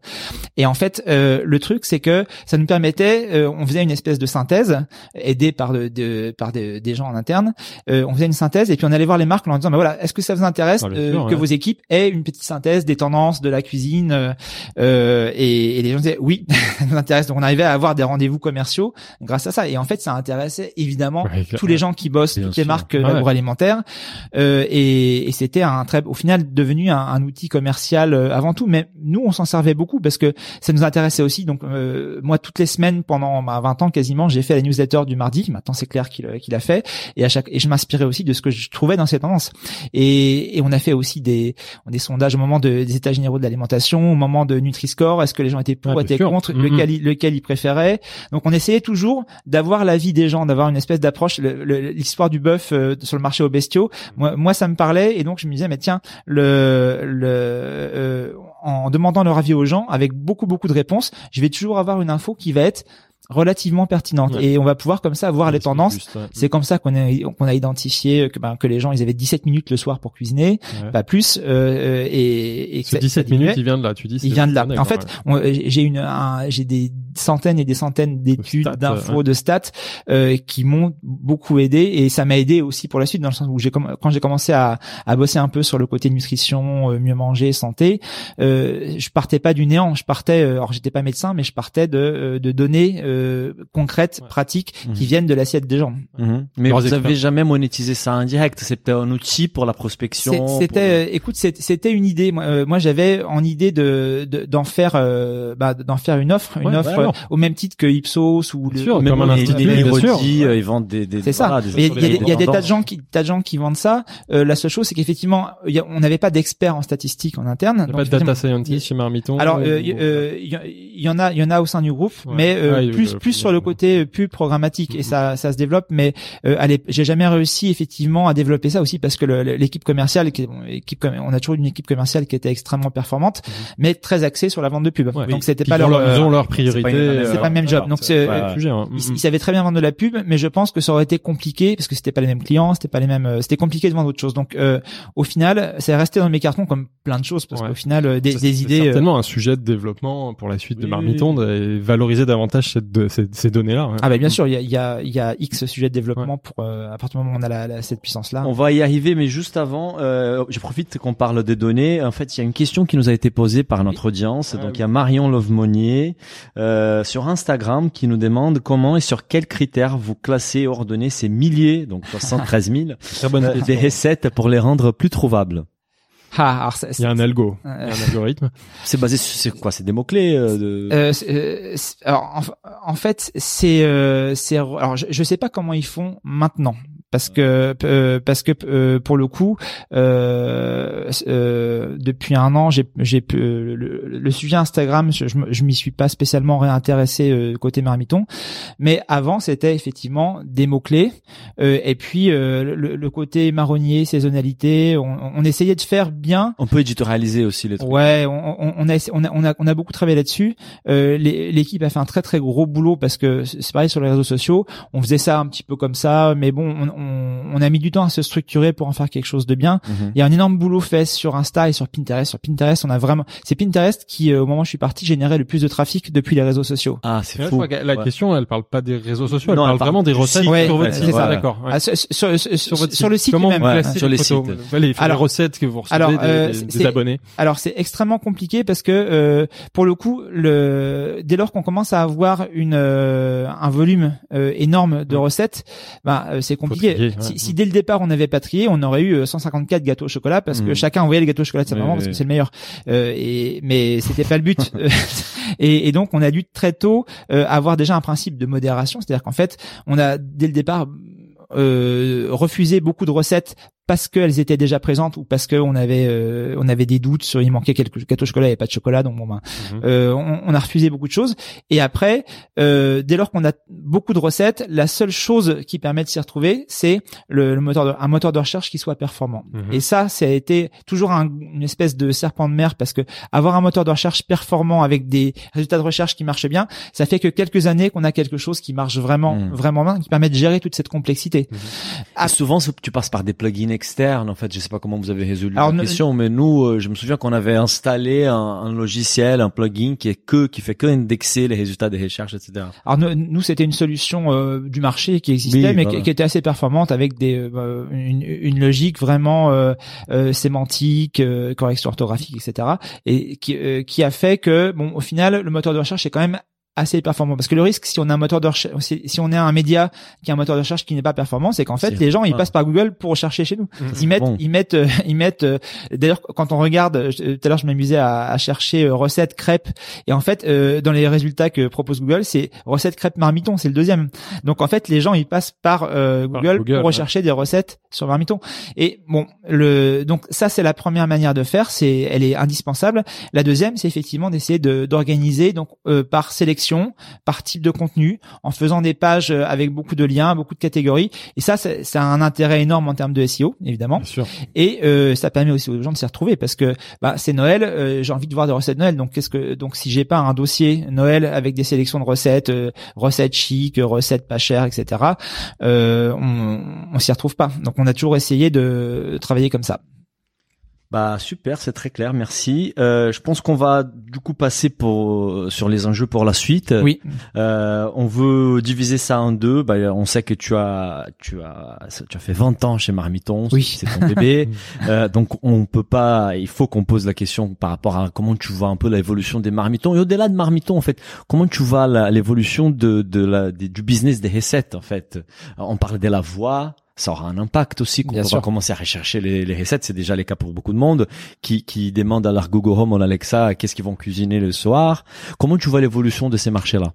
Et en fait euh, le truc c'est que ça nous permettait, euh, on faisait une espèce de synthèse aidé par de, de- par des- des gens en interne. Euh, on faisait une synthèse et puis on allait voir les marques en leur disant bah voilà est-ce que ça vous intéresse Ah, euh, sûr, que ouais. vos équipes aient une petite synthèse des tendances de la cuisine euh, et, et les gens disaient oui ça nous intéresse donc on arrivait à avoir des rendez-vous commerciaux grâce à ça et en fait ça intéressait évidemment Ouais, tous les gens qui bossent toutes les sûr. marques Ouais. agroalimentaires euh, et, et c'était un très au final devenu un, un outil commercial avant tout mais nous on s'en servait beaucoup parce que ça nous intéressait aussi donc euh, moi toutes les semaines pendant ma 20 ans quasiment j'ai fait la newsletter du mardi. Maintenant c'est clair qu'il qu'il a fait. Et à chaque et je m'inspirais aussi de ce que je trouvais dans ces tendances et, et on a fait aussi des des sondages au moment de, des états généraux de l'alimentation au moment de Nutri-Score. Est-ce que les gens étaient pour Ouais, étaient sûr. contre? Mhm. lequel ils- lequel ils préféraient? Donc on essayait toujours d'avoir l'avis des gens d'avoir une espèce d'approche l'histoire du bœuf euh, sur le marché aux bestiaux moi, moi ça me parlait. Et donc je me disais mais tiens le le euh, en demandant leur avis aux gens avec beaucoup beaucoup de réponses je vais toujours avoir une info qui va être relativement pertinente Ouais. et on va pouvoir comme ça voir les tendances ouais. c'est comme ça qu'on a qu'on a identifié que ben, que les gens ils avaient 17 minutes le soir pour cuisiner pas plus euh, euh, et, et que Ce ça- 17 ça diminuait. minutes, il vient de là, tu dis. Il vient de là. En fait, on- j'ai une, un- j'ai des centaines et des centaines d'études, stats, d'infos, de stats euh, qui m'ont beaucoup aidé et ça m'a aidé aussi pour la suite dans le sens où j'ai quand j'ai commencé à, à bosser un peu sur le côté nutrition, euh, mieux manger, santé, euh, je partais pas du néant. Je partais, euh, alors j'étais pas médecin, mais je partais de, euh, de données euh, concrètes, Ouais. pratiques Mhm. qui viennent de l'assiette des gens. Mhm. Mais Leurs vous avez jamais monétisé ça en direct? C'était un outil pour la prospection. C'était, euh, écoute, c'était une idée. Moi, euh, moi, j'avais en idée de de- d'en faire, euh, bah, d'en faire une offre, une Ouais, offre ouais, alors. euh, au même titre que Ipsos ou le, sûr, même comme un les, les euh, ils vendent des, des C'est ça. il y, a- il y a des- il y a des tas de gens qui, tas de gens qui vendent ça. Euh, la seule chose, c'est qu'effectivement, il on n'avait pas d'experts en statistique en interne. Il a pas de data scientist chez Marmiton. alors, ou- euh, euh, il y, il y en a, il y en a au sein du groupe, Ouais. mais euh, Ouais, il y a plus plus sur le côté pub programmatique et ça ça se développe. Mais euh, allez, j'ai jamais réussi effectivement à développer ça aussi parce que l'équipe commerciale, qui bon, équipe, on a toujours une équipe commerciale qui était extrêmement performante, mais très axée sur la vente de pub. Donc c'était pas leur, ils euh, ont leur priorité. Pas une- euh, c'est pas le même job. Donc c'est le sujet. hein. ils, ils savaient très bien vendre de la pub, mais je pense que ça aurait été compliqué parce que c'était pas les mêmes clients, c'était pas les mêmes, euh, c'était compliqué de vendre autre chose. Donc, euh, au final, c'est resté dans mes cartons comme plein de choses parce Ouais. qu'au final, euh, des, Ça, des c'est idées. euh, certainement un sujet de développement pour la suite de Oui, Marmiton et valoriser davantage cette, de- ces, ces données-là. Ah bah bien sûr, il y a, il y a, il y a X sujets de développement pour euh, à partir du moment où on a la, la- cette puissance-là. On va y arriver, mais juste avant, euh, je profite qu'on parle des données. En fait, il y a une question qui nous a été posée par notre audience. Ah Donc, oui. il y a Marion Lovemonier euh, sur Instagram qui nous demande comment et sur quels critères vous classez et ordonnez ces milliers, donc 73 000, Très bonne euh, des recettes pour les rendre plus trouvables. Ah, alors, Il y a un algo, il y euh, a un algorithme. C'est basé sur c'est quoi? C'est des mots clés de... euh, c'est- euh, c'est- alors en, en fait, c'est, euh, c'est, alors je, je sais pas comment ils font maintenant parce que euh, parce que euh, pour le coup euh, euh, depuis un an j'ai j'ai euh, le, le sujet Instagram je, je, m'y suis pas spécialement réintéressé euh, côté marmiton mais avant c'était effectivement des mots clés et puis euh, le, le côté marronnier saisonnalité on, on essayait de faire bien On peut éditorialiser aussi les trucs. Ouais, on, on, on a, on a, on a, on a beaucoup travaillé là-dessus. Euh, L'équipe a fait un très très gros boulot parce que c'est c'est pareil sur les réseaux sociaux. On faisait ça un petit peu comme ça, mais bon, on, on, on a mis du temps à se structurer pour en faire quelque chose de bien. Mhm. Il y a un énorme boulot fait sur Insta et sur Pinterest. Sur Pinterest, on a vraiment, c'est Pinterest qui, euh, au moment où je suis parti, générait le plus de trafic depuis les réseaux sociaux. Ah, c'est fou. que la Ouais. question, elle parle pas des réseaux sociaux, elle Non, parle elle parle vraiment des recettes site. Ouais, sur votre site. c'est ça. D'accord. ouais. Sur, le site Comment même. vous Ouais, sur les les photos sites. Ouais, les, les Alors- recettes que vous recevez alors, des, euh, des- abonnés. Alors c'est extrêmement compliqué parce que euh, pour le coup, le dès lors qu'on commence à avoir une euh, un volume euh, énorme de recettes, bah euh, c'est compliqué. Ouais. si, si dès le départ on n'avait pas trié, on aurait eu euh, 154 gâteaux au chocolat parce que Mhm. chacun envoyait le gâteau au chocolat de sa Oui, maman oui, parce que c'est le meilleur. Euh, et mais c'était pas le but. et, et donc on a dû très tôt euh, avoir déjà un principe de modération, c'est-à-dire qu'en fait on a dès le départ euh, refusé beaucoup de recettes parce qu'elles étaient déjà présentes ou parce qu'on avait euh, on avait des doutes sur il manquait quelques gâteaux au chocolat, avait pas de chocolat, donc bon ben Mhm. euh, on, on a refusé beaucoup de choses. Et après, euh, dès lors qu'on a beaucoup de recettes, la seule chose qui permet de s'y retrouver, c'est le, le moteur de, un moteur de recherche qui soit performant. Mhm. Et ça, ça a été toujours un- une espèce de serpent de mer parce que avoir un moteur de recherche performant avec des résultats de recherche qui marchent bien, ça fait que quelques années qu'on a quelque chose qui marche vraiment, Mhm. vraiment bien, qui permet de gérer toute cette complexité. Ah, souvent, tu passes par des plugins externes. En fait, je sais pas comment vous avez résolu Alors, la question, mais nous, euh, je me souviens qu'on avait installé un, un logiciel, un plugin qui est que qui fait que indexer les résultats des recherches, etc. Alors nous, nous, c'était une solution euh, du marché qui existait, Oui, mais voilà. qui, qui était assez performante avec des euh, une, une logique vraiment euh, euh, sémantique, euh, correction orthographique, etc. Et qui, euh, qui a fait que bon, au final, le moteur de recherche est quand même assez performant parce que le risque si on a un moteur de recherche si, si on est un média qui a un moteur de recherche qui n'est pas performant c'est qu'en fait les gens ils ah. passent par Google pour rechercher chez nous Mhm. ils mettent bon. ils mettent euh, ils mettent euh, d'ailleurs quand on regarde euh, je- tout à l'heure je m'amusais à, à chercher euh, recettes crêpes et en fait euh, dans les résultats que propose Google c'est recettes crêpes marmiton c'est le deuxième donc en fait les gens ils passent par euh, Par Google, Google, pour ouais. rechercher des recettes sur marmiton et bon le donc ça c'est la première manière de faire c'est elle est indispensable la deuxième c'est effectivement d'essayer de d'organiser donc euh, par sélection par type de contenu en faisant des pages euh, avec beaucoup de liens beaucoup de catégories et ça c'est ça a un intérêt énorme en termes de SEO évidemment et euh, ça permet aussi aux gens de s'y retrouver parce que bah c'est Noël, euh, j'ai envie de voir des recettes de Noël. Donc qu'est-ce que donc si j'ai pas un dossier Noël avec des sélections de recettes, euh, recettes chic, recettes pas chères, etc. Euh, on, on s'y retrouve pas. Donc on a toujours essayé de travailler comme ça. Bah super, c'est très clair, merci. Euh, je pense qu'on va du coup passer pour sur les enjeux pour la suite. Oui. Euh, on veut diviser ça en deux. Bah, on sait que tu as tu as tu as fait 20 ans chez Marmiton, Oui. c'est ton bébé. euh, donc on peut pas, il faut qu'on pose la question par rapport à comment tu vois un peu l'évolution des Marmitons et au-delà de Marmiton en fait, comment tu vois l'évolution de de la des- du business des recettes en fait? On parlait de la voix. Ça aura un impact aussi quand Bien on sûr. va commencer à rechercher les, les recettes. C'est déjà le cas pour beaucoup de monde qui, qui demandent à leur Google Home ou à Alexa qu'est-ce qu'ils vont cuisiner le soir? Comment tu vois l'évolution de ces marchés-là?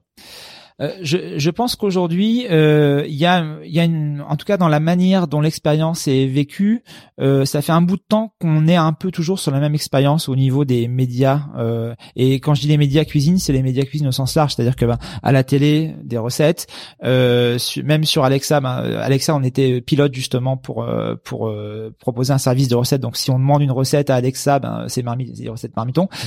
Euh, je, je pense qu'aujourd'hui, euh, il y a, il y a une, en tout cas dans la manière dont l'expérience est vécue, euh, ça fait un bout de temps qu'on est un peu toujours sur la même expérience au niveau des médias. euh, et quand je dis les médias cuisine, c'est les médias cuisine au sens large, c'est-à-dire que ben, à la télé, des recettes, euh, su- même sur Alexa, ben, Alexa, on était pilote justement pour euh, pour euh, proposer un service de recettes. Donc si on demande une recette à Alexa, ben c'est des recettes marmiton.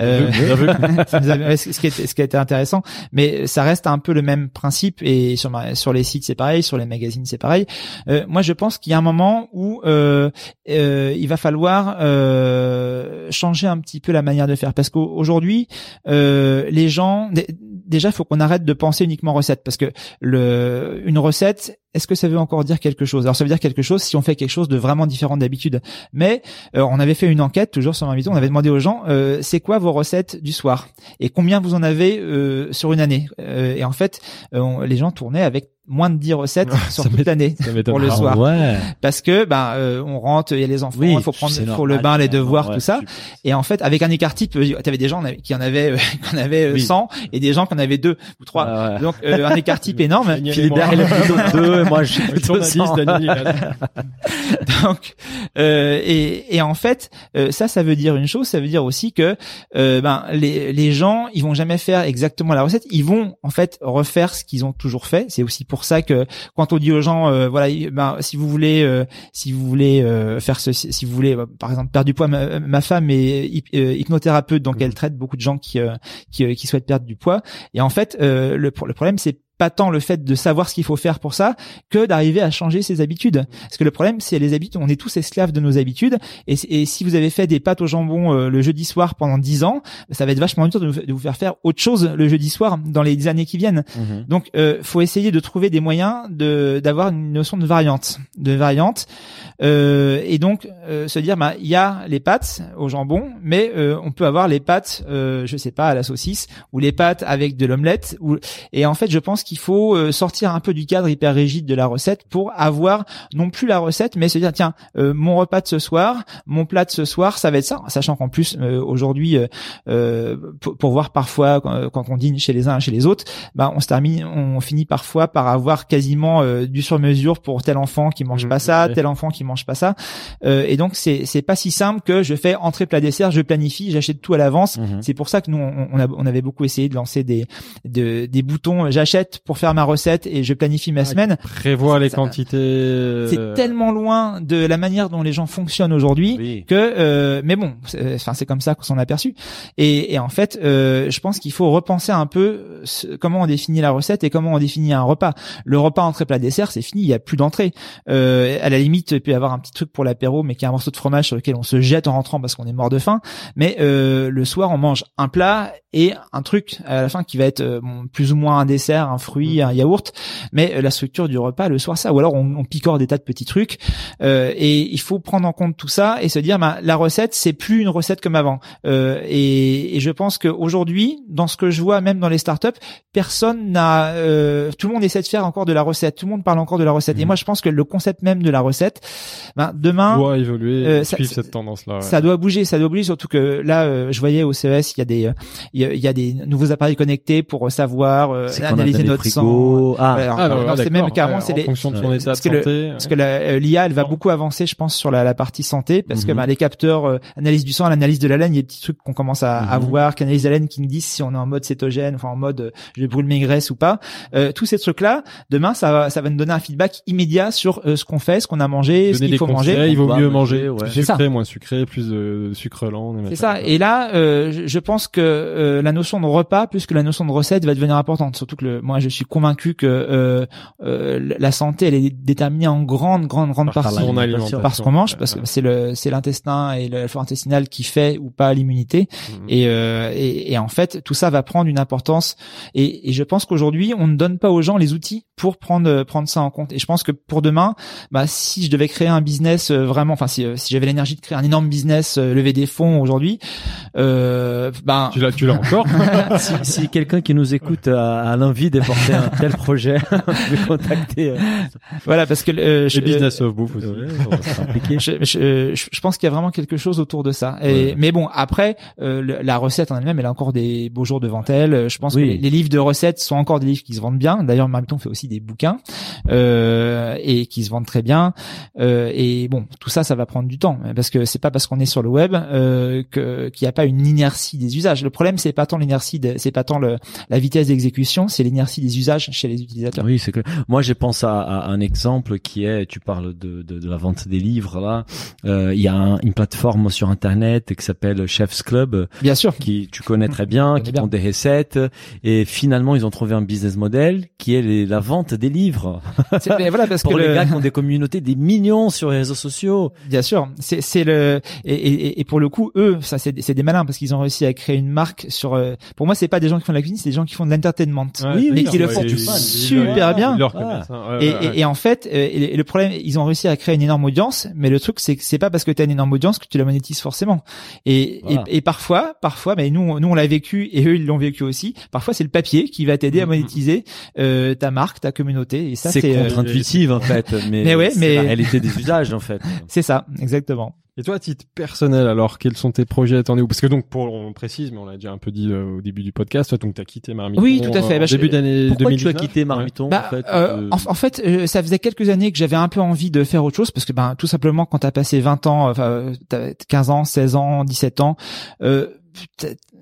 Euh, ce qui était ce qui a été intéressant mais ça reste un peu le même principe et sur ma- sur les sites c'est pareil sur les magazines c'est pareil. Euh, moi je pense qu'il y a un moment où euh, euh, il va falloir changer un petit peu la manière de faire. Parce qu'aujourd'hui les gens dé- déjà faut qu'on arrête de penser uniquement recette parce que une recette est-ce que ça veut encore dire quelque chose? Alors ça veut dire quelque chose si on fait quelque chose de vraiment différent d'habitude. Mais euh, on avait fait une enquête toujours sur Marmiton, on avait demandé aux gens euh, c'est quoi vos recettes du soir? Et combien vous en avez euh, sur une année? Euh, et en fait, euh, on- les gens tournaient avec moins de 10 recettes sur ça toute l'année pour le pas. soir. Ah ouais. parce que ben euh, on rentre, il y a les enfants, il faut prendre c'est faut le normal, bain, les devoirs, normal, tout ça. Et en fait, avec un écart type, tu avais des gens qui en avaient euh, qui en avaient euh, Oui. 100 et des gens qui en avaient deux ou trois. Ouais. Donc euh, un écart type énorme. Philibert, il plutôt deux, moi, je suis Je plutôt tourne à 10, cent. Daniel, il a- Donc, euh, et, et en fait, euh, ça, ça veut dire une chose. Ça veut dire aussi que euh, ben les les gens, ils vont jamais faire exactement la recette. Ils vont en fait refaire ce qu'ils ont toujours fait. C'est aussi pour ça que quand on dit aux gens, euh, voilà, ben si vous voulez, euh, si vous voulez euh, faire ceci, si vous voulez, par exemple, perdre du poids, ma, ma femme est hyp- hypnothérapeute, donc elle traite beaucoup de gens qui euh, qui, euh, qui souhaitent perdre du poids. Et en fait, euh, le, le problème, c'est pas tant le fait de savoir ce qu'il faut faire pour ça que d'arriver à changer ses habitudes. Parce que le problème, c'est les habitudes. On est tous esclaves de nos habitudes. Et, et si vous avez fait des pâtes au jambon euh, le jeudi soir pendant 10 ans, ça va être vachement dur de vous, de vous faire faire autre chose le jeudi soir dans les années qui viennent. Mhm. Donc, euh, faut essayer de trouver des moyens de d'avoir une notion de variante, de variante, Euh, et donc euh, se dire, bah, il y a les pâtes au jambon, mais euh, on peut avoir les pâtes, euh, je sais pas, à la saucisse, ou les pâtes avec de l'omelette. Ou et en fait, je pense qu'il faut euh, sortir un peu du cadre hyper rigide de la recette pour avoir non plus la recette, mais se dire, tiens, euh, mon repas de ce soir, mon plat de ce soir, ça va être ça, sachant qu'en plus euh, aujourd'hui, euh, euh, pour, pour voir parfois quand, quand on dîne chez les uns, chez les autres bah on se termine, on finit parfois par avoir quasiment euh, du sur-mesure pour tel enfant qui mange Mhm, pas ça, ouais. tel enfant qui mange pas ça, Euh, et donc c'est c'est pas si simple que je fais entrée plat dessert, je planifie, j'achète tout à l'avance. Mhm. C'est pour ça que nous on, on, a- on avait beaucoup essayé de lancer des de, des boutons, j'achète pour faire ma recette et je planifie ma Ah, semaine. Prévoir les Ça- quantités. euh, C'est tellement loin de la manière dont les gens fonctionnent aujourd'hui Oui. que euh, mais bon c'est- enfin c'est comme ça qu'on s'en aperçu et, et en fait euh, je pense qu'il faut repenser un peu ce- comment on définit la recette et comment on définit un repas le repas entrée plat dessert c'est fini il y a plus d'entrée euh, à la limite il peut y avoir un petit truc pour l'apéro mais qui est un morceau de fromage sur lequel on se jette en rentrant parce qu'on est mort de faim mais euh, le soir on mange un plat et un truc à la fin qui va être euh, bon, plus ou moins un dessert un fruit un yaourt mais euh, la structure du repas le soir ça ou alors on, on picore des tas de petits trucs euh, et il faut prendre en compte tout ça et se dire bah, la recette c'est plus une recette comme avant Euh, et, et je pense qu'aujourd'hui dans ce que je vois même dans les startups personne n'a euh, tout le monde essaie de faire encore de la recette tout le monde parle encore de la recette et Mhm. moi je pense que le concept même de la recette ben, demain doit évoluer, Euh, ça- suivre ça- cette tendance-là. ouais. ça doit bouger, ça doit bouger, surtout que là, euh, je voyais au CES, il y a des, euh, il y a, il y a des nouveaux appareils connectés pour savoir euh, analyser notre sang. frigos. Ah, Ah, non, c'est même carrément, c'est en les, fonction de son Ouais. état de parce que le- parce que la- euh, l'IA, elle va beaucoup avancer, je pense, sur la, la partie santé, parce que Mhm. bah, les capteurs, euh, analyse du sang, l'analyse de la laine, il y a des petits trucs qu'on commence à, à Mhm. voir, qu'analyse de la laine qui nous disent si on est en mode cétogène, enfin en mode euh, je brûle mes graisses ou pas. Euh, tous ces trucs-là, demain, ça va, ça va nous donner un feedback immédiat sur euh, ce qu'on fait, ce qu'on a mangé, ce qu'il des faut manger. il vaut On mieux manger ouais. sucré, moins sucré, plus de sucre lent. des C'est ça. Et là, euh, je- je pense que euh, la notion de repas plus que la notion de recette va devenir importante. Surtout que le, moi, je suis convaincu que euh, euh, la santé, elle est déterminée en grande, grande, grande Par partie par ce qu'on mange, parce que c'est le, c'est l'intestin et le flore intestinal qui fait ou pas l'immunité. Mhm. Et, euh, et, et en fait, tout ça va prendre une importance. Et, et je pense qu'aujourd'hui, on ne donne pas aux gens les outils pour prendre prendre ça en compte. Et je pense que pour demain, bah, si je devais créer un business euh, vraiment, enfin si, euh, si j'avais l'énergie de créer un énorme business, euh, lever des fonds aujourd'hui, euh, ben Tu l'as, tu l'as encore? si, si quelqu'un qui nous écoute a, a l'envie de porter un tel projet, je vais contacter. euh, voilà parce que euh, je, business of bouffe aussi. ouais, je, je, je- je pense qu'il y a vraiment quelque chose autour de ça. Et, Ouais. Mais bon, après, euh, la recette en elle-même, elle a encore des beaux jours devant elle. Je pense Oui. que les, les livres de recettes sont encore des livres qui se vendent bien. D'ailleurs, Marmiton fait aussi des bouquins euh, et qui se vendent très bien. Euh, et bon, tout ça, ça va prendre du temps parce que c'est pas parce qu'on est sur le web euh, que qu'il n'y a pas une inertie des usages. Le problème, c'est pas tant l'inertie, de- c'est pas tant le, la vitesse d'exécution, c'est l'inertie des usages chez les utilisateurs. Oui, c'est que moi je pense à, à un exemple qui est, tu parles de, de, de la vente des livres là. Euh, Il y a un- une plateforme sur internet qui s'appelle Chef's Club Bien sûr. qui tu connais très bien, qui bien. font des recettes et finalement ils ont trouvé un business model qui est les- la vente des livres C'est- mais voilà parce pour que les le- gars qui ont des communautés des millions sur les réseaux sociaux. Bien sûr, c'est c'est le et, et, et pour le coup eux ça c'est des- c'est des malins parce qu'ils ont réussi à créer une marque sur. euh, pour moi c'est pas des gens qui font de la cuisine, c'est des gens qui font de l'entertainment. Ouais, Oui, c'est qui le font super bien. hein. Ouais, Et, en fait, euh, et le problème, ils ont réussi à créer une énorme audience, mais le truc, c'est que c'est pas parce que tu as une énorme audience que tu la monétises forcément. Et, Voilà. et, et parfois, parfois, mais nous, nous on l'a vécu et eux ils l'ont vécu aussi. Parfois, c'est le papier qui va t'aider à Mhm. monétiser euh, ta marque, ta communauté. Et ça, C'est c'est euh, contre-intuitive en fait, mais, Mais ouais, c'est mais- la réalité des usages en fait. c'est ça, exactement. Et toi, à titre personnel, alors, quels sont tes projets T'en es où? Parce que donc, pour, on précise, mais on l'a déjà un peu dit euh, au début du podcast, toi, donc t'as quitté Marmiton. Oui, tout à fait. euh, Bah, je- début d'année Pourquoi 2019. tu as quitté Marmiton Bah, en fait euh, euh, en, en fait, euh, ça faisait quelques années que j'avais un peu envie de faire autre chose parce que ben tout simplement quand t'as passé 20 ans, enfin euh, t'as 15 ans, 16 ans, 17 ans, euh,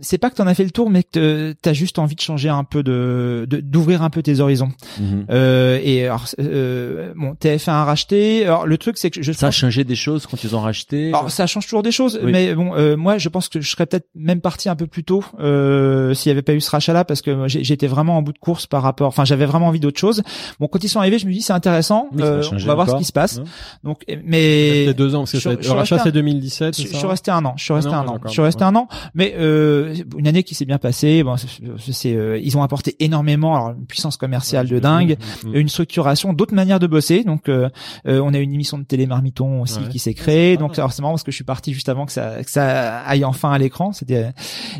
c'est pas que t'en as fait le tour, mais que t'as juste envie de changer un peu de de- d'ouvrir un peu tes horizons. mhm. Euh, et alors, euh, bon, TF1 a racheté. Alors le truc c'est que je Ça a changé des choses quand ils ont racheté. alors ça change toujours des choses, Oui. mais bon, euh, moi je pense que je serais peut-être même parti un peu plus tôt euh, s'il y avait pas eu ce rachat-là, parce que j'étais vraiment en bout de course par rapport. Enfin, j'avais vraiment envie d'autre chose. Bon, quand ils sont arrivés, je me dis c'est intéressant. Oui, euh, on va voir ce qui se passe. Ouais. Donc, Ça mais deux ans, parce que je- le rachat resté un- c'est 2017, je, suis resté un an. Je suis resté non, un an. Je suis resté ouais. un an. Mais euh, une année qui s'est bien passée. Bon, c'est, euh, ils ont apporté énormément. Alors, une puissance commerciale de dingue, une structuration, d'autres manières de bosser. Donc, euh, euh, on a une émission de télé Marmiton aussi Ouais. qui s'est créée. Donc, alors, c'est marrant parce que je suis parti juste avant que ça, que ça aille enfin à l'écran. C'était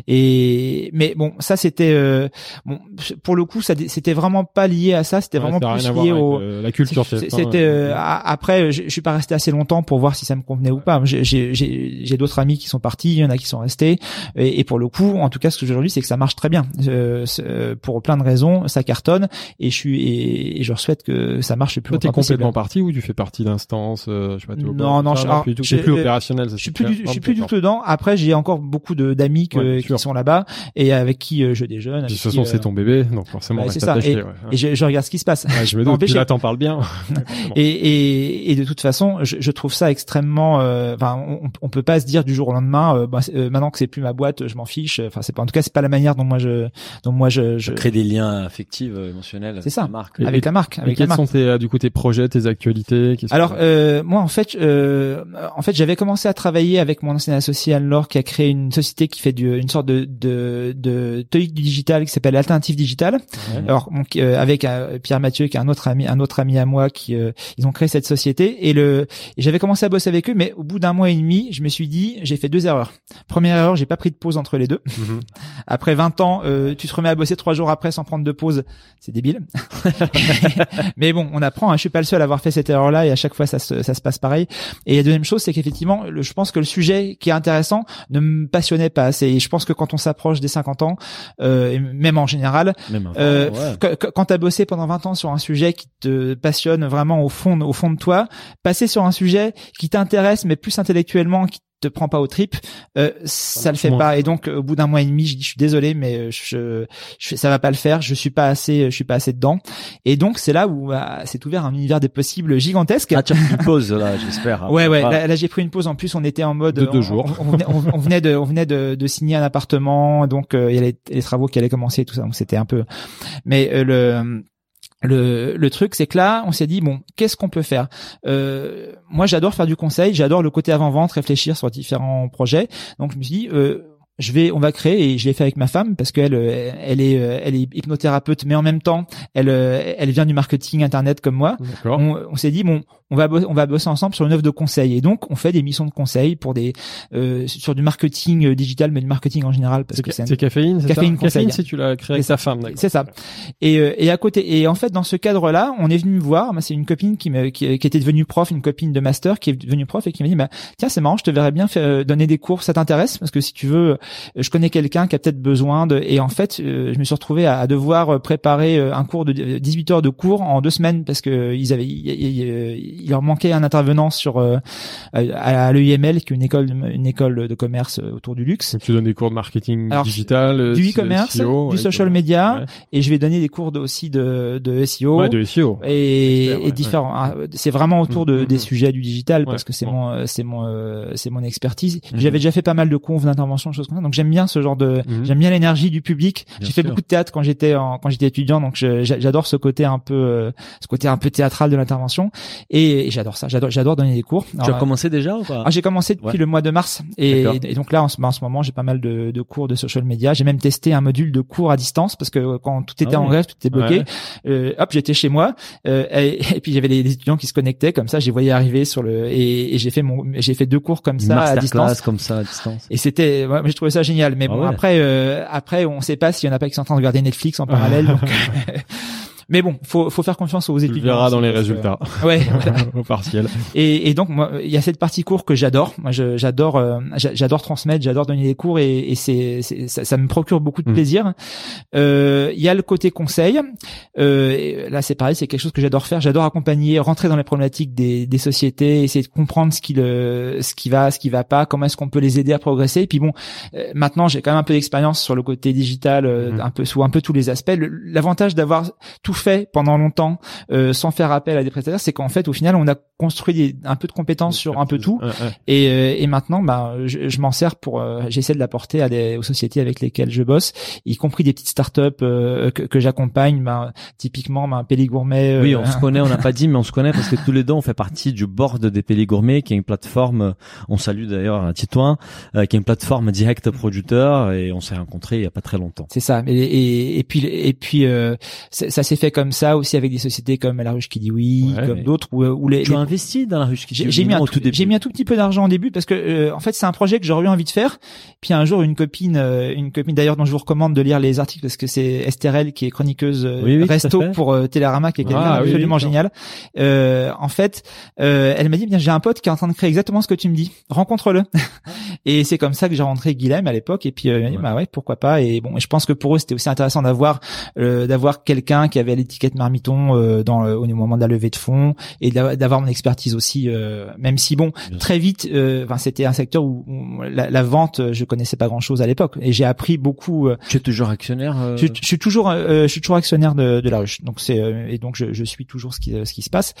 et mais bon, ça c'était euh, bon pour le coup, ça c'était vraiment pas lié à ça. C'était Ouais, vraiment plus lié au euh, la culture c'est- TF1, C'était ouais. euh, a- après, je, je suis pas resté assez longtemps pour voir si ça me convenait ou pas. J'ai- J'ai j'ai- j'ai d'autres amis qui sont partis, il y en a qui sont restés, et, et pour le coup, en tout cas, ce que j'ai aujourd'hui, c'est que ça marche très bien. Euh, euh, pour plein de raisons, ça cartonne, et je suis et, et je souhaite que ça marche le plus Toi, t'es longtemps possible. complètement parti ou tu fais partie d'instances euh, Je sais pas. t'es au Non, non, ça, je- non, alors, plus je- plus euh, opérationnel. ça, Je suis plus, clair. je suis plus du tout dedans. Après, j'ai encore beaucoup de d'amis Ouais, qui sont là-bas et avec qui euh, je déjeune. De toute façon, c'est ton bébé, donc forcément, reste c'est ça. attaché. Et- ouais. et je, je regarde ce qui se passe. Ouais, je me doute, là, t'en parles bien. Et, et, et de toute façon, je, je trouve ça extrêmement. euh, Enfin, on, on peut pas se dire du jour au lendemain. euh, bah, maintenant que c'est plus ma boîte, je m'en fiche. Enfin, c'est pas. En tout cas, c'est pas la manière dont moi je, dont moi je, je Créer des liens affectifs, euh, émotionnels. C'est ça. avec la Marque. Et- avec la marque, avec la quels marque. sont tes, euh, du coup, tes projets, tes actualités Alors euh, moi en fait euh, en fait j'avais commencé à travailler avec mon ancien associé Anne-Laure qui a créé une société qui fait du, une sorte de de de TOEIC digital qui s'appelle Alternative Digital. Ouais. Alors donc, euh, avec euh, Pierre Mathieu qui est un autre ami un autre ami à moi qui euh, ils ont créé cette société et le j'avais commencé à bosser avec eux mais au bout d'un mois et demi je me suis dit j'ai fait deux erreurs. Première erreur j'ai pas pris de pause entre les deux. Mhm. Après 20 ans, euh, tu te remets à bosser trois jours après sans prendre de pause, c'est débile. Mais bon, on apprend. Hein. Je suis pas le seul à avoir fait cette erreur-là et à chaque fois ça se, ça se passe pareil. Et la deuxième chose, c'est qu'effectivement, je pense que le sujet qui est intéressant ne me passionnait pas assez. Et je pense que quand on s'approche des 50 ans, euh, et même en général, Même euh, ouais. quand t'as bossé pendant 20 ans sur un sujet qui te passionne vraiment au fond, au fond de toi, passer sur un sujet qui t'intéresse mais plus intellectuellement, qui te prend pas aux tripes, euh, ça le fait moins. pas. Et donc au bout d'un mois et demi, je dis je suis désolé, mais euh, je, je ça va pas le faire. Je suis pas assez, je suis pas assez dedans. Et donc c'est là où bah, c'est ouvert un univers des possibles gigantesque. Ah, tu as pris une pause là, j'espère. hein. Ouais ouais, Ah. là, là, j'ai pris une pause en plus on était en mode De deux on- jours. on, on venait, on- on venait de on venait de, de signer un appartement donc euh, il y a les, les travaux qui allaient commencer et tout ça donc c'était un peu mais euh, le le, le truc, c'est que là, on s'est dit bon, qu'est-ce qu'on peut faire? Euh, Moi, j'adore faire du conseil, j'adore le côté avant-vente, réfléchir sur différents projets. Donc, je me suis dit, euh, je vais, on va créer et je l'ai fait avec ma femme parce qu'elle, euh, elle est, euh, elle est hypnothérapeute, mais en même temps, elle, euh, elle vient du marketing internet comme moi. On, on s'est dit bon, on va on va bosser ensemble sur une offre de conseil et donc on fait des missions de conseil pour des euh, sur du marketing digital, mais du marketing en général parce C'est que c'est un- caféine, c'est Caféine ça Caféine, si tu l'as créé avec ta femme, c'est ça. Et, et à côté, et en fait, dans ce cadre-là, on est venu me voir. Moi, c'est une copine qui me, qui, qui était devenue prof, une copine de master qui est devenue prof et qui m'a dit, bah, tiens, c'est marrant, je te verrais bien faire, donner des cours. Ça t'intéresse? Parce que si tu veux, je connais quelqu'un qui a peut-être besoin de. Et en fait, euh, je me suis retrouvé à, à devoir euh, préparer euh, un cours de 18 heures de cours en deux semaines parce que ils avaient, il, il- il leur manquait un intervenant sur euh, à, à l'EIML, qui est une école, une école de commerce autour du luxe. Donc, tu donnes des cours de marketing Alors, digital, du e-commerce, SEO, du social ouais. media, Ouais. et je vais donner des cours de, aussi de, de SEO. Ouais, de SEO. et, Expert, et différents. Ah, C'est vraiment autour de, Mhm, des mhm. sujets du digital parce que c'est bon. mon, c'est mon, euh, c'est mon expertise. J'avais déjà fait pas mal de confs d'intervention, choses ça. Donc j'aime bien ce genre de, Mhm. j'aime bien l'énergie du public. J'ai fait sûr. beaucoup de théâtre quand j'étais quand j'étais étudiant, donc j'adore ce côté un peu, euh, ce côté un peu théâtral de l'intervention. Et, et j'adore ça. J'adore, j'adore donner des cours. Tu as commencé déjà ou pas? Ah, j'ai commencé depuis Ouais. le mois de mars et, donc là en ce, en ce moment j'ai pas mal de, de cours de social media. J'ai même testé un module de cours à distance parce que quand tout était Ah en grève, tout était bloqué. Ouais. Euh, hop, j'étais chez moi euh, et, et puis j'avais les étudiants qui se connectaient comme ça. J'ai voyé arriver sur le et, et j'ai fait mon j'ai fait deux cours comme ça à distance. comme ça à distance. Et c'était, ouais, ça génial. Mais Ah bon, ouais. après, euh, après, on sait pas s'il y en a pas qui sont en train de regarder Netflix en parallèle. donc, mais bon, faut, faut faire confiance aux Tu étudiants. le verras dans les parce que- résultats Ouais. au partiel. Et, et donc, moi, il y a cette partie cours que j'adore. Moi, je- j'adore, euh, j'a- j'adore transmettre, j'adore donner des cours, et, et c'est, c'est- ça, ça me procure beaucoup de Mm. plaisir. Euh, Il y a le côté conseil. Euh, là, c'est pareil, c'est quelque chose que j'adore faire. J'adore accompagner, rentrer dans les problématiques des, des sociétés, essayer de comprendre ce qui le, ce qui va, ce qui va pas, comment est-ce qu'on peut les aider à progresser. Et puis bon, euh, maintenant, j'ai quand même un peu d'expérience sur le côté digital, euh, Mhm. un peu sous un peu tous les aspects. L'avantage d'avoir tout fait pendant longtemps euh, sans faire appel à des prestataires, c'est qu'en fait, au final, on a construit des- un peu de compétences sur un peu tout. Ouais, ouais. Et, euh, et maintenant, bah, je, je m'en sers pour, euh, j'essaie de l'apporter à des aux sociétés avec lesquelles je bosse, y compris des petites startups euh, que, que j'accompagne. Bah, typiquement, bah, Péli Gourmet. euh, Oui, on se connaît, on n'a pas dit, mais on se connaît parce que tous les deux, on fait partie du board des Pélis Gourmet, qui est une plateforme, euh, on salue d'ailleurs euh, qui est une plateforme direct producteur, et on s'est rencontrés il y a pas très longtemps. C'est ça. Et, et, et puis et puis ça s'est fait comme ça aussi avec des sociétés comme La Ruche qui dit oui, Ouais, comme mais- d'autres où, où les, Tu les- as investi dans la ruche J'ai j'ai mis un tout, tout début. j'ai mis un tout petit peu d'argent au début parce que euh, en fait c'est un projet que j'aurais eu envie de faire. Puis un jour une copine, euh, une copine d'ailleurs dont je vous recommande de lire les articles parce que c'est Estherelle qui est chroniqueuse euh, Oui, oui, resto pour euh, Télérama qui est quelqu'un Ah, absolument oui, génial. Euh, en fait, euh, elle m'a dit bien j'ai un pote qui est en train de créer exactement ce que tu me dis. Rencontre-le. et c'est comme ça que j'ai rencontré Guilhem à l'époque et puis euh, m'a dit, bah ouais pourquoi pas? Et bon je pense que pour eux c'était aussi intéressant d'avoir euh, d'avoir quelqu'un qui avait l'étiquette marmiton euh, dans le- au moment de la levée de fonds et d'a- d'avoir mon expertise aussi euh, même si bon très vite euh, enfin c'était un secteur où, où la, la vente euh, je connaissais pas grand chose à l'époque et j'ai appris beaucoup euh, Tu es toujours actionnaire euh, je, je suis toujours euh, je suis toujours actionnaire de, de la ruche donc c'est euh, et donc je, je suis toujours ce qui ce qui se passe.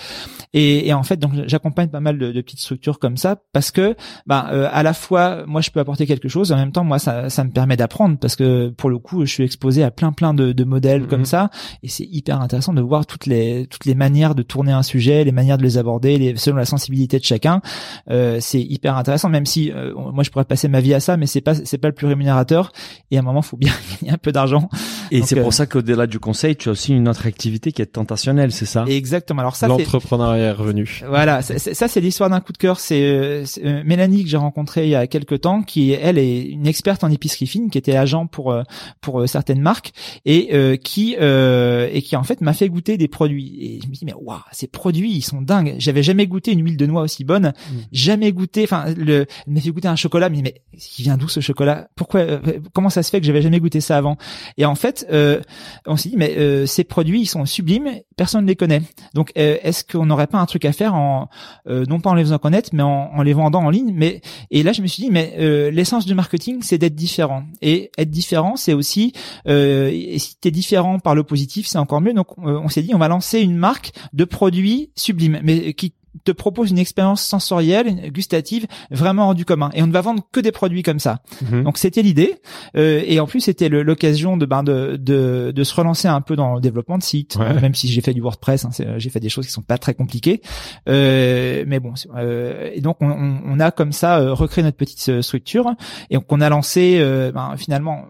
Et, et en fait donc j'accompagne pas mal de, de petites structures comme ça parce que bah euh, à la fois moi je peux apporter quelque chose en même temps moi ça ça me permet d'apprendre parce que pour le coup je suis exposé à plein plein de, de modèles Mhm. comme ça et c'est hyper intéressant de voir toutes les toutes les manières de tourner un sujet les manières de les aborder les, selon la sensibilité de chacun euh, c'est hyper intéressant même si euh, moi je pourrais passer ma vie à ça mais c'est pas c'est pas le plus rémunérateur et à un moment faut bien gagner un peu d'argent Et c'est euh, pour ça qu'au-delà du conseil, tu as aussi une autre activité qui est tentationnelle, c'est ça? Exactement. Alors ça, c'est L'entrepreneuriat est revenu. voilà, c'est- ça c'est l'histoire d'un coup de cœur. C'est euh, euh, Mélanie que j'ai rencontrée il y a quelques temps, qui elle est une experte en épicerie fine, qui était agent pour euh, pour euh, certaines marques et euh, qui euh, et qui en fait m'a fait goûter des produits. Et je me dis mais waouh, ces produits ils sont dingues. J'avais jamais goûté une huile de noix aussi bonne, jamais goûté. Enfin, le elle m'a fait goûter un chocolat. Mais mais il vient d'où ce chocolat? Pourquoi euh, Comment ça se fait que j'avais jamais goûté ça avant? Et en fait, euh, on s'est dit mais euh, ces produits ils sont sublimes, personne ne les connaît. Donc euh, est-ce qu'on n'aurait pas un truc à faire en euh, non pas en les faisant connaître mais en, en les vendant en ligne? Mais et là je me suis dit mais euh, l'essence du marketing c'est d'être différent et être différent c'est aussi euh, et si t'es différent par le positif c'est encore mieux donc euh, on s'est dit on va lancer une marque de produits sublimes mais qui te propose une expérience sensorielle, gustative, vraiment hors du commun. Et on ne va vendre que des produits comme ça. Mhm. Donc c'était l'idée, Euh, et en plus c'était l'occasion de, ben, de, de de se relancer un peu dans le développement de sites, Ouais. même si j'ai fait du WordPress, hein, j'ai fait des choses qui sont pas très compliquées, Euh, mais bon. euh, et donc on, on- on a comme ça euh, recréé notre petite euh, structure et qu'on a lancé ben, finalement.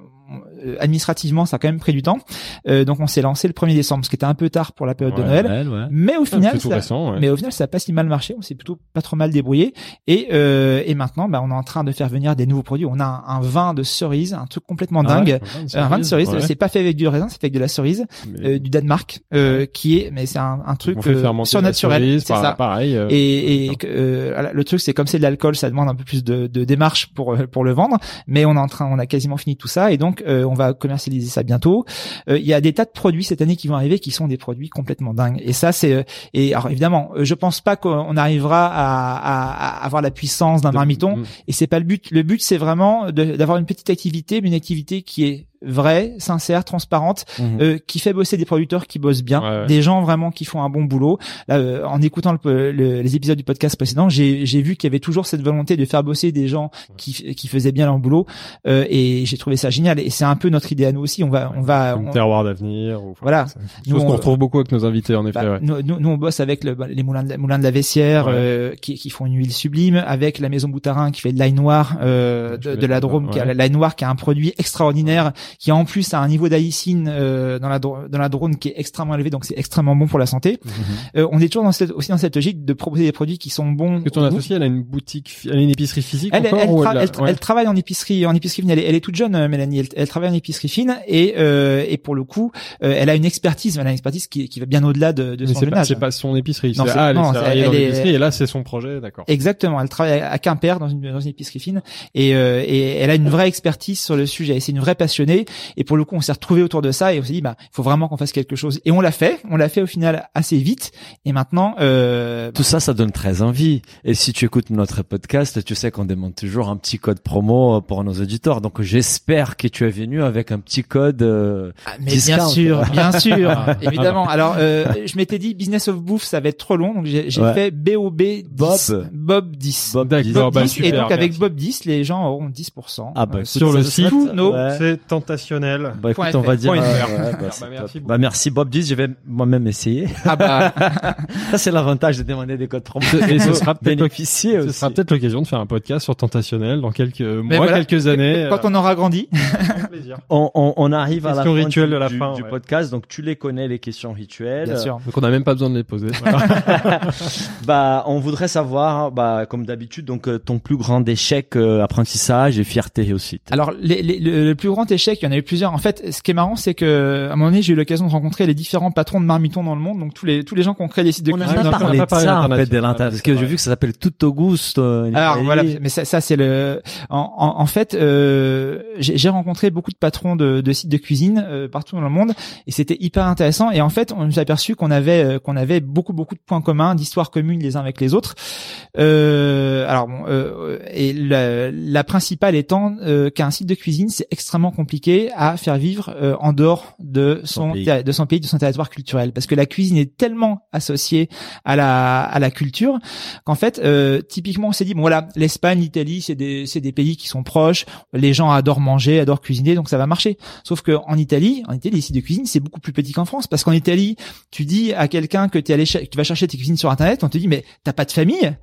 Euh, Administrativement, ça a quand même pris du temps. Euh, donc, on s'est lancé le 1er décembre, ce qui était un peu tard pour la période de. Noël. Ouais. Mais au Ah, final, ça- récent. ouais. mais au final, ça a pas si mal marché. On s'est plutôt pas trop mal débrouillé. Et, euh, et maintenant, bah, on est en train de faire venir des nouveaux produits. On a un, un vin de cerise, un truc complètement Ah dingue. un vin de cerise, c'est pas fait avec du raisin, c'est fait avec de la cerise Mais euh, du Danemark, euh, qui est, mais c'est un, un truc surnaturel. C'est ça. Pareil. Et, et euh, le truc, c'est comme c'est de l'alcool, ça demande un peu plus de, de démarche pour pour le vendre. Mais on est en train, on a quasiment fini tout ça, et donc euh, on va commercialiser ça bientôt. Euh, Il y a des tas de produits cette année qui vont arriver, qui sont des produits complètement dingues. Et ça, c'est euh, et alors évidemment, euh, je pense pas qu'on arrivera à, à- à avoir la puissance d'un marmiton. Mhm. Et c'est pas le but. Le but, c'est vraiment d'avoir une petite activité, mais une activité qui est vraie, sincère, transparente, Mhm. euh, qui fait bosser des producteurs qui bossent bien, Ouais, ouais. des gens vraiment qui font un bon boulot. Là, euh, en écoutant le- le- les épisodes du podcast précédent, j'ai vu qu'il y avait toujours cette volonté de faire bosser des gens qui, qui faisaient bien leur boulot, euh, et j'ai trouvé ça génial. Et c'est un peu notre idée à nous aussi. On va, on va, on- terroir d'avenir. ou- Voilà. Nous, qu'on on- retrouve beaucoup avec nos invités, en effet. bah, ouais. nous, nous, nous, on bosse avec le, bah, les moulins de, la- moulins de la Vessière Ouais. euh, qui, qui font une huile sublime, avec la maison Boutarin qui fait de l'ail noir euh, Ouais, de, de la Drôme, ça, qui a ouais. l'ail noir qui a un produit extraordinaire, qui en plus a un niveau d'aïcine euh, dans la dans la Drôme qui est extrêmement élevé, donc c'est extrêmement bon pour la santé. Mhm. Euh, on est toujours dans cette, aussi dans cette logique de proposer des produits qui sont bons. Que ton associée, elle a une boutique, elle a une épicerie physique Elle, encore elle, ou elle, ouais. travaille en épicerie, en épicerie fine. Elle est, elle est toute jeune, euh, Mélanie. Elle, travaille en épicerie fine et euh, et pour le coup, euh, elle a une expertise, elle a une expertise qui, qui va bien au-delà de, de Mais son jeune âge. c'est pas son épicerie. Non, ah, elle non, est elle est- l'épicerie et là, c'est son projet, d'accord. Exactement, elle travaille à Quimper dans une, dans une épicerie fine et, euh, et elle a une vraie expertise sur le sujet. Et C'est une vraie passionnée et pour le coup, on s'est retrouvé autour de ça et on s'est dit bah il faut vraiment qu'on fasse quelque chose. Et on l'a fait, on l'a fait au final assez vite et maintenant euh, Tout ça, ça donne très envie. Et si tu écoutes notre podcast, tu sais qu'on demande toujours un petit code promo pour nos auditeurs. Donc j'espère que tu es venu avec un petit code. euh, Ah, mais Discount. bien sûr, bien sûr, évidemment. Alors, euh, je m'étais dit business of bouffe, ça va être trop long, donc j'ai j'ai Ouais. fait BOB 10, Bob. Bob 10. Bob D'accord, 10. Bob bah, 10, super, et donc avec merci. Bob 10, les gens auront 10%. Ah bah euh, écoute, sur le site, serait- no, ouais. C'est tentationnel. Bah écoute, Point on va dire. euh, ouais, bah, bah, merci. Bah merci Bob 10, je vais moi-même essayer. Ah bah, Ça c'est l'avantage de demander des codes promo. Et ce sera peut-être bénéficier Ce aussi. sera peut-être l'occasion de faire un podcast sur Tentationnel dans quelques mois, voilà. quelques années. quand on aura grandi. on arrive à la fin du, de la du- fin, du ouais. podcast, donc tu les connais les questions rituelles. Bien sûr. Donc on n'a même pas besoin de les poser. Bah, on voudrait savoir, bah, comme d'habitude, donc euh, ton plus grand échec, euh, apprentissage et fierté aussi. Alors, les, les- le, le plus grand échec, il y en a eu plusieurs. En fait, ce qui est marrant, c'est que à un moment donné, j'ai eu l'occasion de rencontrer les différents patrons de marmitons dans le monde, donc tous les tous les gens qui ont créé des sites de on cuisine. pas on a parlé pas de parlé ça en fait de l'inter- parce que j'ai vu que ça s'appelle Tutto Gusto. en Alors voilà, mais ça, ça c'est le. En, en, en fait, euh, j'ai j'ai rencontré beaucoup de patrons de, de sites de cuisine euh, partout dans le monde, et c'était hyper intéressant. Et en fait, on s'est aperçu qu'on avait euh, qu'on avait beaucoup beaucoup de points communs, d'histoires communes les uns avec les autres. Euh, alors bon, euh, et la, la principale étant euh, qu'un site de cuisine, c'est extrêmement compliqué à faire vivre euh, en dehors de Son de son pays, de son territoire culturel, parce que la cuisine est tellement associée à la à la culture qu'en fait, euh, typiquement, on s'est dit bon voilà, l'Espagne, l'Italie, c'est des c'est des pays qui sont proches, les gens adorent manger, adorent cuisiner, donc ça va marcher. Sauf que en Italie, en Italie, les sites de cuisine, c'est beaucoup plus petit qu'en France, parce qu'en Italie, tu dis à quelqu'un que allé, que tu vas chercher tes cuisines sur internet, on te dit mais t'as pas de famille,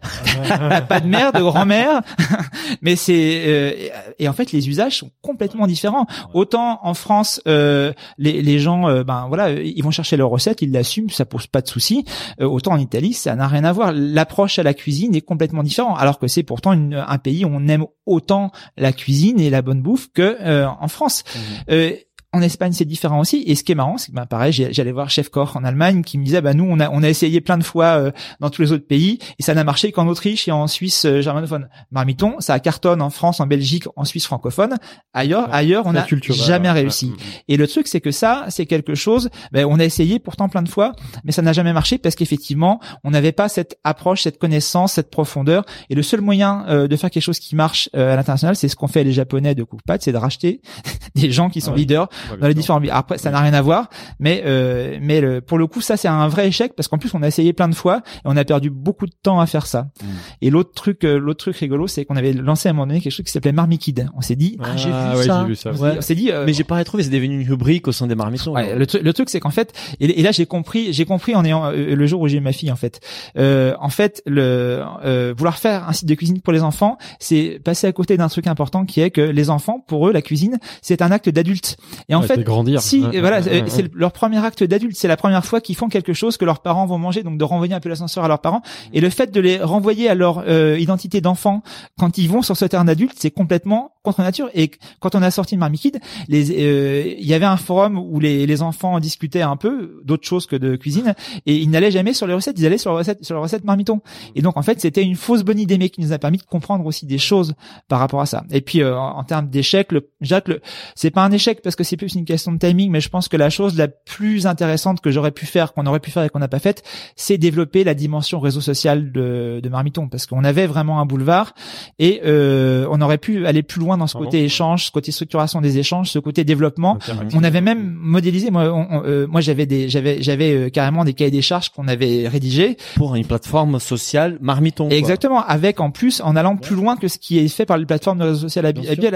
t'as pas de mère, de grand-mère, mais c'est euh, et en fait les usages sont complètement différents. Autant en France, euh, les, les gens, euh, ben voilà, ils vont chercher leur recette, ils l'assument, ça pose pas de souci. Euh, autant en Italie, ça n'a rien à voir. L'approche à la cuisine est complètement différente, alors que c'est pourtant une- un pays où on aime autant la cuisine et la bonne bouffe que euh, en France. Euh, en Espagne, c'est différent aussi. Et ce qui est marrant, c'est que ben, pareil, j'allais voir Chef Koch en Allemagne qui me disait, bah nous, on a on a essayé plein de fois euh, dans tous les autres pays et ça n'a marché qu'en Autriche et en Suisse euh, germanophone. Marmiton, ça cartonne en France, en Belgique, en Suisse francophone. Ailleurs, Ouais, ailleurs, on n'a jamais ouais. réussi. Ouais. Et le truc, c'est que ça, c'est quelque chose. Ben, on a essayé pourtant plein de fois, mais ça n'a jamais marché parce qu'effectivement, on n'avait pas cette approche, cette connaissance, cette profondeur. Et le seul moyen euh, de faire quelque chose qui marche euh, à l'international, c'est ce qu'ont fait les Japonais de Cookpad, c'est de racheter des gens qui sont Ah leaders Ouais, dans différents pays. Après, ça n'a rien à voir, mais euh, mais le, pour le coup, ça c'est un vrai échec parce qu'en plus on a essayé plein de fois et on a perdu beaucoup de temps à faire ça. Mm. Et l'autre truc, euh, l'autre truc rigolo, c'est qu'on avait lancé à un moment donné quelque chose qui s'appelait Marmikid. On s'est dit, Ah, j'ai vu ouais, ça. j'ai vu ça. on s'est Ouais. dit- on s'est dit, euh, Mais j'ai pas retrouvé, c'est devenu une rubrique au sein des marmitons. Ouais, le, truc- le truc c'est qu'en fait et, et là j'ai compris j'ai compris en ayant euh, le jour où j'ai eu ma fille en fait euh, en fait le euh, vouloir faire un site de cuisine pour les enfants c'est passer à côté d'un truc important qui est que les enfants pour eux la cuisine c'est un acte d'adulte et en Ouais, fait grandir. si Ouais, voilà ouais, c'est ouais, c'est ouais. leur premier acte d'adulte c'est la première fois qu'ils font quelque chose que leurs parents vont manger donc de renvoyer un peu l'ascenseur à leurs parents. Et le fait de les renvoyer à leur euh, identité d'enfant quand ils vont sur ce terrain d'adulte c'est complètement contre nature. Et quand on a sorti Marmikid les euh, il y avait un forum où les, les enfants discutaient un peu d'autres choses que de cuisine et ils n'allaient jamais sur les recettes ils allaient sur les recettes sur les recettes marmiton. Et donc en fait c'était une fausse bonne idée mais qui nous a permis de comprendre aussi des choses par rapport à ça. Et puis euh, en, en termes d'échec le Jacques le c'est pas un échec parce que c'est plus une question de timing, mais je pense que la chose la plus intéressante que j'aurais pu faire, qu'on aurait pu faire et qu'on n'a pas faite, c'est développer la dimension réseau social de, de Marmiton, parce qu'on avait vraiment un boulevard et euh, on aurait pu aller plus loin dans ce côté échange, ce côté structuration des échanges, ce côté développement. On avait même modélisé. Moi, on- on- euh, moi, j'avais des, j'avais, j'avais euh, carrément des cahiers des charges qu'on avait rédigés. Pour une plateforme sociale Marmiton. quoi. Exactement. Avec en plus, en allant plus loin que ce qui est fait par les plateformes de réseau social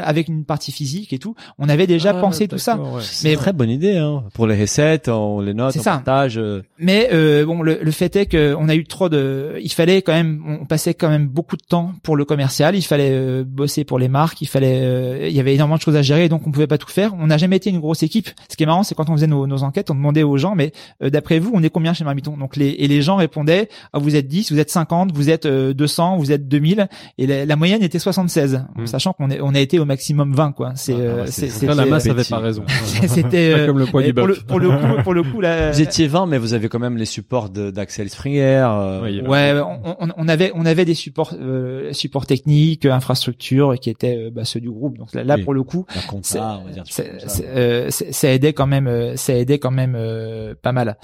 avec une partie physique et tout. On avait déjà Ah, pensé tout ça. C'est une très bonne idée hein. pour les recettes, on les note, on ça. partage. euh, Mais euh, bon, le, le fait est que on a eu trop de. Il fallait quand même, on passait quand même beaucoup de temps pour le commercial. Il fallait euh, bosser pour les marques. Il fallait, euh, il y avait énormément de choses à gérer, donc on pouvait pas tout faire. On n'a jamais été une grosse équipe. Ce qui est marrant, c'est quand on faisait nos, nos enquêtes, on demandait aux gens, mais euh, d'après vous, on est combien chez Marmiton? Donc les et les gens répondaient, ah, vous êtes 10, vous êtes 50, vous êtes euh, 200, vous êtes 2000, et la, la moyenne était 76, Hmm. sachant qu'on est, on a été au maximum 20 quoi. C'est, Ah, euh, bah, la masse avait pas raison. c'était euh, comme le poids du pour le, pour le coup, pour le coup, là, Vous étiez 20, mais vous avez quand même les supports d'Axel Springer. euh, Ouais, Ouais, on, on- on avait on avait des supports euh, supports techniques, infrastructures qui étaient euh, bah, ceux du groupe. Donc là, là, Oui. pour le coup, compta, on va dire. ça. euh, ça aidait quand même, euh, ça aidait quand même euh, pas mal.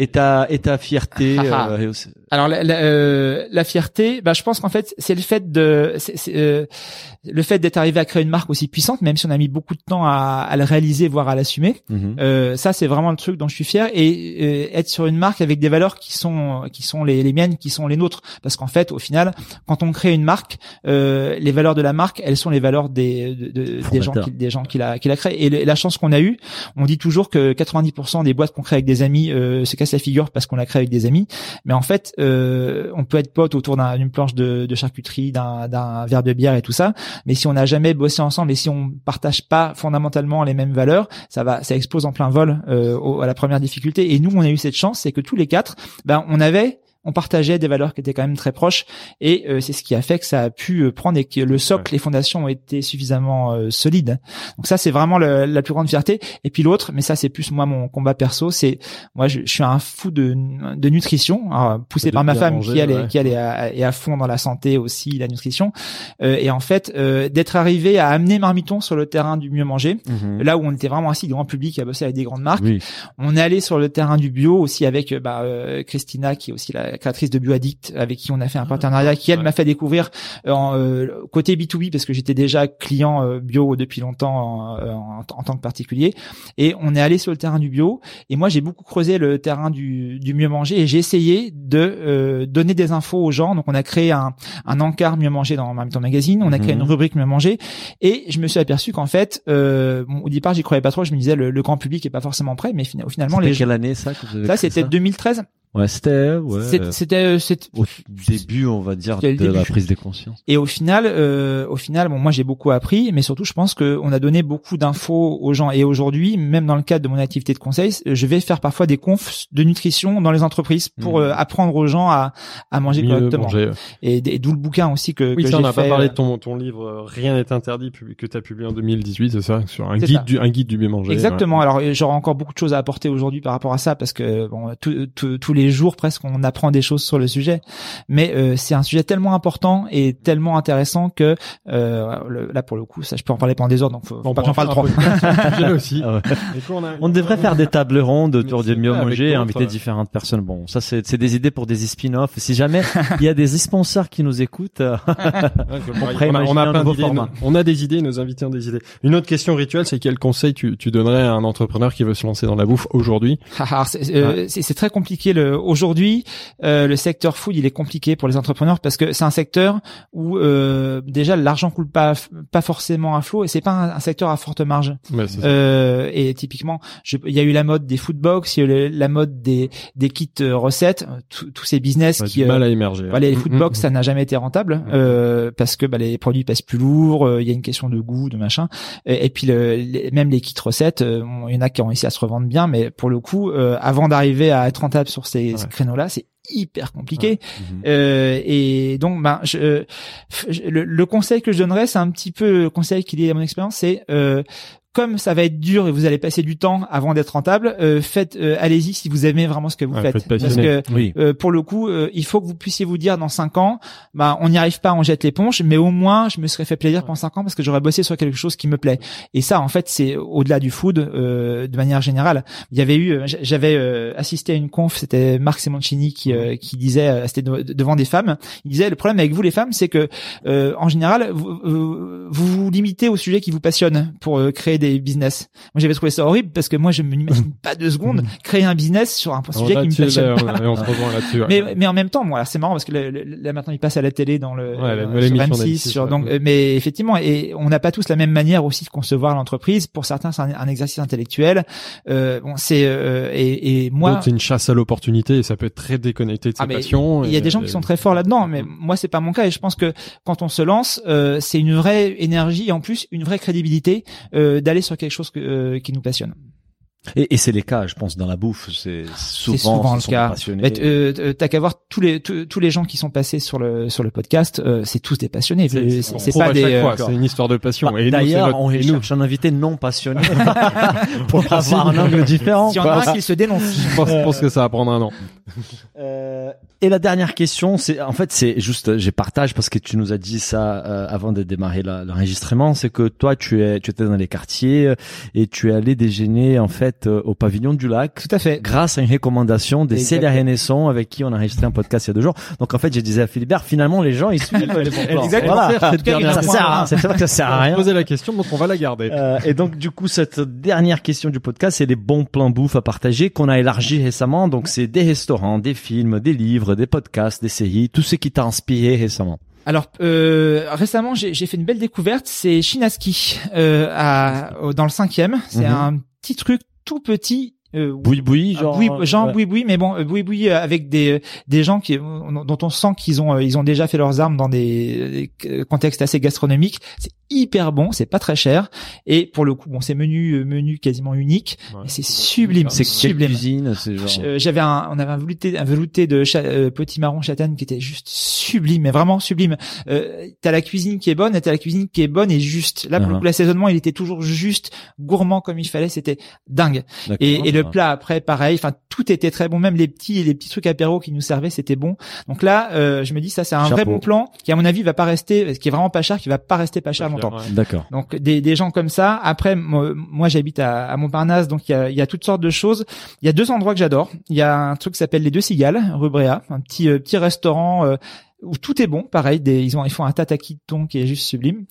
Et ta, et ta fierté. Ah, ah. euh, aussi- Alors la, la, euh, la fierté, bah, je pense qu'en fait c'est le fait de c'est- c'est, euh, le fait d'être arrivé à créer une marque aussi puissante, même si on a mis beaucoup de temps à, à le réaliser, voire à l'assumer. Mhm. Euh, ça c'est vraiment le truc dont je suis fier et euh, être sur une marque avec des valeurs qui sont qui sont les, les miennes, qui sont les nôtres. Parce qu'en fait, au final, quand on crée une marque, euh, les valeurs de la marque, elles sont les valeurs des de- de- des gens qui des gens qui la qui la créent. Et le- la chance qu'on a eue, on dit toujours que 90% des boîtes qu'on crée avec des amis se cassent la figure parce qu'on la crée avec des amis. Mais en fait, on peut être pote autour d'un- d'une planche de, de charcuterie, d'un d'un verre de bière et tout ça. Mais si on n'a jamais bossé ensemble et si on partage pas fondamentalement les mêmes valeurs, ça va, ça explose en plein vol euh, au- à la première difficulté. Et nous, on a eu cette chance, c'est que tous les quatre, ben, on avait on partageait des valeurs qui étaient quand même très proches et euh, c'est ce qui a fait que ça a pu euh, prendre et que le socle, les fondations ont été suffisamment euh, solides. Donc ça c'est vraiment le- la plus grande fierté. Et puis l'autre, mais ça c'est plus moi mon combat perso, c'est moi je, je suis un fou de, de nutrition, alors, poussé De par ma femme manger, qui elle est, qui elle est à, est à fond dans la santé aussi, la nutrition. Euh, et en fait euh, d'être arrivé à amener Marmiton sur le terrain du mieux manger, Mhm. là où on était vraiment assis grand public à bosser avec des grandes marques. Oui. On est allé sur le terrain du bio aussi avec euh, bah, euh, Christina qui est aussi la créatrice de BioAddict avec qui on a fait un partenariat qui elle ouais. m'a fait découvrir euh, en, euh, côté B2B parce que j'étais déjà client euh, bio depuis longtemps en, euh, en, en tant que particulier. Et on est allé sur le terrain du bio. Et moi j'ai beaucoup creusé le terrain du, du mieux manger. Et j'ai essayé de euh, donner des infos aux gens. Donc on a créé un, un encart mieux manger dans Même Temps Magazine. On a créé Mhm. une rubrique mieux manger. Et je me suis aperçu qu'en fait euh, bon, au départ j'y croyais pas trop. Je me disais le, le grand public est pas forcément prêt. Mais fina- finalement les gens quelle année ça que vous avez créé c'était ça? 2013. Ouais, c'était ouais. C'était, euh, au début, on va dire, de la prise de conscience. et au final, euh, au final, bon, moi j'ai beaucoup appris, mais surtout, je pense que on a donné beaucoup d'infos aux gens. Et aujourd'hui, même dans le cadre de mon activité de conseil, je vais faire parfois des confs de nutrition dans les entreprises pour Mhm. euh, apprendre aux gens à, à manger Mieux correctement. manger. Et, et d'où le bouquin aussi que, Oui, que ça, on n'a pas parlé euh, de ton, ton livre euh, Rien n'est interdit que tu as publié en 2018, c'est ça? Sur un guide, ça. du, un guide du bien manger. Exactement. Alors euh, j'aurai encore beaucoup de choses à apporter aujourd'hui par rapport à ça parce que bon, tous les jours presque on apprend des choses sur le sujet. Mais euh, c'est un sujet tellement important et tellement intéressant que euh, le- là pour le coup, ça je peux en parler pendant des heures donc faut, faut On pas que j'en parle trop. aussi. Ah ouais. On, a- On devrait faire des tables rondes autour du mieux manger et inviter ouais. différentes personnes. Bon, ça c'est des idées pour des spin-offs. Si jamais il y a des sponsors qui nous écoutent, euh, Ouais, On a, on a plein d'idées. On a des idées, nos invités ont des idées. Une autre question rituelle, c'est quel conseil tu, tu donnerais à un entrepreneur qui veut se lancer dans la bouffe aujourd'hui? Alors, c'est euh, c'est très compliqué. Le aujourd'hui, euh, le secteur food, il est compliqué pour les entrepreneurs parce que c'est un secteur où euh, déjà l'argent coule pas pas forcément à flot et c'est pas un, un secteur à forte marge. Ouais. Euh, et typiquement, il y a eu la mode des foodbox, il y a eu la mode des des kits euh, recettes, euh, tous ces business a qui du euh, mal à émerger. voilà, les Mm, foodbox, mm, ça n'a jamais été rentable euh, parce que bah, les produits passent plus lourds. euh, Il y a une question de goût, de machin. Et, et puis le, les- même les kits recettes, euh, il y en a qui ont réussi à se revendre bien, mais pour le coup, euh, avant d'arriver à être rentable sur ces, ces Ouais. créneaux-là, c'est hyper compliqué. Mhm. Euh, et donc, ben, je, je- le, le conseil que je donnerais, c'est un petit peu le conseil qui est à mon expérience, c'est euh, comme ça va être dur et vous allez passer du temps avant d'être rentable, euh, faites, euh, allez-y si vous aimez vraiment ce que vous Ouais, faites. Parce que Oui. euh, pour le coup, euh, il faut que vous puissiez vous dire dans cinq ans, bah on n'y arrive pas, on jette l'éponge, mais au moins je me serais fait plaisir pendant cinq ans parce que j'aurais bossé sur quelque chose qui me plaît. Et ça, en fait, c'est au-delà du food, euh, de manière générale. Il y avait eu, euh, j'avais euh, assisté à une conf, c'était Marc Simoncini qui euh, qui disait, euh, c'était de- devant des femmes, il disait le problème avec vous les femmes, c'est que euh, en général, vous, vous vous limitez au sujet qui vous passionne pour créer des business. Moi, j'avais trouvé ça horrible parce que moi, je me n'imagine pas deux secondes créer un business sur un sujet qui me passionne là, pas. on, on se rejoint là-dessus. ouais. Mais, mais en même temps, bon, alors c'est marrant parce que le- le- là maintenant il passe à la télé dans le Ouais, euh, sur émission M6, d'M6, sur ouais. donc euh, mais effectivement et on n'a pas tous la même manière aussi de concevoir l'entreprise. Pour certains, c'est un, un exercice intellectuel. Euh, bon, c'est euh, et, et moi c'est une chasse à l'opportunité et ça peut être très déconnecté de Ah, mais passions. il y a des gens qui sont très forts là-dedans, mais moi c'est pas mon cas et je pense que quand on se lance, euh, c'est une vraie énergie et en plus une vraie crédibilité euh, d'aller sur quelque chose que, euh, qui nous passionne. Et, et c'est les cas, je pense, dans la bouffe. C'est souvent, C'est souvent ce le cas. Mais, euh, euh, T'as qu'à voir tous les tous, tous les gens qui sont passés sur le sur le podcast, euh, c'est tous des passionnés. C'est pas des euh, c'est une histoire de passion. Bah, D'ailleurs, on et nous, cherche un invité non passionné pour avoir un angle différent. S'il y en a un qui se dénonce. je pense, je pense que ça va prendre un an. Euh, et la dernière question, c'est en fait c'est juste, j'ai partage parce que tu nous as dit ça euh, avant de démarrer l'enregistrement, c'est que toi tu es, tu étais dans les quartiers euh, et tu es allé déjeuner en fait euh, au pavillon du lac. Tout à fait. Grâce à une recommandation des. Célia Renesson avec qui on a enregistré un podcast il y a deux jours. Donc en fait, je disais à Philibert, finalement les gens ils suivent. Exactement. Voilà. Cas, Ça sert à c'est vrai que ça sert à rien. Poser la question, donc on va la garder. Euh, et donc du coup cette dernière question du podcast c'est les bons plans bouffe à partager qu'on a élargi récemment donc c'est des restaurants, des films, des livres, des podcasts, des séries, tout ce qui t'a inspiré récemment. Alors euh, récemment, j'ai j'ai fait une belle découverte. C'est Chinaski euh, à, dans le cinquième. C'est Mhm. un petit truc tout petit. Euh, Boui boui Ah, genre boui- genre ouais. boui boui mais bon euh, boui boui euh, avec des des gens qui dont on sent qu'ils ont euh, ils ont déjà fait leurs armes dans des, des, euh, contextes assez gastronomiques c'est hyper bon c'est pas très cher et pour le coup bon c'est menu euh, menu quasiment unique Ouais. c'est sublime c'est sublime cuisine, c'est genre Euh, j'avais un, on avait un velouté, un velouté de cha- euh, petit marron châtaigne qui était juste sublime, mais vraiment sublime. Euh, t'as la cuisine qui est bonne, et t'as la cuisine qui est bonne et juste. Là, pour le Uh-huh. coup, l'assaisonnement, il était toujours juste, gourmand comme il fallait, c'était dingue. D'accord. Et, et le plat après, pareil. Enfin, tout était très bon, même les petits, les petits trucs apéros qui nous servaient, c'était bon. Donc là, euh, je me dis, ça, c'est un vrai bon plan qui, à mon avis, va pas rester, qui est vraiment pas cher, qui va pas rester pas cher longtemps. Ouais. D'accord. Donc des, des gens comme ça. Après, moi, moi, j'habite à, à Montparnasse, donc il y a, il y a toutes sortes de choses. Il y a deux endroits que j'adore. Il y a un truc qui s'appelle les Deux Cigales, rue Bréa, un petit euh, petit restaurant euh, où tout est bon. Pareil, des, ils ont ils font un tataki de thon qui est juste sublime.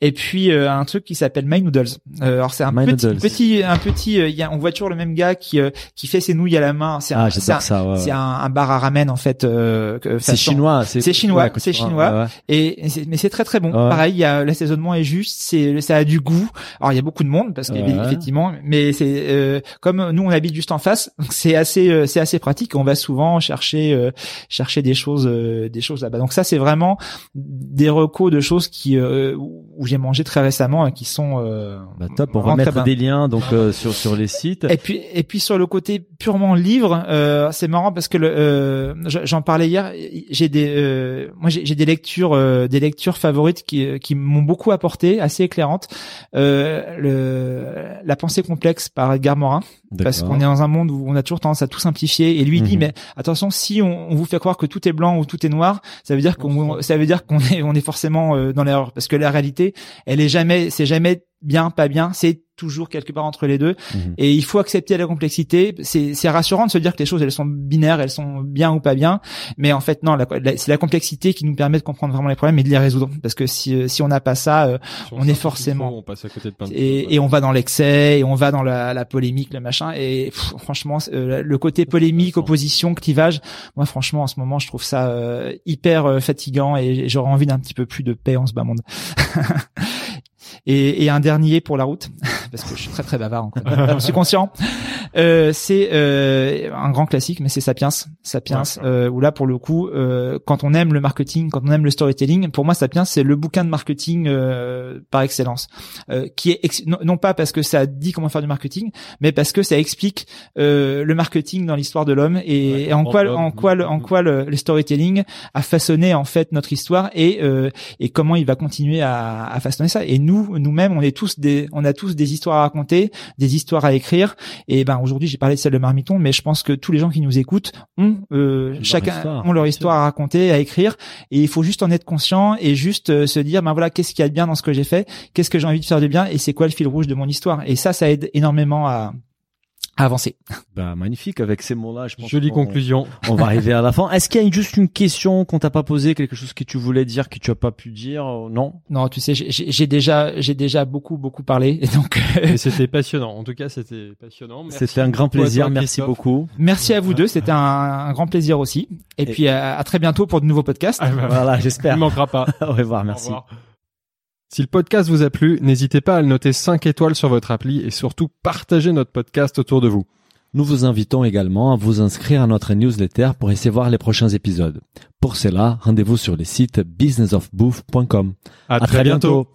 Et puis euh, un truc qui s'appelle My Noodles. Euh, alors c'est un My petit un petit. euh, il y a, on voit toujours le même gars qui euh, qui fait ses nouilles à la main. C'est un, Ah, c'est un, ouais, c'est un, un bar à ramen en fait. euh, C'est chinois, C'est chinois, c'est chinois. ouais, et, mais c'est très très bon. Pareil, il y a l'assaisonnement est juste, c'est ça a du goût. Alors il y a beaucoup de monde parce qu'effectivement, mais c'est euh, comme nous on habite juste en face, c'est assez euh, c'est assez pratique. On va souvent chercher euh, chercher des choses euh, des choses là-bas. Donc ça c'est vraiment des recos de choses qui euh, où j'ai mangé très récemment et qui sont euh, Bah, top, on va mettre des liens donc euh, sur sur les sites. Et puis et puis sur le côté purement livre, euh, c'est marrant parce que le, euh, j'en parlais hier. J'ai des euh, moi j'ai des lectures euh, des lectures favorites qui qui m'ont beaucoup apporté, assez éclairantes. Euh, le la pensée complexe par Edgar Morin parce qu'on est dans un monde où on a toujours tendance à tout simplifier et lui il dit Mhm. mais attention si on, on vous fait croire que tout est blanc ou tout est noir ça veut dire qu'on ça veut dire qu'on est on est forcément euh, dans l'erreur. Parce que la réalité elle est jamais c'est jamais bien pas bien c'est toujours quelque part entre les deux. Mhm. et il faut accepter la complexité. C'est c'est rassurant de se dire que les choses elles sont binaires elles sont bien ou pas bien. Mais en fait non la- la- c'est la complexité qui nous permet de comprendre vraiment les problèmes et de les résoudre. Parce que si euh, si on n'a pas ça euh, on est forcément- trop, on passe à côté de plein de choses, et, ouais. et on va dans l'excès et on va dans la, la polémique le machin. Et pff, franchement euh, le côté polémique opposition clivage moi franchement en ce moment je trouve ça euh, hyper euh, fatigant et j'aurais envie d'un petit peu plus de paix en ce bas monde et, et un dernier pour la route parce que je suis très très bavard encore j'en suis conscient Euh, c'est euh, un grand classique, mais c'est Sapiens. Sapiens, Ouais. euh, où là pour le coup, euh, quand on aime le marketing, quand on aime le storytelling, pour moi Sapiens c'est le bouquin de marketing euh, par excellence, euh, qui est ex- non, non pas parce que ça dit comment faire du marketing, mais parce que ça explique euh, le marketing dans l'histoire de l'homme et, Ouais, et en quoi, en quoi, le- en quoi le, le storytelling a façonné en fait notre histoire et euh, et comment il va continuer à, à façonner ça. Et nous, nous-mêmes, on est tous des, on a tous des histoires à raconter, des histoires à écrire. Et ben aujourd'hui, j'ai parlé de celle de Marmiton, mais je pense que tous les gens qui nous écoutent ont euh, chacun histoire. ont leur histoire à raconter, à écrire. Et il faut juste en être conscient et juste euh, se dire, ben voilà, qu'est-ce qu'il y a de bien dans ce que j'ai fait, qu'est-ce que j'ai envie de faire de bien, et c'est quoi le fil rouge de mon histoire? Et ça, ça aide énormément à avancer. Bah, magnifique. Avec ces mots-là, je pense Jolie qu'on- conclusion. On va arriver à la fin. Est-ce qu'il y a juste une question qu'on t'a pas posée, quelque chose que tu voulais dire, que tu as pas pu dire? euh, Non? Non, tu sais, j'ai- j'ai j'ai déjà, j'ai déjà beaucoup, beaucoup parlé. Et donc, Et c'était passionnant. En tout cas, c'était passionnant. Merci C'était un grand plaisir. toi, Merci beaucoup. Merci à vous deux, c'était un, un grand plaisir aussi. Et, Et- puis à, à très bientôt pour de nouveaux podcasts. Ah bah, Voilà, Il j'espère. ne manquera pas. Au revoir. Au Merci. revoir. Si le podcast vous a plu, n'hésitez pas à le noter 5 étoiles sur votre appli et surtout partagez notre podcast autour de vous. Nous vous invitons également à vous inscrire à notre newsletter pour essayer voir les prochains épisodes. Pour cela, rendez-vous sur le site businessofbooth.com. À, À très bientôt.